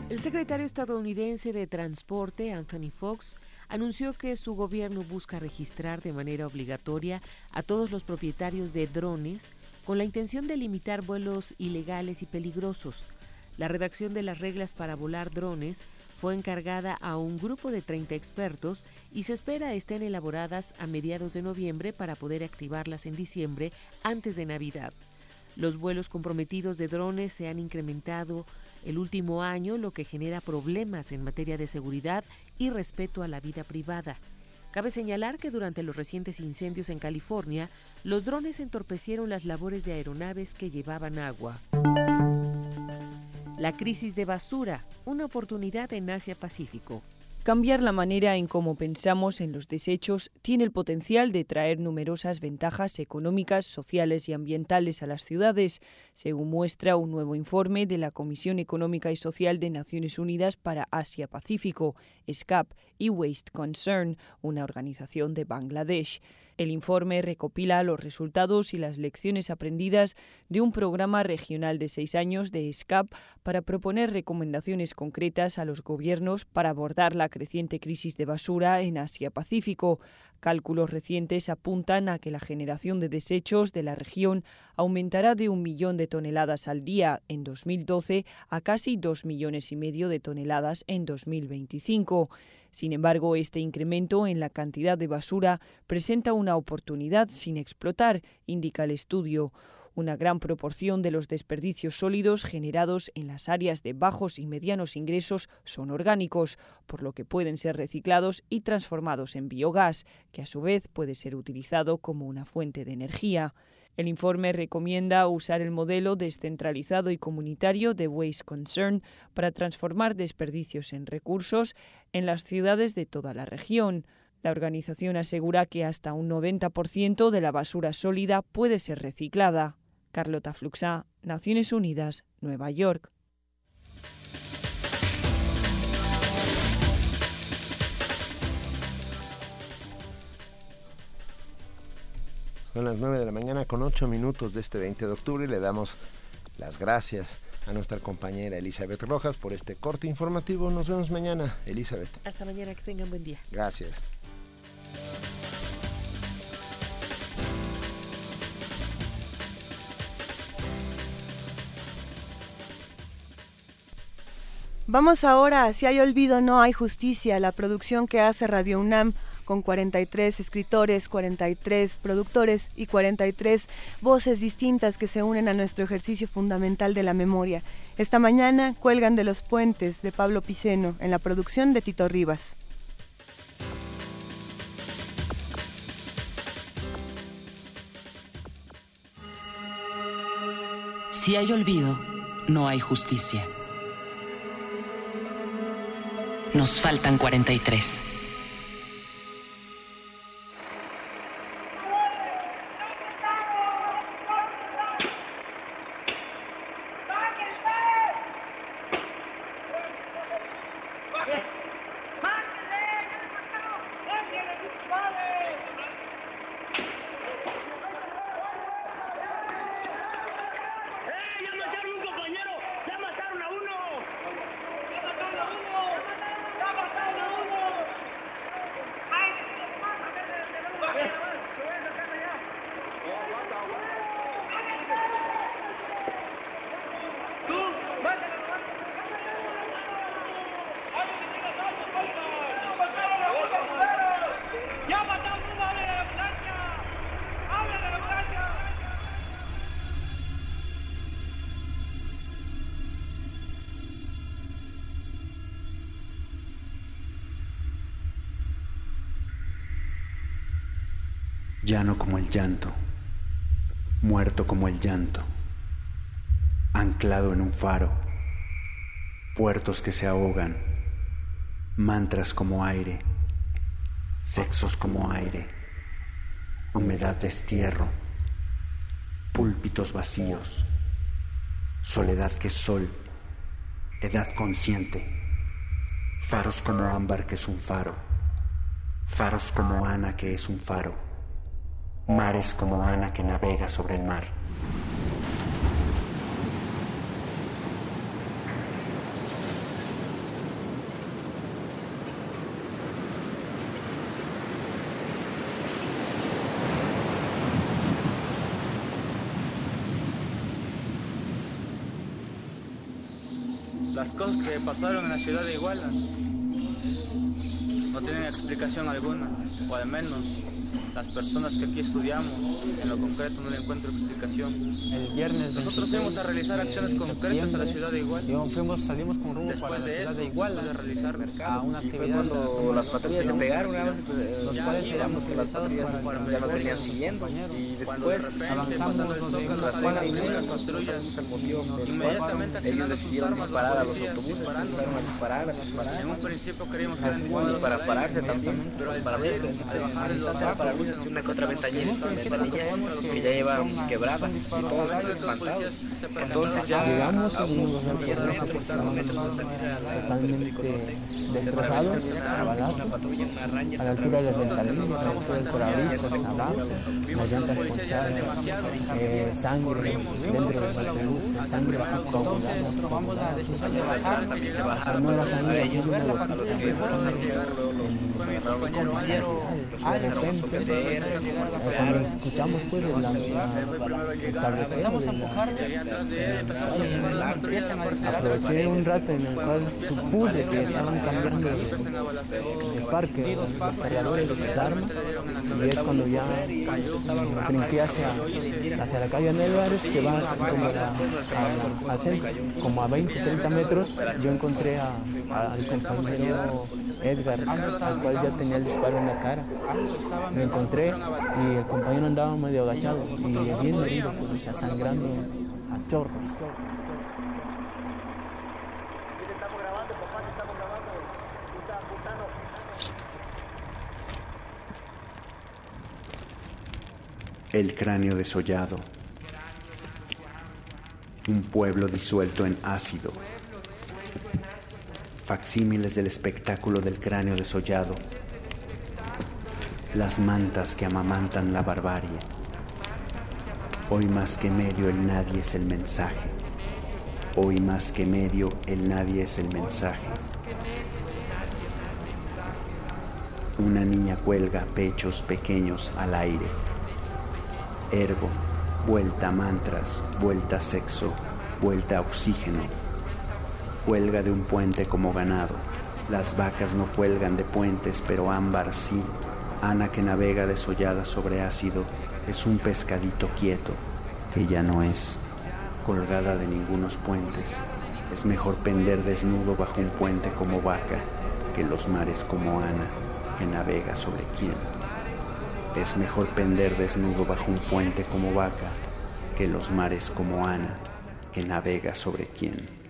El secretario estadounidense de Transporte, Anthony Fox, anunció que su gobierno busca registrar de manera obligatoria a todos los propietarios de drones con la intención de limitar vuelos ilegales y peligrosos. La redacción de las reglas para volar drones fue encargada a un grupo de 30 expertos y se espera estén elaboradas a mediados de noviembre para poder activarlas en diciembre antes de Navidad. Los vuelos comprometidos de drones se han incrementado el último año, lo que genera problemas en materia de seguridad y respeto a la vida privada. Cabe señalar que durante los recientes incendios en California, los drones entorpecieron las labores de aeronaves que llevaban agua. La crisis de basura, una oportunidad en Asia-Pacífico.
Cambiar la manera en cómo pensamos en los desechos tiene el potencial de traer numerosas ventajas económicas, sociales y ambientales a las ciudades, según muestra un nuevo informe de la Comisión Económica y Social de Naciones Unidas para Asia-Pacífico, SCAP, y Waste Concern, una organización de Bangladesh. El informe recopila los resultados y las lecciones aprendidas de un programa regional de seis años de SCAP para proponer recomendaciones concretas a los gobiernos para abordar la creciente crisis de basura en Asia-Pacífico. Cálculos recientes apuntan a que la generación de desechos de la región aumentará de un millón de toneladas al día en 2012 a casi dos millones y medio de toneladas en 2025. Sin embargo, este incremento en la cantidad de basura presenta una oportunidad sin explotar, indica el estudio. Una gran proporción de los desperdicios sólidos generados en las áreas de bajos y medianos ingresos son orgánicos, por lo que pueden ser reciclados y transformados en biogás, que a su vez puede ser utilizado como una fuente de energía. El informe recomienda usar el modelo descentralizado y comunitario de Waste Concern para transformar desperdicios en recursos en las ciudades de toda la región. La organización asegura que hasta un 90% de la basura sólida puede ser reciclada. Carlota Fluxa, Naciones Unidas, Nueva York.
Son las 9 de la mañana con 8 minutos de este 20 de octubre y le damos las gracias a nuestra compañera Elizabeth Rojas por este corte informativo. Nos vemos mañana, Elizabeth.
Hasta mañana, que tengan buen día.
Gracias.
Vamos ahora a Si hay olvido, no hay justicia, la producción que hace Radio UNAM con 43 escritores, 43 productores y 43 voces distintas que se unen a nuestro ejercicio fundamental de la memoria. Esta mañana cuelgan de los puentes de Pablo Piceno en la producción de Tito Rivas.
Si hay olvido, no hay justicia. Nos faltan 43.
Llano como el llanto, muerto como el llanto, anclado en un faro, puertos que se ahogan, mantras como aire, sexos como aire, humedad de estierro, púlpitos vacíos, soledad que es sol, edad consciente, faros como ámbar que es un faro, faros como Ana que es un faro, mares como Ana que navega sobre el mar.
Las cosas que pasaron en la ciudad de Iguala no tienen explicación alguna, o al menos las personas que aquí estudiamos, en lo concreto no le encuentro explicación.
El viernes
Nosotros fuimos a realizar acciones concretas a la ciudad de Iguala.
Fuimos, salimos con rumbo
Después
para la
de
ciudad
eso,
de Iguala
de realizar
a una
Y fue
actividad.
cuando las patrullas se pegaron, nada más,
los cuales éramos
que las patrullas
para
ya nos venían
a
siguiendo. Y después avanzamos las balas
primero
las
las
patrullas. Inmediatamente ellos decidieron
decidieron
disparar a los autobuses, empezaron a disparar, a disparar.
En
un principio creíamos que
eran disparos
para pararse también, pero
para ver, al
bajar el
disparar,
para luz, una que otra ventanilla que ya llevan quebradas y todos espantados. Entonces ya unos metros
que
salir a la
totalmente destrozados, a balazo, a la altura de las ventanillas, a la altura del parabrisas, abajo, las llantas ponchadas, eh, sangre dentro del autobús, sangre así coagulada. No era sangre de una gotita, de repente, eh, cuando escuchamos pues la, la, el aproveché un rato en el cual supuse que estaban cambiando de parque los cargadores sus armas y es cuando ya brinqué hacia, hacia la calle Álvarez que va como a la- a la- al centro, como a 20, 30 metros yo encontré a- a- al compañero Edgar, al cual ya tenía el disparo en la cara. Me encontré y el compañero andaba medio agachado y bien herido, pues, o sea, sangrando a chorros.
El cráneo desollado. Un pueblo disuelto en ácido. Facsímiles del espectáculo del cráneo desollado. Las mantas que amamantan la barbarie. Hoy más que medio el nadie es el mensaje. Hoy más que medio el nadie es el mensaje. Una niña cuelga pechos pequeños al aire. Ergo, vuelta a mantras, vuelta sexo, vuelta oxígeno. Cuelga de un puente como ganado. Las vacas no cuelgan de puentes, pero ámbar sí. Ana que navega desollada sobre ácido es un pescadito quieto, que ya no es colgada de ningunos puentes. Es mejor pender desnudo bajo un puente como vaca que los mares como Ana, que navega sobre quién. Es mejor pender desnudo bajo un puente como vaca que los mares como Ana, que navega sobre quién.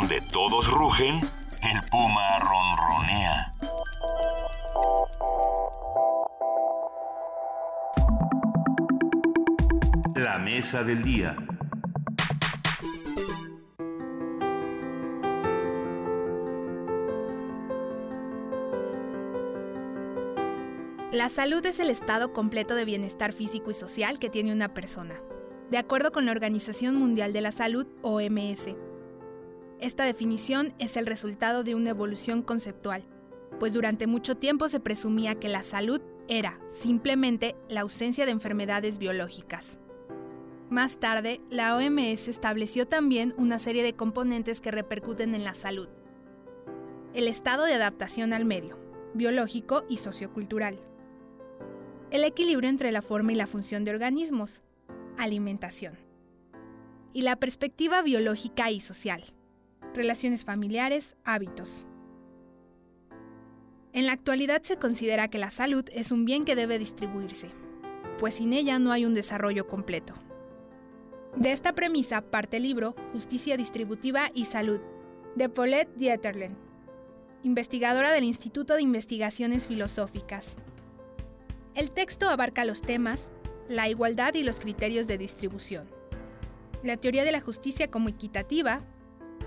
Donde todos rugen, el puma ronronea. La mesa del día.
La salud es el estado completo de bienestar físico y social que tiene una persona, de acuerdo con la Organización Mundial de la Salud, OMS. Esta definición es el resultado de una evolución conceptual, pues durante mucho tiempo se presumía que la salud era simplemente la ausencia de enfermedades biológicas. Más tarde, la OMS estableció también una serie de componentes que repercuten en la salud. El estado de adaptación al medio, biológico y sociocultural. El equilibrio entre la forma y la función de organismos, alimentación. Y la perspectiva biológica y social, relaciones familiares, hábitos. En la actualidad se considera que la salud es un bien que debe distribuirse, pues sin ella no hay un desarrollo completo. De esta premisa parte el libro Justicia Distributiva y Salud, de Paulette Dieterlen, investigadora del Instituto de Investigaciones Filosóficas. El texto abarca los temas, la igualdad y los criterios de distribución, la teoría de la justicia como equitativa,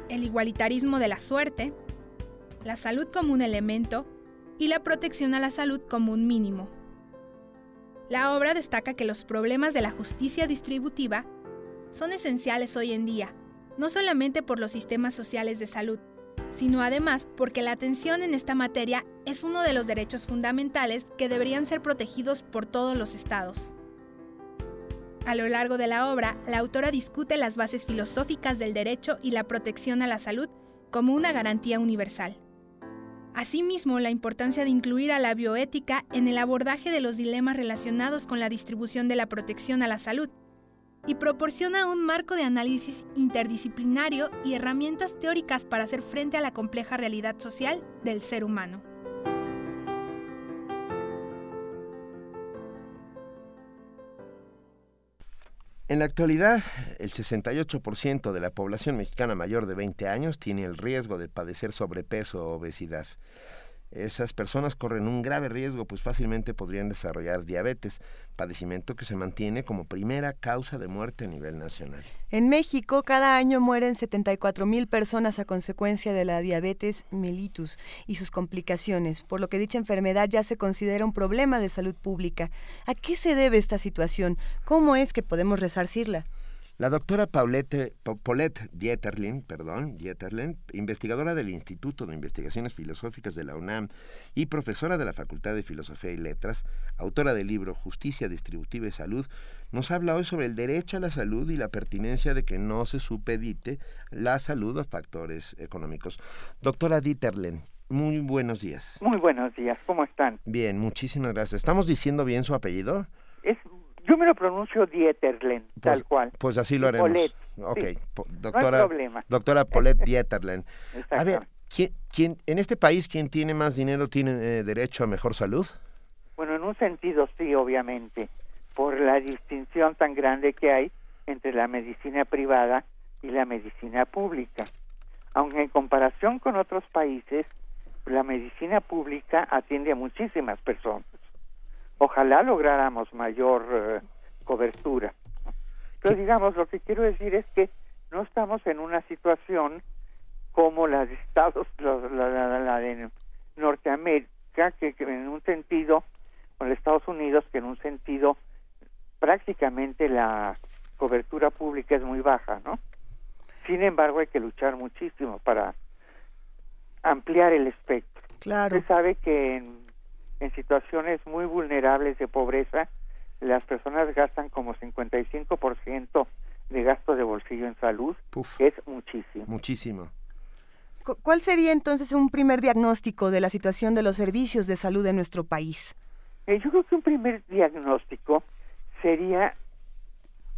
el igualitarismo de la suerte, la salud como un elemento y la protección a la salud como un mínimo. La obra destaca que los problemas de la justicia distributiva son esenciales hoy en día, no solamente por los sistemas sociales de salud, sino además porque la atención en esta materia es uno de los derechos fundamentales que deberían ser protegidos por todos los estados. A lo largo de la obra, la autora discute las bases filosóficas del derecho y la protección a la salud como una garantía universal. Asimismo, la importancia de incluir a la bioética en el abordaje de los dilemas relacionados con la distribución de la protección a la salud, y proporciona un marco de análisis interdisciplinario y herramientas teóricas para hacer frente a la compleja realidad social del ser humano.
En la actualidad, el 68% de la población mexicana mayor de 20 años tiene el riesgo de padecer sobrepeso o obesidad esas personas corren un grave riesgo, pues fácilmente podrían desarrollar diabetes, padecimiento que se mantiene como primera causa de muerte a nivel nacional.
En México, cada año mueren 74 mil personas a consecuencia de la diabetes mellitus y sus complicaciones, por lo que dicha enfermedad ya se considera un problema de salud pública. ¿A qué se debe esta situación? ¿Cómo es que podemos resarcirla?
La doctora Paulette, Paulette Dieterlin, perdón, Dieterlin, investigadora del Instituto de Investigaciones Filosóficas de la UNAM y profesora de la Facultad de Filosofía y Letras, autora del libro Justicia Distributiva y Salud, nos habla hoy sobre el derecho a la salud y la pertinencia de que no se supedite la salud a factores económicos. Doctora Dieterlin, muy buenos días.
Muy buenos días, ¿cómo están?
Bien, muchísimas gracias. ¿Estamos diciendo bien su apellido?
Es yo me lo pronuncio Dieterlen, tal
pues,
cual.
Pues así lo haremos.
Polet.
Ok,
doctora, no hay problema.
doctora Paulette Dieterlen. a ver, ¿quién, en este país quien tiene más dinero tiene eh, derecho a mejor salud?
Bueno, en un sentido sí, obviamente, por la distinción tan grande que hay entre la medicina privada y la medicina pública. Aunque en comparación con otros países, la medicina pública atiende a muchísimas personas ojalá lográramos mayor eh, cobertura. Pero digamos, lo que quiero decir es que no estamos en una situación como la de Estados, la, de Norteamérica, que, en un sentido, con Estados Unidos, que en un sentido prácticamente la cobertura pública es muy baja, ¿no? Sin embargo, hay que luchar muchísimo para ampliar el espectro.
Claro.
Se sabe que en en situaciones muy vulnerables de pobreza, las personas gastan como 55% de gasto de bolsillo en salud, es muchísimo.
Muchísimo.
¿Cuál sería entonces un primer diagnóstico de la situación de los servicios de salud en nuestro país?
Eh, yo creo que un primer diagnóstico sería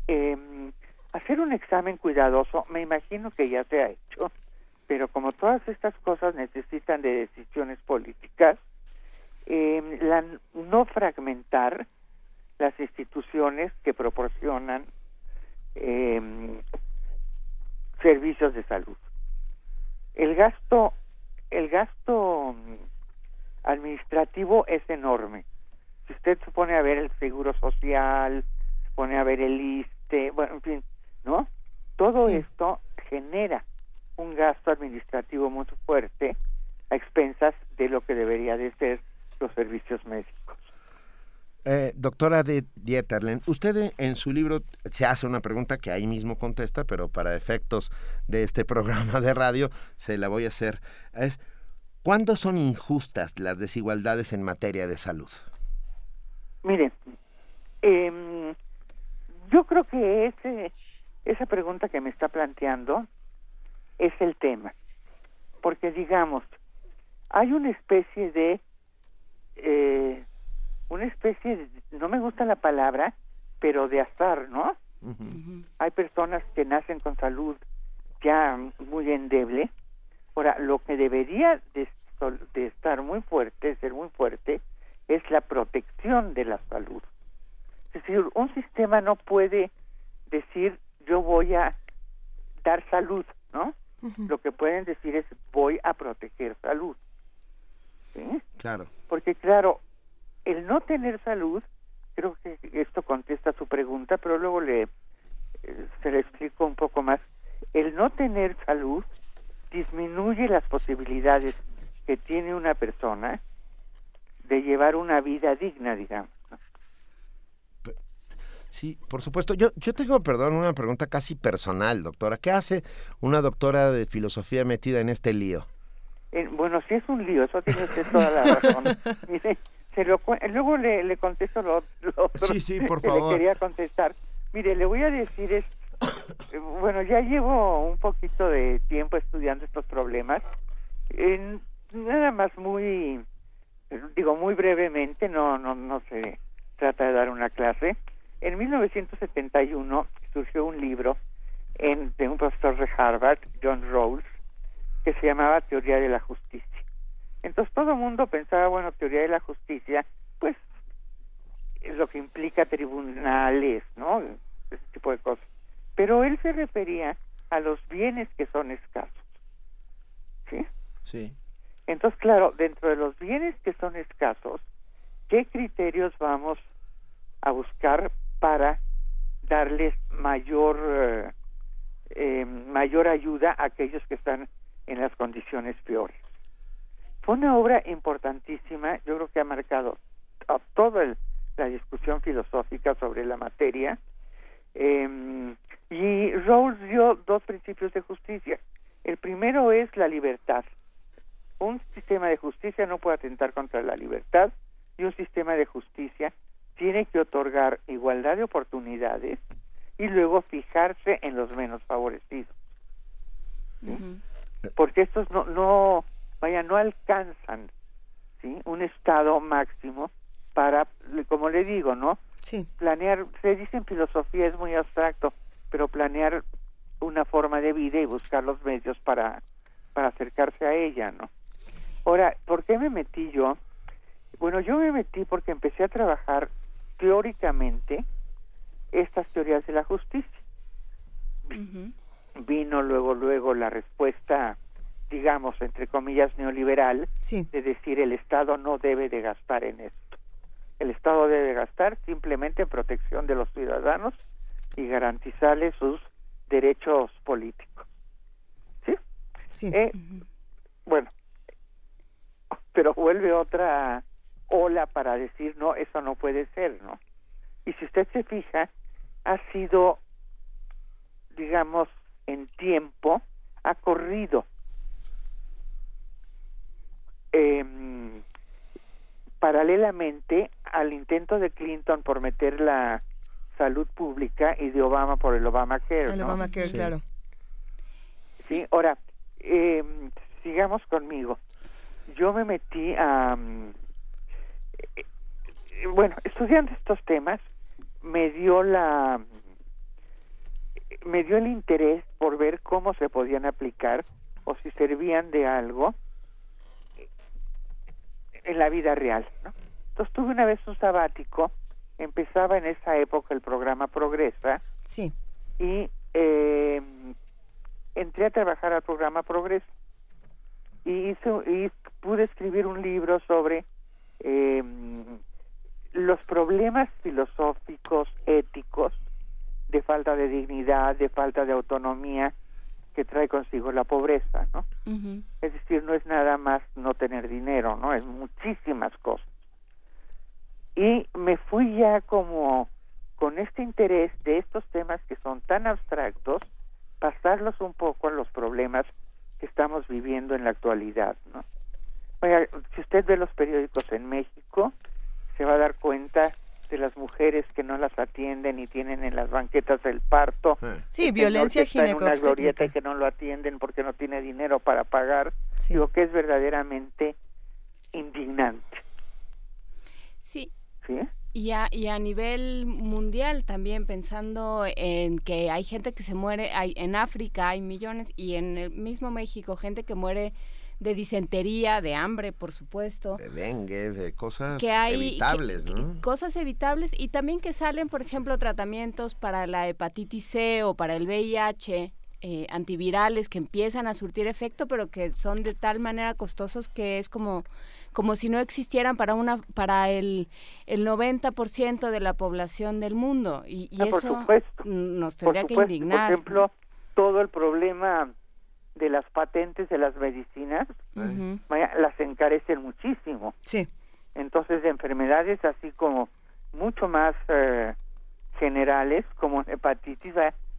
em, hacer un examen cuidadoso. Me imagino que ya se ha hecho, pero como todas estas cosas necesitan de decisiones políticas, eh, la, no fragmentar las instituciones que proporcionan eh, servicios de salud. El gasto, el gasto administrativo es enorme. Si usted se pone a ver el seguro social, se pone a ver el ISTE, bueno, en fin, ¿no? Todo esto genera un gasto administrativo muy fuerte a expensas de lo que debería de ser los servicios médicos.
Eh, doctora de Dieterlen, usted en su libro se hace una pregunta que ahí mismo contesta, pero para efectos de este programa de radio se la voy a hacer. Es, ¿Cuándo son injustas las desigualdades en materia de salud?
Mire, em, yo creo que ese, esa pregunta que me está planteando es el tema. Porque digamos, hay una especie de eh, una especie de, no me gusta la palabra, pero de azar, ¿no? Hay personas que nacen con salud ya muy endeble. Ahora, lo que debería de, de estar muy fuerte, ser muy fuerte, es la protección de la salud. Es decir, un sistema no puede decir yo voy a dar salud, ¿no? Lo que pueden decir es voy a proteger salud. ¿Sí?
Claro.
Porque claro, el no tener salud, creo que esto contesta su pregunta, pero luego le eh, se le explico un poco más. El no tener salud disminuye las posibilidades que tiene una persona de llevar una vida digna, digamos.
Sí, por supuesto. Yo, yo tengo, perdón, una pregunta casi personal, doctora. ¿Qué hace una doctora de filosofía metida en este lío?
Bueno, sí es un lío, eso tiene usted toda la razón. Mire, se lo, luego le, le contesto lo, otro
sí, sí, por
que le quería contestar. Mire, le voy a decir es, bueno, ya llevo un poquito de tiempo estudiando estos problemas. En, nada más muy, digo muy brevemente, no, no, no se trata de dar una clase. En 1971 surgió un libro en, de un profesor de Harvard, John Rawls, que se llamaba Teoría de la Justicia. Entonces todo el mundo pensaba, bueno, teoría de la justicia, pues es lo que implica tribunales, ¿no? Ese tipo de cosas. Pero él se refería a los bienes que son escasos. ¿Sí?
Sí.
Entonces, claro, dentro de los bienes que son escasos, ¿qué criterios vamos a buscar para darles mayor eh, eh, mayor ayuda a aquellos que están peores. Fue una obra importantísima, yo creo que ha marcado a toda la discusión filosófica sobre la materia. Eh, y Rawls dio dos principios de justicia. El primero es la libertad. Un sistema de justicia no puede atentar contra la libertad y un sistema de justicia tiene que otorgar igualdad de oportunidades y luego fijarse en los menos favorecidos. Porque estos no, no, vaya, no alcanzan ¿sí? un estado máximo para, como le digo, ¿no?
Sí.
Planear, se dice en filosofía es muy abstracto, pero planear una forma de vida y buscar los medios para, para acercarse a ella, ¿no? Ahora, ¿por qué me metí yo? Bueno, yo me metí porque empecé a trabajar teóricamente estas teorías de la justicia. Vino luego, luego la respuesta, digamos, entre comillas, neoliberal, de decir el Estado no debe de gastar en esto. El Estado debe de gastar simplemente en protección de los ciudadanos y garantizarles sus derechos políticos. ¿Sí?
Sí.
Eh, Bueno, pero vuelve otra ola para decir, no, eso no puede ser, ¿no? Y si usted se fija, ha sido, digamos, en tiempo, ha corrido. Eh, paralelamente al intento de Clinton por meter la salud pública y de Obama por el Obamacare.
El
¿no?
Obamacare, claro.
Sí, ahora, eh, sigamos conmigo. Yo me metí a... eh, bueno, estudiando estos temas, me dio la... me dio el interés por ver cómo se podían aplicar o si servían de algo en la vida real, ¿no? Entonces tuve una vez un sabático, empezaba en esa época el programa Progresa,
Sí.
y eh, entré a trabajar al programa y hice y pude escribir un libro sobre eh, los problemas filosóficos éticos de falta de dignidad de falta de autonomía que trae consigo la pobreza no es decir no es nada más no tener dinero no es muchísimas cosas. Y me fui ya como con este interés de estos temas que son tan abstractos, pasarlos un poco a los problemas que estamos viviendo en la actualidad, ¿no? Oiga, si usted ve los periódicos en México, se va a dar cuenta de las mujeres que no las atienden y tienen en las banquetas el parto.
Sí,
El
violencia
en una
ginecobstétrica.
glorieta y que no lo atienden porque no tiene dinero para pagar. Digo que es verdaderamente indignante.
Sí.
¿sí?
Y a, y a nivel mundial también, pensando en que hay gente que se muere, hay, en África hay millones y en el mismo México gente que muere de disentería, de hambre, por supuesto.
De dengue, de cosas
que hay,
evitables, ¿no?
Cosas evitables y también que salen, por ejemplo, tratamientos para la hepatitis C o para el VIH, eh, antivirales que empiezan a surtir efecto, pero que son de tal manera costosos que es como como si no existieran para una para el, el 90% de la población del mundo y, y
Ah, por
eso
supuesto.
nos
Por
tendría que indignar.
Por ejemplo, todo el problema de las patentes de las medicinas, las encarecen muchísimo.
Sí.
Entonces, de enfermedades así como mucho más eh, generales, como hepatitis,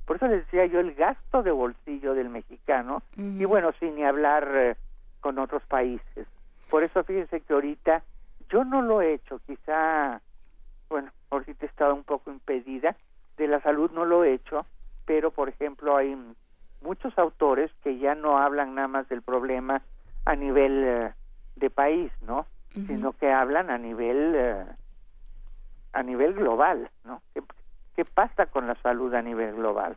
por eso les decía yo el gasto de bolsillo del mexicano, y bueno, sin ni hablar eh, con otros países. Por eso fíjense que ahorita yo no lo he hecho, quizá, bueno, ahorita he estado un poco impedida, de la salud no lo he hecho, pero por ejemplo hay muchos autores que ya no hablan nada más del problema a nivel eh, de país, ¿no? Sino que hablan a nivel eh, a nivel global, ¿no? ¿Qué, ¿Qué pasa con la salud a nivel global?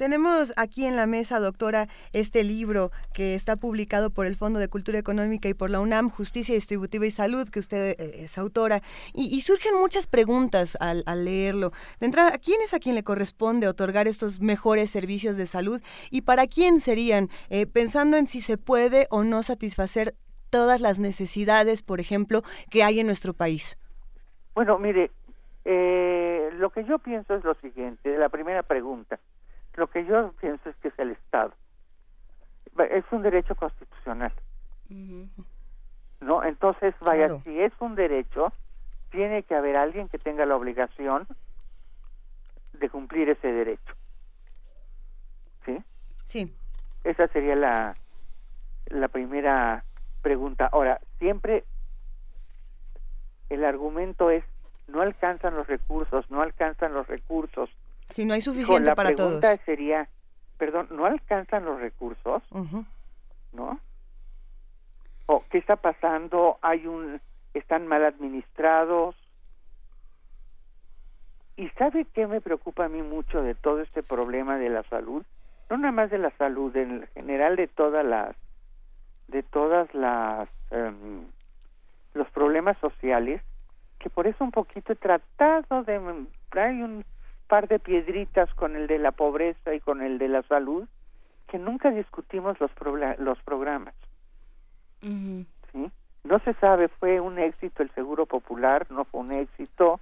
Tenemos aquí en la mesa, doctora, este libro que está publicado por el Fondo de Cultura Económica y por la UNAM, Justicia Distributiva y Salud, que usted eh, es autora, y, surgen muchas preguntas al, al leerlo. De entrada, ¿a quién es a quien le corresponde otorgar estos mejores servicios de salud y para quién serían, Eh, pensando en si se puede o no satisfacer todas las necesidades, por ejemplo, que hay en nuestro país?
Bueno, mire, eh, lo que yo pienso es lo siguiente, la primera pregunta. Lo que yo pienso es que es el Estado. Es un derecho constitucional, ¿no? Entonces, vaya,
Claro.
si es un derecho, tiene que haber alguien que tenga la obligación de cumplir ese derecho. ¿Sí?
Sí.
Esa sería la, la primera pregunta. Ahora, siempre el argumento es no alcanzan los recursos, no alcanzan los recursos.
Si no hay suficiente
la
para todos.
pregunta sería, perdón, ¿no alcanzan los recursos? ¿No? ¿O qué está pasando? Hay un están mal administrados. ¿Y sabe qué me preocupa a mí mucho de todo este problema de la salud? No nada más de la salud, en general de todas las de todas las em, los problemas sociales, que por eso un poquito he tratado de hay un par de piedritas con el de la pobreza y con el de la salud, que nunca discutimos los los programas, ¿sí? No se sabe, fue un éxito el Seguro Popular, no fue un éxito,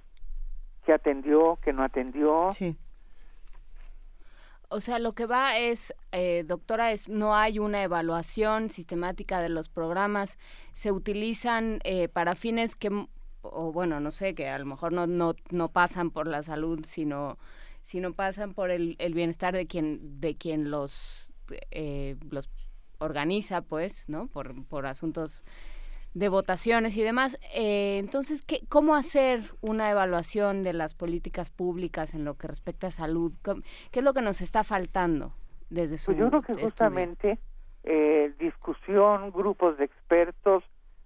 que atendió, que no atendió.
Sí.
O sea, lo que va es, eh, doctora, es no hay una evaluación sistemática de los programas, se utilizan eh, para fines que, o bueno, no sé, que a lo mejor no, no, no pasan por la salud, sino, sino pasan por el, el bienestar de quien, de quien los, eh, los organiza, pues, ¿no? Por, por asuntos de votaciones y demás. Eh, entonces, ¿qué, ¿cómo hacer una evaluación de las políticas públicas en lo que respecta a salud? ¿Cómo- ¿Qué es lo que nos está faltando desde su
Pues yo creo que
estudio?
justamente eh, discusión, grupos de expertos.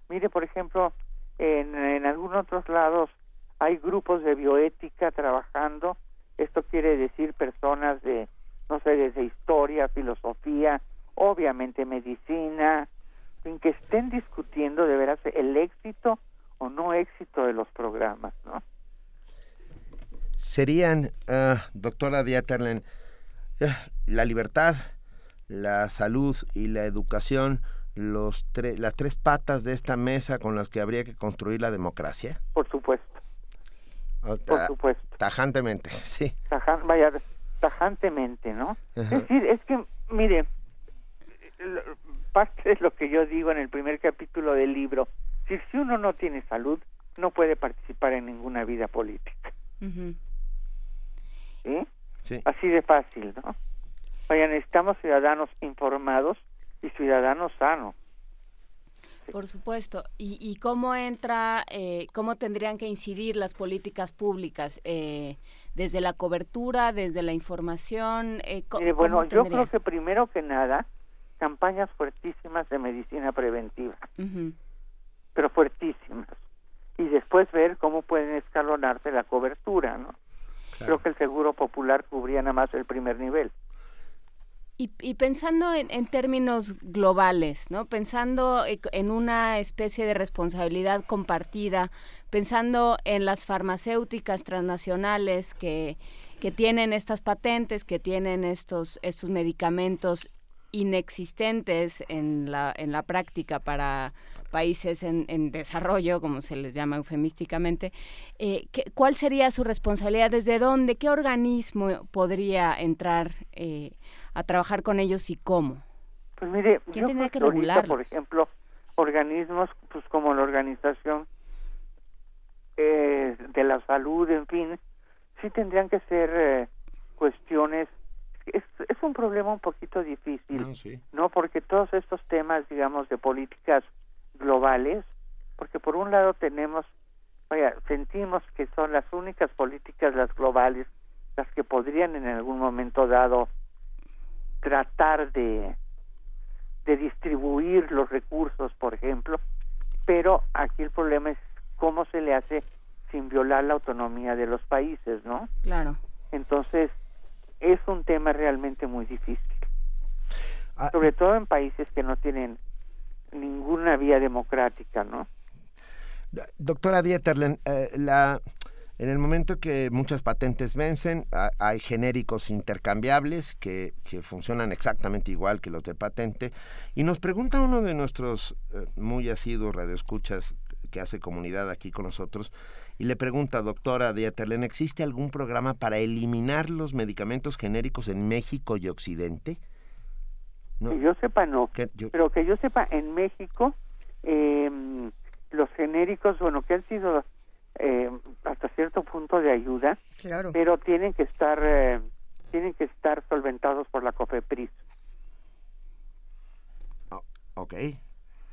Mire, por ejemplo, en, en algunos otros lados hay grupos de bioética trabajando. Esto quiere decir personas de, no sé, desde historia, filosofía, obviamente medicina, en que estén discutiendo de veras el éxito o no éxito de los programas, ¿no?
Serían, ah, doctora Dieterlen, ah, la libertad, la salud y la educación los tre- las tres patas de esta mesa con las que habría que construir la democracia.
Por supuesto. Por supuesto.
Tajantemente, sí.
Tajan- vaya, tajantemente, ¿no?
Ajá.
Es decir, es que, mire, parte de lo que yo digo en el primer capítulo del libro, si, si uno no tiene salud, no puede participar en ninguna vida política. ¿sí?
Sí.
Así de fácil, ¿no? Vaya, necesitamos ciudadanos informados y ciudadanos sanos.
Por supuesto. ¿Y, y cómo entra, eh, cómo tendrían que incidir las políticas públicas? Eh, ¿Desde la cobertura, desde la información? Eh,
bueno,
¿cómo
yo creo que primero que nada, campañas fuertísimas de medicina preventiva.
Ujú.
pero fuertísimas. y después ver cómo pueden escalonarse la cobertura, ¿no? Creo que el seguro popular cubría nada más el primer nivel.
Y, pensando en, términos globales, ¿no? Pensando e, en una especie de responsabilidad compartida, pensando en las farmacéuticas transnacionales que, que tienen estas patentes, que tienen estos, estos medicamentos inexistentes en la, en la práctica para países en, desarrollo, como se les llama eufemísticamente, eh, ¿cuál sería su responsabilidad? ¿Desde dónde? ¿Qué organismo podría entrar eh, a trabajar con ellos y cómo?
Pues mire,
¿quién tendría que
regular? Por ejemplo, organismos pues como la Organización eh, de la Salud, en fin, sí tendrían que ser cuestiones es, es, un problema un poquito difícil, no, ¿no? Porque todos estos temas, digamos, de políticas globales, porque por un lado tenemos, vaya, sentimos que son las únicas políticas las globales las que podrían en algún momento dado tratar de de distribuir los recursos, por ejemplo, pero aquí el problema es cómo se le hace sin violar la autonomía de los países, ¿no?
Claro.
Entonces, es un tema realmente muy difícil. Ah, Sobre todo en países que no tienen ninguna vía democrática, ¿no?
Doctora Dieterlen, eh, la, en el momento que muchas patentes vencen, hay genéricos intercambiables que, que, funcionan exactamente igual que los de patente. Y nos pregunta uno de nuestros eh, muy asiduos radioescuchas que hace comunidad aquí con nosotros, y le pregunta, doctora Dieterlen, ¿existe algún programa para eliminar los medicamentos genéricos en México y Occidente?
Que yo sepa no, pero que yo sepa en México eh, los genéricos, bueno, que han sido eh, hasta cierto punto de ayuda,
claro.
pero tienen que estar eh, tienen que estar solventados por la COFEPRIS.
Oh, ok.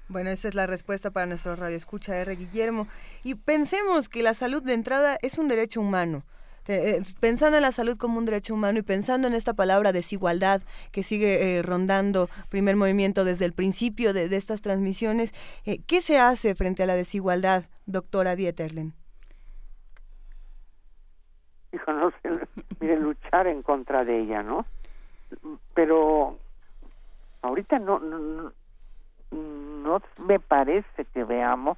Bueno, esa es la respuesta para nuestro radio escucha R. Guillermo. Y pensemos que la salud de entrada es un derecho humano. Eh, pensando en la salud como un derecho humano y pensando en esta palabra desigualdad que sigue eh, rondando primer movimiento desde el principio de, estas transmisiones, eh, ¿qué se hace frente a la desigualdad, doctora Dieterlen?
No sé, mire, luchar en contra de ella, ¿no? Pero ahorita no, no, no me parece que veamos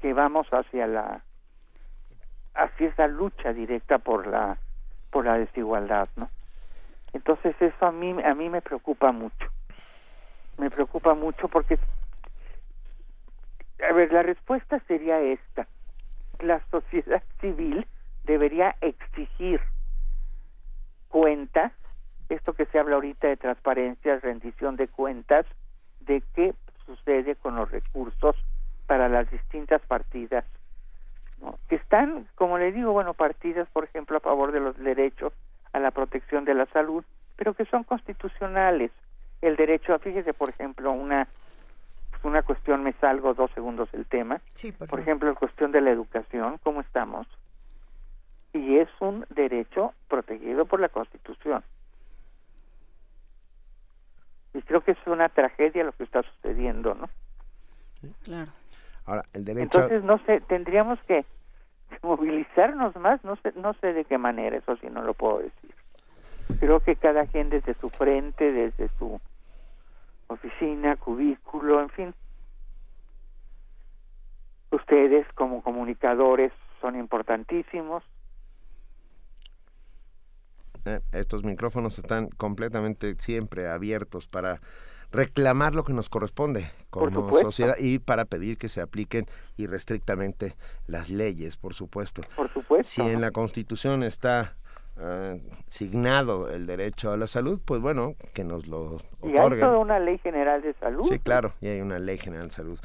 que vamos hacia la así esa lucha directa por la por la desigualdad, ¿no? Entonces eso a mí a mí me preocupa mucho. Me preocupa mucho porque a ver, la respuesta sería esta. La sociedad civil debería exigir cuentas, esto que se habla ahorita de transparencia, rendición de cuentas, de qué sucede con los recursos para las distintas partidas que están, como le digo, bueno, partidas, por ejemplo, a favor de los derechos a la protección de la salud, pero que son constitucionales. El derecho, a, fíjese, por ejemplo, una pues, una cuestión, me salgo dos segundos del tema. por, ejemplo, la cuestión de la educación, ¿cómo estamos? Y es un derecho protegido por la Constitución. Y creo que es una tragedia lo que está sucediendo, ¿no?
Claro.
Ahora, el derecho...
Entonces, no sé, tendríamos que movilizarnos más, no sé, no sé de qué manera, eso sí no lo puedo decir. Creo que cada quien desde su frente, desde su oficina, cubículo, en fin, ustedes como comunicadores son importantísimos.
Eh, estos micrófonos están completamente siempre abiertos para reclamar lo que nos corresponde como sociedad y para pedir que se apliquen irrestrictamente las leyes, por supuesto.
Por supuesto.
Si en la Constitución está uh, signado el derecho a la salud, pues bueno, que nos lo otorguen. Y hay
toda una ley general de salud.
Sí, claro, y hay una ley general de salud.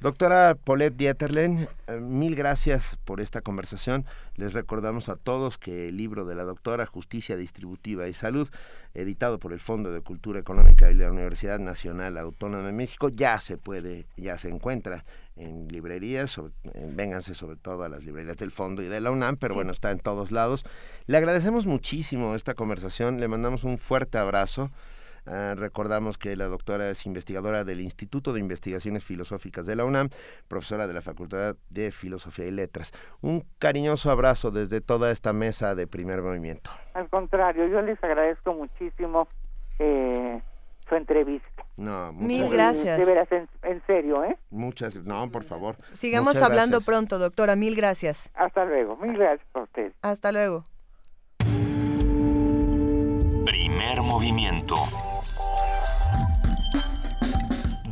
Doctora Paulette Dieterlen, eh, mil gracias por esta conversación. Les recordamos a todos que el libro de la doctora Justicia Distributiva y Salud, editado por el Fondo de Cultura Económica y la Universidad Nacional Autónoma de México, ya se puede, ya se encuentra en librerías, vénganse sobre todo a las librerías del Fondo y de la UNAM, pero bueno, está en todos lados. Le agradecemos muchísimo esta conversación, le mandamos un fuerte abrazo. Ah, recordamos que la doctora es investigadora del Instituto de Investigaciones Filosóficas de la UNAM, profesora de la Facultad de Filosofía y Letras. Un cariñoso abrazo desde toda esta mesa de primer movimiento.
Al contrario, yo les agradezco muchísimo eh, su entrevista.
No, muchas
Mil
gracias.
De veras, en, en serio, ¿eh?
Muchas, no, por favor.
Sigamos
Muchas
hablando
gracias.
pronto, doctora. Mil gracias.
Hasta luego. Mil gracias a ustedes.
Hasta luego.
Primer movimiento.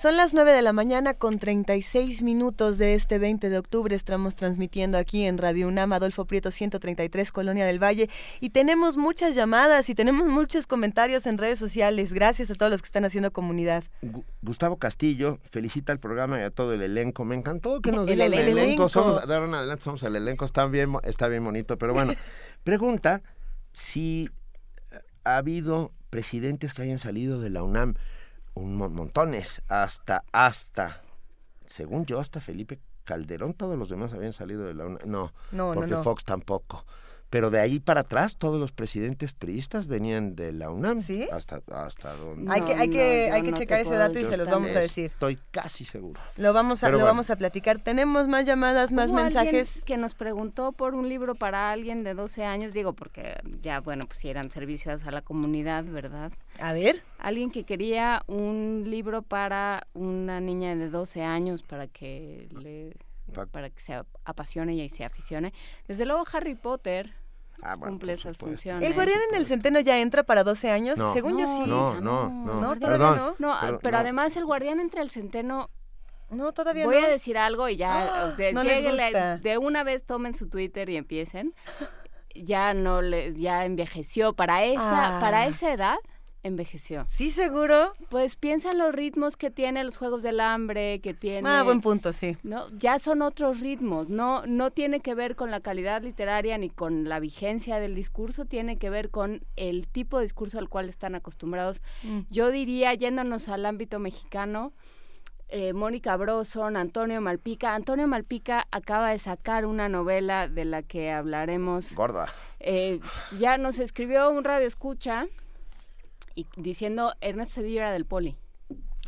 Son las 9 de la mañana con 36 minutos de este 20 de octubre. Estamos transmitiendo aquí en Radio UNAM, Adolfo Prieto 133, Colonia del Valle. Y tenemos muchas llamadas y tenemos muchos comentarios en redes sociales. Gracias a todos los que están haciendo comunidad.
Gu- Gustavo Castillo felicita al programa y a todo el elenco. Me encantó que nos
El
digan el,
elenco.
elenco. Somos, de ahora en adelante somos el elenco. Está bien, está bien bonito. Pero bueno, pregunta si ha habido presidentes que hayan salido de la UNAM. Un mon- montones. Hasta, hasta, según yo, hasta Felipe Calderón. Todos los demás habían salido de la UNAM. No,
No, no,
porque
no.
Fox tampoco. Pero de ahí para atrás, todos los presidentes priistas venían de la UNAM. ¿Sí? Hasta, hasta donde...
hay que, hay que, hay que checar ese dato y se los vamos a decir.
Estoy casi seguro.
Lo vamos a,
Pero
lo
bueno.
vamos a platicar. Tenemos más llamadas, más
Hubo
mensajes.
que nos preguntó por un libro para alguien de 12 años, digo, porque ya, bueno, pues si eran servicios a la comunidad, ¿verdad?
A ver.
Alguien que quería un libro para una niña de 12 años para que le para que se apasione y se aficione. Desde luego Harry Potter
Ah,
cumple esas funciones.
¿El guardián en el centeno ya entra para 12 años?
No.
Según yo sí.
No, no, no.
No, todavía
Perdón,
no.
No,
Perdón,
pero
no.
además el guardián entre el centeno.
No, todavía
Voy
no.
a decir algo y ya.
Ah,
de,
no les
lléguenle-
gusta.
de una vez tomen su Twitter y empiecen. Ya no le, ya envejeció. Para esa,
Ah.
para esa edad, envejeció.
¿Sí, seguro?
Pues piensa en los ritmos que tiene los Juegos del Hambre, que tiene...
Ah, buen punto, sí.
No, ya son otros ritmos, no, no tiene que ver con la calidad literaria ni con la vigencia del discurso, tiene que ver con el tipo de discurso al cual están acostumbrados.
Mm.
Yo diría, yéndonos al ámbito mexicano, eh, Mónica Broson, Antonio Malpica. Antonio Malpica acaba de sacar una novela de la que hablaremos.
Gorda.
Eh, ya nos escribió un radio escucha y diciendo Ernesto Cedillo era del Poli.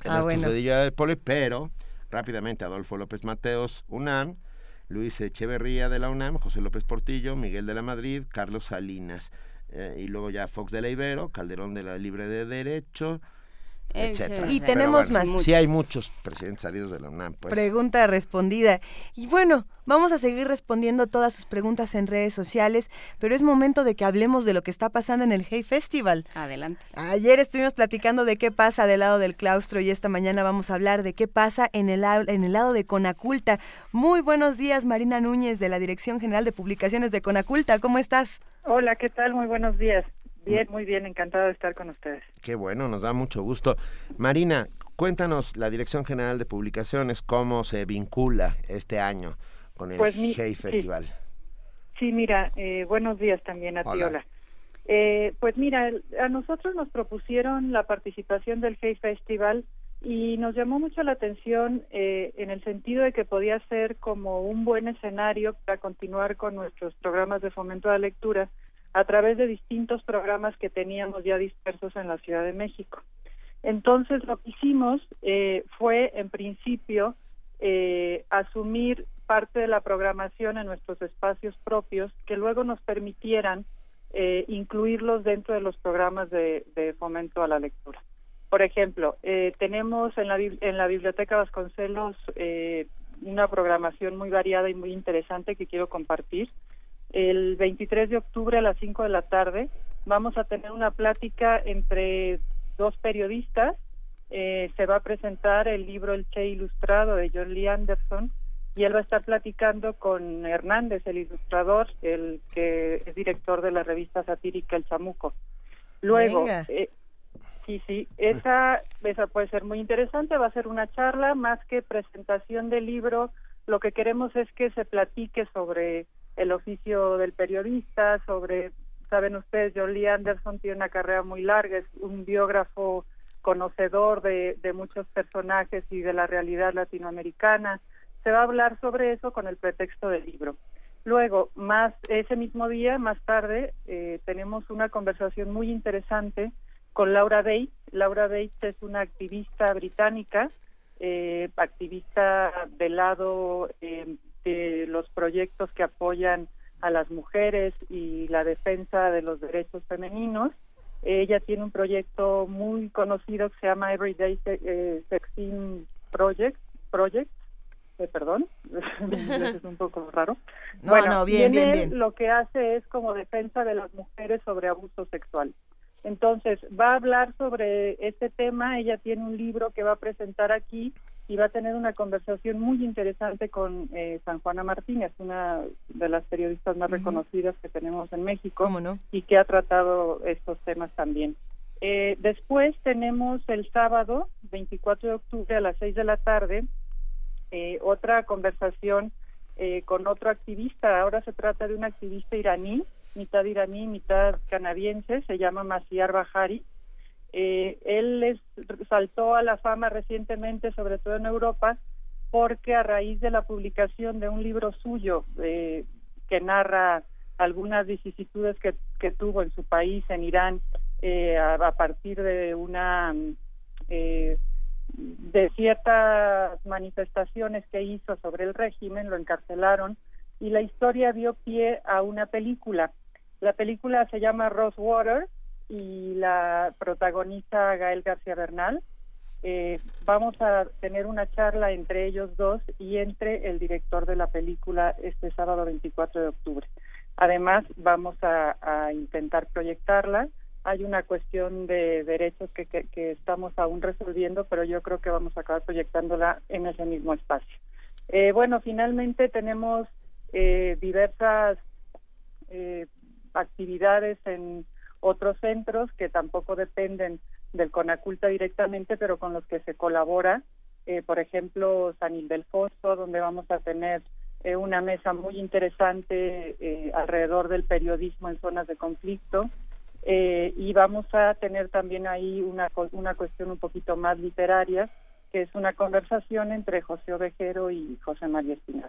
Ernesto Cedillo del Poli, pero rápidamente Adolfo López Mateos, UNAM, Luis Echeverría de la UNAM, José López Portillo, Miguel de la Madrid, Carlos Salinas, eh, y luego ya Fox de la Ibero, Calderón de la Libre de Derecho, etcétera.
y tenemos
bueno,
más.
Sí hay muchos presidentes salidos de la UNAM, pues.
Pregunta respondida. Y bueno, vamos a seguir respondiendo todas sus preguntas en redes sociales, pero es momento de que hablemos de lo que está pasando en el Hey Festival.
Adelante.
Ayer estuvimos platicando de qué pasa del lado del claustro y esta mañana vamos a hablar de qué pasa en el, en el lado de Conaculta. Muy buenos días, Marina Núñez de la Dirección General de Publicaciones de Conaculta. ¿Cómo estás?
Hola, ¿qué tal? Muy buenos días. Bien, muy bien, encantado de estar con ustedes.
Qué bueno, nos da mucho gusto. Marina, cuéntanos la Dirección General de Publicaciones, cómo se vincula este año con el
Pues mi-
Hey. Festival.
Sí, mira, eh, buenos días también a ti,
Hola.
hola. Eh, pues mira, a nosotros nos propusieron la participación del Hey Festival y nos llamó mucho la atención eh, en el sentido de que podía ser como un buen escenario para continuar con nuestros programas de fomento a la lectura a través de distintos programas que teníamos ya dispersos en la Ciudad de México. Entonces lo que hicimos eh, fue, en principio, eh, asumir parte de la programación en nuestros espacios propios que luego nos permitieran eh, incluirlos dentro de los programas de, fomento a la lectura. Por ejemplo, eh, tenemos en la, en la Biblioteca Vasconcelos eh, una programación muy variada y muy interesante que quiero compartir. El 23 de octubre a las 5 de la tarde vamos a tener una plática entre dos periodistas. Eh, se va a presentar el libro El Che Ilustrado de John Lee Anderson y él va a estar platicando con Hernández, el ilustrador, el que es director de la revista satírica El Chamuco. Luego, eh, sí, sí, esa, esa puede ser muy interesante, va a ser una charla más que presentación del libro. Lo que queremos es que se platique sobre el oficio del periodista, sobre, saben ustedes, John Lee Anderson tiene una carrera muy larga, es un biógrafo conocedor de, muchos personajes y de la realidad latinoamericana. se va a hablar sobre eso con el pretexto del libro. Luego, más ese mismo día, más tarde, eh, tenemos una conversación muy interesante con Laura Bates. Laura Bates es una activista británica, eh, activista del lado eh, de los proyectos que apoyan a las mujeres y la defensa de los derechos femeninos. Ella tiene un proyecto muy conocido que se llama Everyday eh, Sexing Project, Project eh, perdón, es un poco raro. bueno, bien, bien, bien. Lo que hace es como defensa de las mujeres sobre abuso sexual. Entonces, va a hablar sobre este tema, ella tiene un libro que va a presentar aquí y va a tener una conversación muy interesante con eh, San Juana Martínez, una de las periodistas más reconocidas que tenemos en México y que ha tratado estos temas también. Eh, después tenemos el sábado, 24 de octubre a las 6 de la tarde, eh, otra conversación con otro activista. Ahora se trata de un activista iraní, mitad iraní, mitad canadiense, se llama Masiar Bahari eh, él saltó a la fama recientemente, sobre todo en Europa, porque a raíz de la publicación de un libro suyo eh, que narra algunas vicisitudes que, tuvo en su país, en Irán, eh, a, partir de una eh, de ciertas manifestaciones que hizo sobre el régimen, lo encarcelaron y la historia dio pie a una película. La película se llama Rosewater y la protagonista Gael García Bernal. Eh, vamos a tener una charla entre ellos dos y entre el director de la película este sábado 24 de octubre. Además, vamos a, intentar proyectarla. Hay una cuestión de derechos que, que, estamos aún resolviendo, pero yo creo que vamos a acabar proyectándola en ese mismo espacio. Eh, bueno, finalmente tenemos eh, diversas actividades en otros centros que tampoco dependen del CONACULTA directamente, pero con los que se colabora, eh, por ejemplo, San Ildefonso, donde vamos a tener eh, una mesa muy interesante eh, alrededor del periodismo en zonas de conflicto, y vamos a tener también ahí una, una cuestión un poquito más literaria, que es una conversación entre José Ovejero y José María Espinal.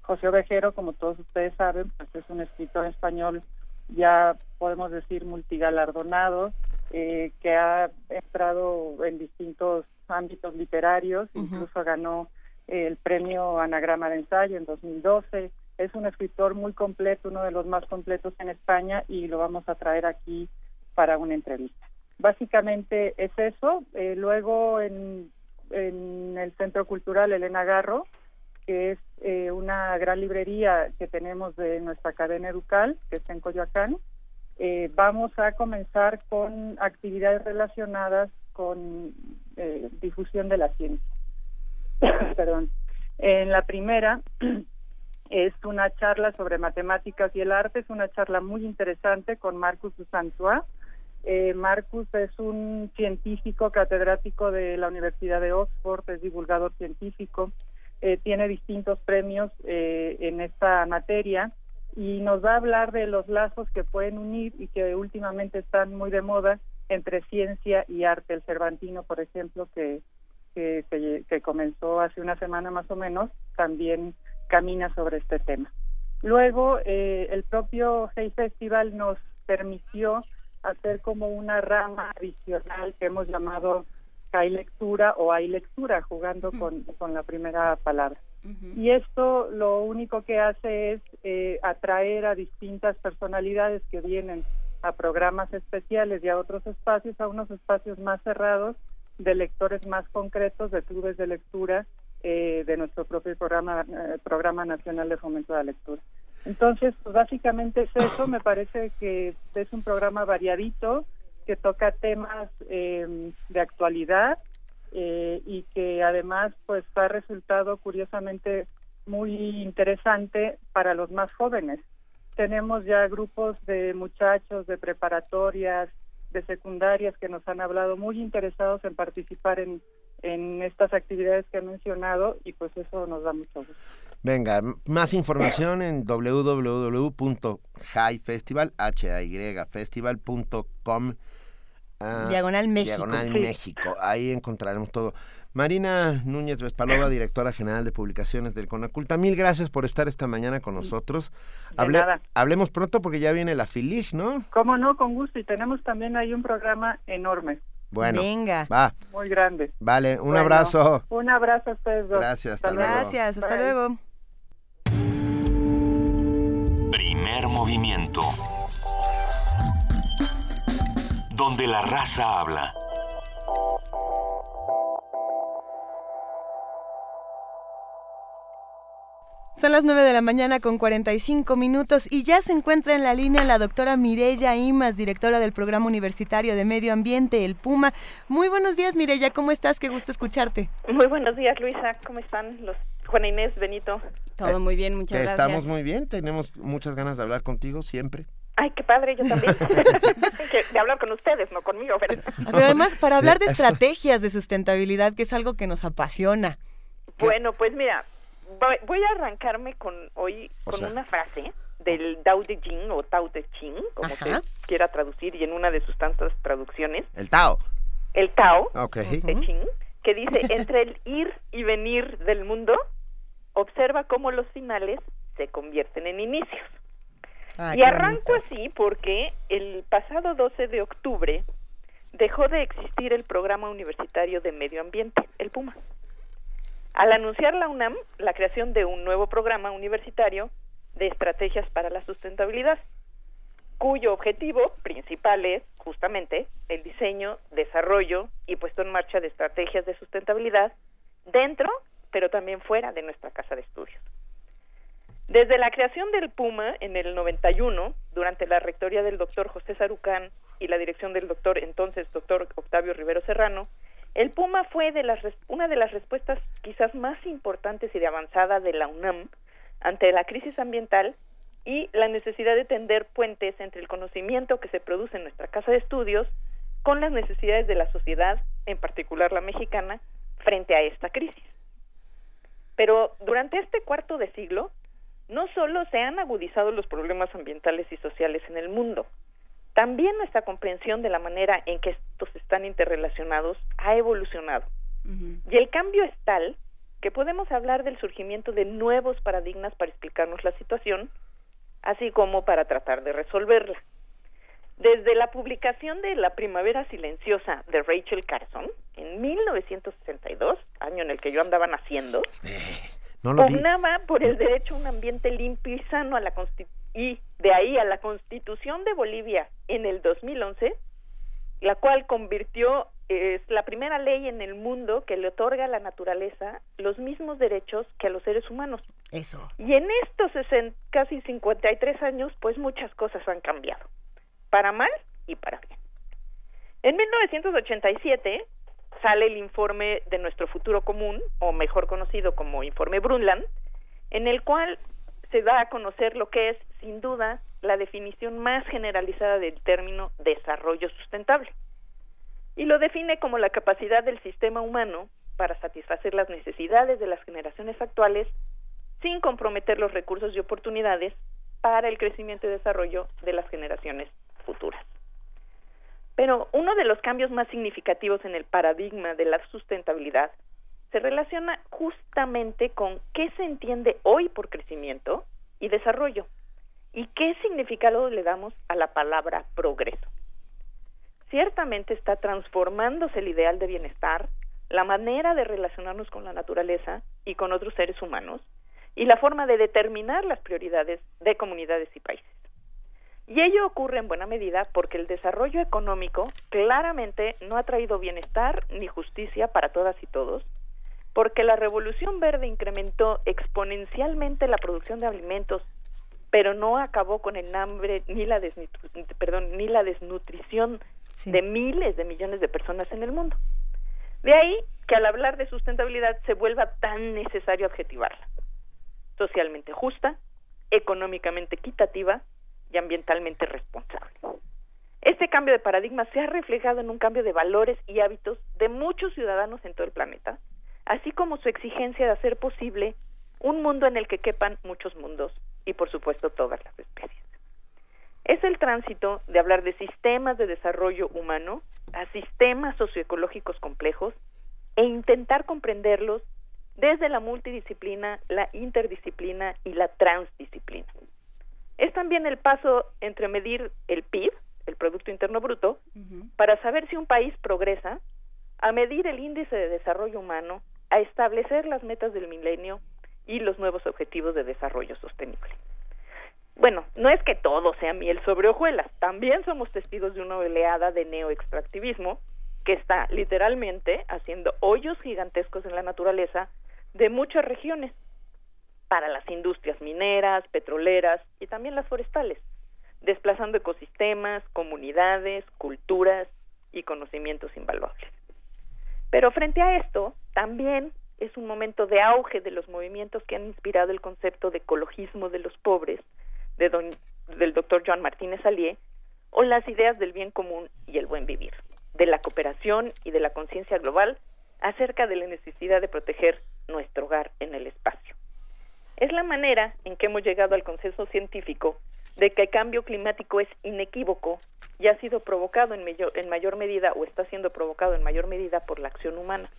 José Ovejero, como todos ustedes saben, pues es un escritor español ya podemos decir multigalardonado, eh, que ha entrado en distintos ámbitos literarios, incluso ganó el premio Anagrama de Ensayo en 2012. Es un escritor muy completo, uno de los más completos en España y lo vamos a traer aquí para una entrevista. Básicamente es eso. Eh, luego en, en el Centro Cultural Elena Garro que es eh, una gran librería que tenemos de nuestra cadena educal, que está en Coyoacán. Eh, vamos a comenzar con actividades relacionadas con eh, difusión de la ciencia. Perdón. En la primera es una charla sobre matemáticas y el arte, es una charla muy interesante con Marcus Dusantois. Eh, Marcus es un científico catedrático de la Universidad de Oxford, es divulgador científico, eh, tiene distintos premios eh, en esta materia y nos va a hablar de los lazos que pueden unir y que últimamente están muy de moda entre ciencia y arte. El Cervantino, por ejemplo, que, que, comenzó hace una semana más o menos, también camina sobre este tema. Luego, eh, el propio Hey Festival nos permitió hacer como una rama adicional que hemos llamado hay lectura o hay lectura jugando con, con la primera palabra. Y esto lo único que hace es eh, atraer a distintas personalidades que vienen a programas especiales y a otros espacios, a unos espacios más cerrados de lectores más concretos, de clubes de lectura eh, de nuestro propio programa, eh, programa nacional de fomento de la lectura. Entonces, pues básicamente es eso, me parece que es un programa variadito, que toca temas eh, de actualidad eh, y que además pues ha resultado curiosamente muy interesante para los más jóvenes. Tenemos ya grupos de muchachos de preparatorias, de secundarias que nos han hablado muy interesados en participar en, en estas actividades que he mencionado y pues eso nos da mucho gusto.
Venga, más información en www.highfestival.com
Ah, Diagonal México.
Diagonal México. Ahí encontraremos todo. Marina Núñez Vespalova, directora general de publicaciones del Conaculta, mil gracias por estar esta mañana con nosotros. Hablemos pronto porque ya viene la FILIG, ¿no?
Cómo no, con gusto. Y tenemos también ahí un programa enorme.
Bueno,
Venga.
va.
Muy grande.
Vale, un abrazo.
Un abrazo a ustedes dos.
Gracias, hasta, luego.
Gracias, hasta luego.
Primer movimiento. Donde la raza habla.
Son las 9 de la mañana con 45 minutos y ya se encuentra en la línea la doctora Mireya Imas, directora del Programa Universitario de Medio Ambiente, el PUMA. Muy buenos días, Mireya, ¿cómo estás? Qué gusto escucharte.
Muy buenos días, Luisa. ¿Cómo están los Juana Inés, Benito?
Todo muy bien, muchas gracias.
Estamos muy bien, tenemos muchas ganas de hablar contigo siempre.
Ay, qué padre, yo también. de hablar con ustedes, no conmigo. Pero...
pero además, para hablar de estrategias de sustentabilidad, que es algo que nos apasiona.
Bueno, pues mira, voy a arrancarme con hoy con una frase del Tao Te Ching o Tao Te Ching, como se quiera traducir, y en una de sus tantas traducciones.
El Tao.
El Tao
okay.
Te Ching, que dice, entre el ir y venir del mundo, observa cómo los finales se convierten en inicios. Y arranco así porque el pasado 12 de octubre dejó de existir el Programa Universitario de Medio Ambiente, el PUMA. Al anunciar la UNAM la creación de un nuevo programa universitario de estrategias para la sustentabilidad, cuyo objetivo principal es justamente el diseño, desarrollo y puesto en marcha de estrategias de sustentabilidad dentro, pero también fuera de nuestra casa de estudios. Desde la creación del PUMA en el 91, durante la rectoría del doctor José Sarucán y la dirección del doctor entonces doctor Octavio Rivero Serrano, el Puma fue de las, una de las respuestas quizás más importantes y de avanzada de la UNAM ante la crisis ambiental y la necesidad de tender puentes entre el conocimiento que se produce en nuestra casa de estudios con las necesidades de la sociedad, en particular la mexicana, frente a esta crisis. Pero durante este cuarto de siglo, no solo se han agudizado los problemas ambientales y sociales en el mundo, también nuestra comprensión de la manera en que estos están interrelacionados ha evolucionado. Y el cambio es tal que podemos hablar del surgimiento de nuevos paradigmas para explicarnos la situación, así como para tratar de resolverla. Desde la publicación de La Primavera Silenciosa de Rachel Carson en 1962, año en el que yo andaba naciendo, pugnaba por el derecho a un ambiente limpio y sano a la y de ahí a la Constitución de Bolivia en el 2011, la cual convirtió es la primera ley en el mundo que le otorga a la naturaleza los mismos derechos que a los seres humanos.
Eso.
Y en estos casi 53 años, pues muchas cosas han cambiado, para mal y para bien. En 1987 sale el informe de nuestro futuro común, o mejor conocido como informe Brundtland, en el cual se da a conocer lo que es, sin duda, la definición más generalizada del término desarrollo sustentable. Y lo define como la capacidad del sistema humano para satisfacer las necesidades de las generaciones actuales sin comprometer los recursos y oportunidades para el crecimiento y desarrollo de las generaciones futuras. Pero uno de los cambios más significativos en el paradigma de la sustentabilidad se relaciona justamente con qué se entiende hoy por crecimiento y desarrollo y qué significado le damos a la palabra progreso. Ciertamente está transformándose el ideal de bienestar, la manera de relacionarnos con la naturaleza y con otros seres humanos y la forma de determinar las prioridades de comunidades y países. Y ello ocurre en buena medida porque el desarrollo económico claramente no ha traído bienestar ni justicia para todas y todos, porque la revolución verde incrementó exponencialmente la producción de alimentos, pero no acabó con el hambre ni la, perdón, ni la desnutrición de miles de millones de personas en el mundo. De ahí que al hablar de sustentabilidad se vuelva tan necesario adjetivarla. Socialmente justa, económicamente equitativa y ambientalmente responsable. Este cambio de paradigma se ha reflejado en un cambio de valores y hábitos de muchos ciudadanos en todo el planeta, así como su exigencia de hacer posible un mundo en el que quepan muchos mundos y por supuesto todas las especies. Es el tránsito de hablar de sistemas de desarrollo humano a sistemas socioecológicos complejos e intentar comprenderlos desde la multidisciplina, la interdisciplina y la transdisciplina. Es también el paso entre medir el PIB, el Producto Interno Bruto, para saber si un país progresa, a medir el índice de desarrollo humano, a establecer las metas del milenio y los nuevos objetivos de desarrollo sostenible. Bueno, no es que todo sea miel sobre hojuelas, también somos testigos de una oleada de neoextractivismo que está literalmente haciendo hoyos gigantescos en la naturaleza de muchas regiones para las industrias mineras, petroleras y también las forestales, desplazando ecosistemas, comunidades, culturas y conocimientos invaluables. Pero frente a esto, también es un momento de auge de los movimientos que han inspirado el concepto de ecologismo de los pobres de del doctor Joan Martínez Alié o las ideas del bien común y el buen vivir, de la cooperación y de la conciencia global acerca de la necesidad de proteger nuestro hogar en el espacio. Es la manera en que hemos llegado al consenso científico de que el cambio climático es inequívoco y ha sido provocado en mayor, en mayor medida o está siendo provocado en mayor medida por la acción humana,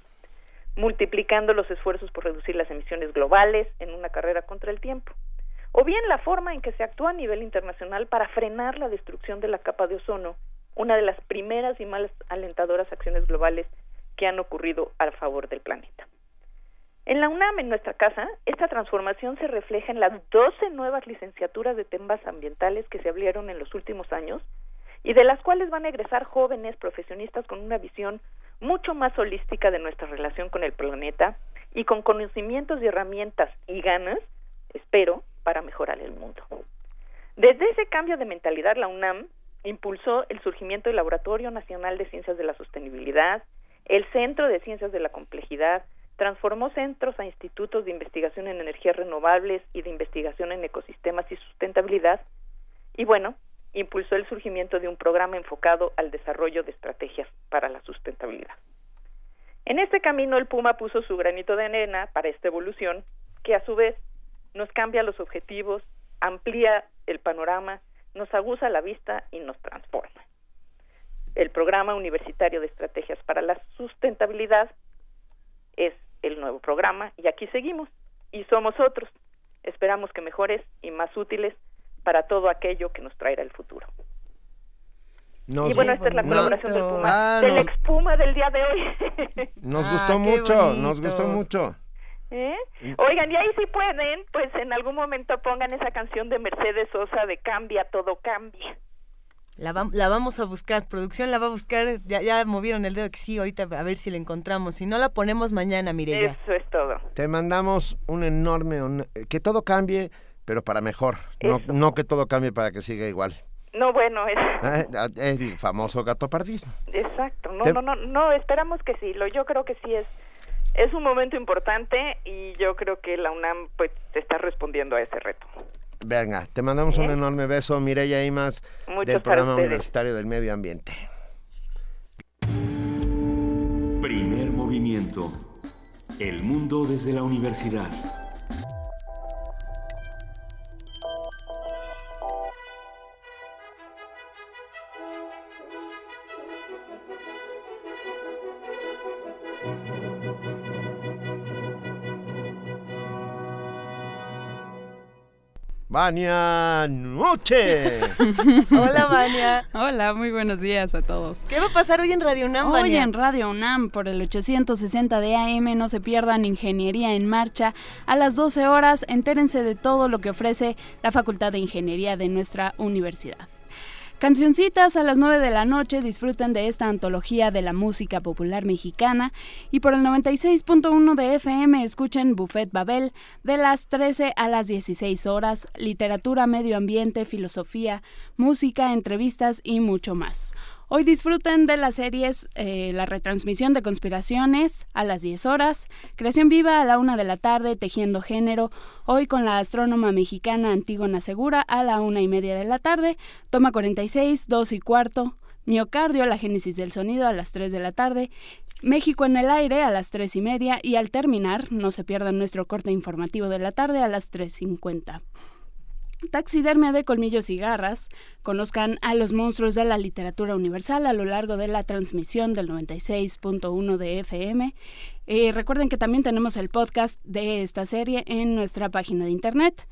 multiplicando los esfuerzos por reducir las emisiones globales en una carrera contra el tiempo, o bien la forma en que se actúa a nivel internacional para frenar la destrucción de la capa de ozono, una de las primeras y más alentadoras acciones globales que han ocurrido a favor del planeta. En la UNAM, en nuestra casa, esta transformación se refleja en las 12 nuevas licenciaturas de temas ambientales que se abrieron en los últimos años y de las cuales van a egresar jóvenes profesionistas con una visión mucho más holística de nuestra relación con el planeta y con conocimientos y herramientas y ganas, espero, para mejorar el mundo. Desde ese cambio de mentalidad, la UNAM impulsó el surgimiento del Laboratorio Nacional de Ciencias de la Sostenibilidad, el Centro de Ciencias de la Complejidad, transformó centros a institutos de investigación en energías renovables y de investigación en ecosistemas y sustentabilidad, y bueno, impulsó el surgimiento de un programa enfocado al desarrollo de estrategias para la sustentabilidad. En este camino el Puma puso su granito de arena para esta evolución, que a su vez nos cambia los objetivos, amplía el panorama, nos aguza la vista y nos transforma. El programa universitario de estrategias para la sustentabilidad es el nuevo programa y aquí seguimos y somos otros. Esperamos que mejores y más útiles para todo aquello que nos traerá el futuro. y bueno, esta es la colaboración del Puma, ah, del expuma del día de hoy.
Nos ah, gustó mucho, nos gustó mucho.
¿Eh? Oigan, y ahí si pueden, pues en algún momento pongan esa canción de Mercedes Sosa de Cambia, todo cambia.
La, la, vamos a buscar, producción la va a buscar, ya, ya movieron el dedo que sí, ahorita a ver si la encontramos, si no la ponemos mañana, Mireya.
Eso es todo.
Te mandamos un enorme, que todo cambie, pero para mejor, no, no, que todo cambie para que siga igual.
No, bueno, es...
Ah, ah, el famoso gato pardismo.
Exacto, no, no, no, no, esperamos que sí, lo, yo creo que sí es es un momento importante y yo creo que la UNAM pues está respondiendo a ese reto.
Venga, te mandamos un enorme beso, Mireya Imas, del programa universitario del medio ambiente.
Primer movimiento. El mundo desde la universidad.
Vania Noche.
Hola, Vania.
Hola, muy buenos días a todos.
¿Qué va a pasar hoy en Radio UNAM,
Hoy en Radio UNAM, por el 860 de AM, no se pierdan Ingeniería en Marcha. A las 12 horas, entérense de todo lo que ofrece la Facultad de Ingeniería de nuestra universidad. Cancioncitas a las 9 de la noche disfruten de esta antología de la música popular mexicana y por el 96.1 de FM escuchen Buffet Babel de las 13 a las 16 horas, literatura, medio ambiente, filosofía, música, entrevistas y mucho más. Hoy disfruten de las series eh, La retransmisión de conspiraciones a las 10 horas, Creación Viva a la 1 de la tarde, Tejiendo Género, hoy con la astrónoma mexicana Antígona Segura a la 1 y media de la tarde, Toma 46, 2 y cuarto, Miocardio, la génesis del sonido a las 3 de la tarde, México en el aire a las 3 y media. Y al terminar, no se pierdan nuestro corte informativo de la tarde a las 3.50. Taxidermia de colmillos y garras. Conozcan a los monstruos de la literatura universal a lo largo de la transmisión del 96.1 de FM. Eh, recuerden que también tenemos el podcast de esta serie en nuestra página de internet.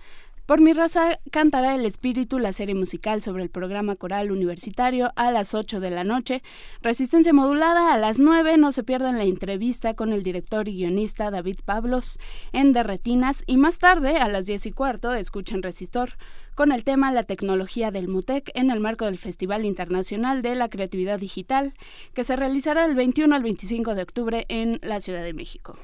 Por mi raza cantará El Espíritu, la serie musical sobre el programa coral universitario a las 8 de la noche. Resistencia modulada a las 9. No se pierdan la entrevista con el director y guionista David Pablos en Derretinas. Y más tarde, a las 10 y cuarto, escuchen Resistor con el tema La tecnología del MUTEC en el marco del Festival Internacional de la Creatividad Digital, que se realizará del 21 al 25 de octubre en la Ciudad de México.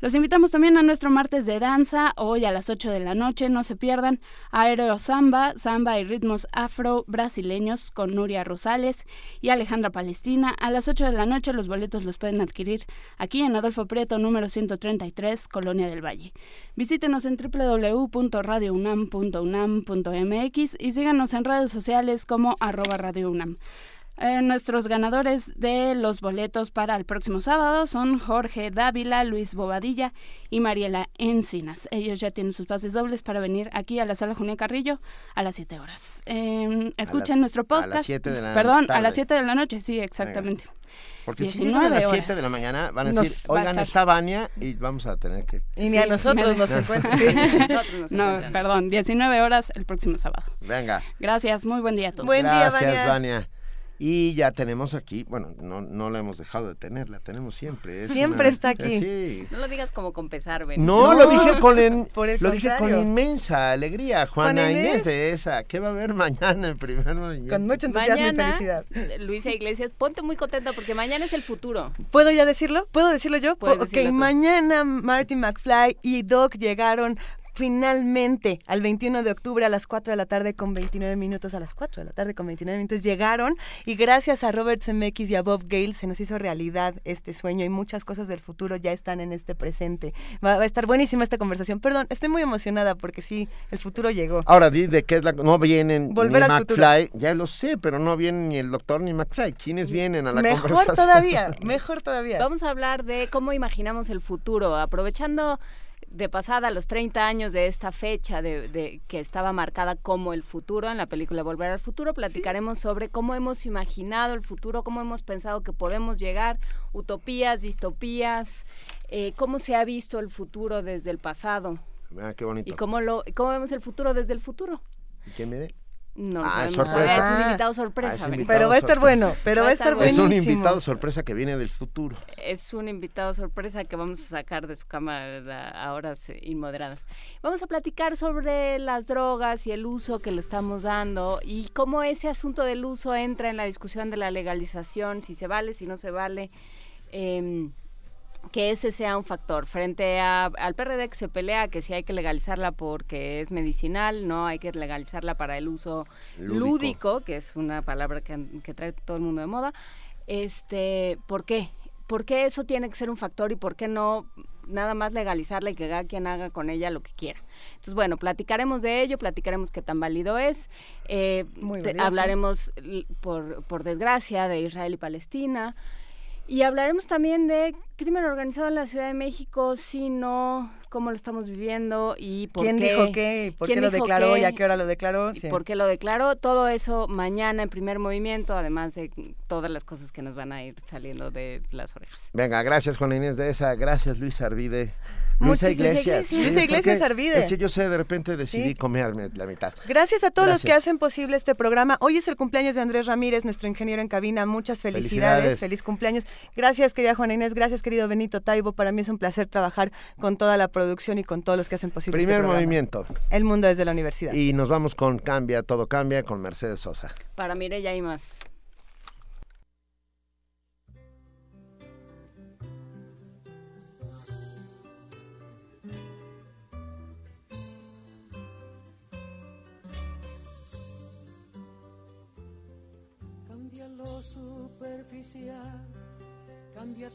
Los invitamos también a nuestro martes de danza, hoy a las 8 de la noche, no se pierdan, Aero Samba, Samba y ritmos afro-brasileños con Nuria Rosales y Alejandra Palestina. A las 8 de la noche los boletos los pueden adquirir aquí en Adolfo Prieto, número 133, Colonia del Valle. Visítenos en www.radiounam.unam.mx y síganos en redes sociales como arroba Radio UNAM. Eh, nuestros ganadores de los boletos para el próximo sábado son Jorge Dávila, Luis Bobadilla y Mariela Encinas. Ellos ya tienen sus pases dobles para venir aquí a la sala Junia Carrillo a las 7 horas. Eh, escuchen nuestro podcast. A las 7 de la Perdón, a las 7 de la noche, sí, exactamente.
Porque si llegan a las 7 de la mañana van a decir, oigan, está Vania y vamos a tener que...
Y ni a nosotros nos encuentran.
no, perdón, 19 horas el próximo sábado.
Venga.
Gracias, muy buen día a todos.
Buen
Gracias,
día,
Vania. Y ya tenemos aquí, bueno, no, no la hemos dejado de tener, la tenemos siempre.
siempre está aquí.
Sí.
No lo digas como con pesar,
No, lo dije con lo dije con inmensa alegría, Juana Inés? de esa. ¿Qué va a haber mañana en primer movimiento?
Con mucho entusiasmo y felicidad.
Luisa Iglesias, ponte muy contenta porque mañana es el futuro.
¿Puedo ya decirlo? ¿Puedo decirlo yo? Ok, mañana Martin McFly y Doc llegaron finalmente al 21 de octubre a las 4 de la tarde con 29 minutos, a las 4 de la tarde con 29 minutos llegaron y gracias a Robert Zemeckis y a Bob Gale se nos hizo realidad este sueño y muchas cosas del futuro ya están en este presente. Va, a estar buenísima esta conversación. Perdón, estoy muy emocionada porque sí, el futuro llegó.
Ahora di de qué es la no vienen Volver ni McFly, ya lo sé, pero no vienen ni el doctor ni McFly. ¿Quiénes vienen a la
mejor
conversación?
Mejor todavía, mejor todavía.
Vamos a hablar de cómo imaginamos el futuro, aprovechando de pasada los 30 años de esta fecha de, que estaba marcada como el futuro en la película Volver al Futuro, platicaremos sobre cómo hemos imaginado el futuro, cómo hemos pensado que podemos llegar, utopías, distopías, eh, cómo se ha visto el futuro desde el pasado.
Ah, qué bonito.
Y cómo, lo, cómo vemos el futuro desde el futuro.
¿Y quién me
no, ah, sorpresa. Es un invitado sorpresa.
Ah, pero va a estar bueno, pero va, a estar.
Es un invitado sorpresa que viene del futuro.
Es un invitado sorpresa que vamos a sacar de su cama a horas inmoderadas. Vamos a platicar sobre las drogas y el uso que le estamos dando y cómo ese asunto del uso entra en la discusión de la legalización, si se vale, si no se vale. Eh, que ese sea un factor. Frente al PRD que se pelea que si hay que legalizarla porque es medicinal, no hay que legalizarla para el uso lúdico, que es una palabra que, trae todo el mundo de moda. Este, ¿Por qué? ¿Por qué eso tiene que ser un factor y por qué no nada más legalizarla y que haga quien haga con ella lo que quiera? Entonces, bueno, platicaremos de ello, platicaremos qué tan válido es, eh, hablaremos, por, por desgracia, de Israel y Palestina. Y hablaremos también de crimen organizado en la Ciudad de México, si no, cómo lo estamos viviendo y por
¿Quién
qué.
dijo qué? ¿Por qué lo declaró y a qué hora lo declaró?
Y por qué lo declaró. Todo eso mañana en primer movimiento, además de todas las cosas que nos van a ir saliendo de las orejas.
Venga, gracias Juan Inés de esa, gracias Luis Arvide. Luisa Iglesias.
Luisa Iglesias Arvide.
Es que yo sé, de repente decidí comerme la mitad.
Gracias a todos los que hacen posible este programa. Hoy es el cumpleaños de Andrés Ramírez, nuestro ingeniero en cabina. Muchas felicidades. Feliz cumpleaños. Gracias, querida Juana Inés. Gracias, querido Benito Taibo. Para mí es un placer trabajar con toda la producción y con todos los que hacen posible
Primer
este programa.
movimiento.
El mundo desde la universidad.
Y nos vamos con Cambia, todo cambia, con Mercedes Sosa.
Para ya hay más.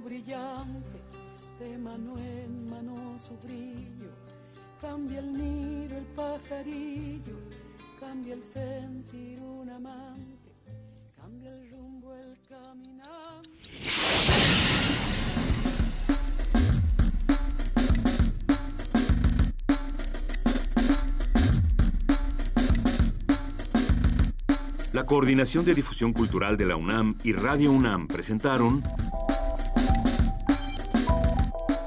brillante, de mano en mano su brillo, cambia el nido el pajarillo, cambia el sentir un amante, cambia el rumbo el caminante.
La Coordinación de Difusión Cultural de la UNAM y Radio UNAM presentaron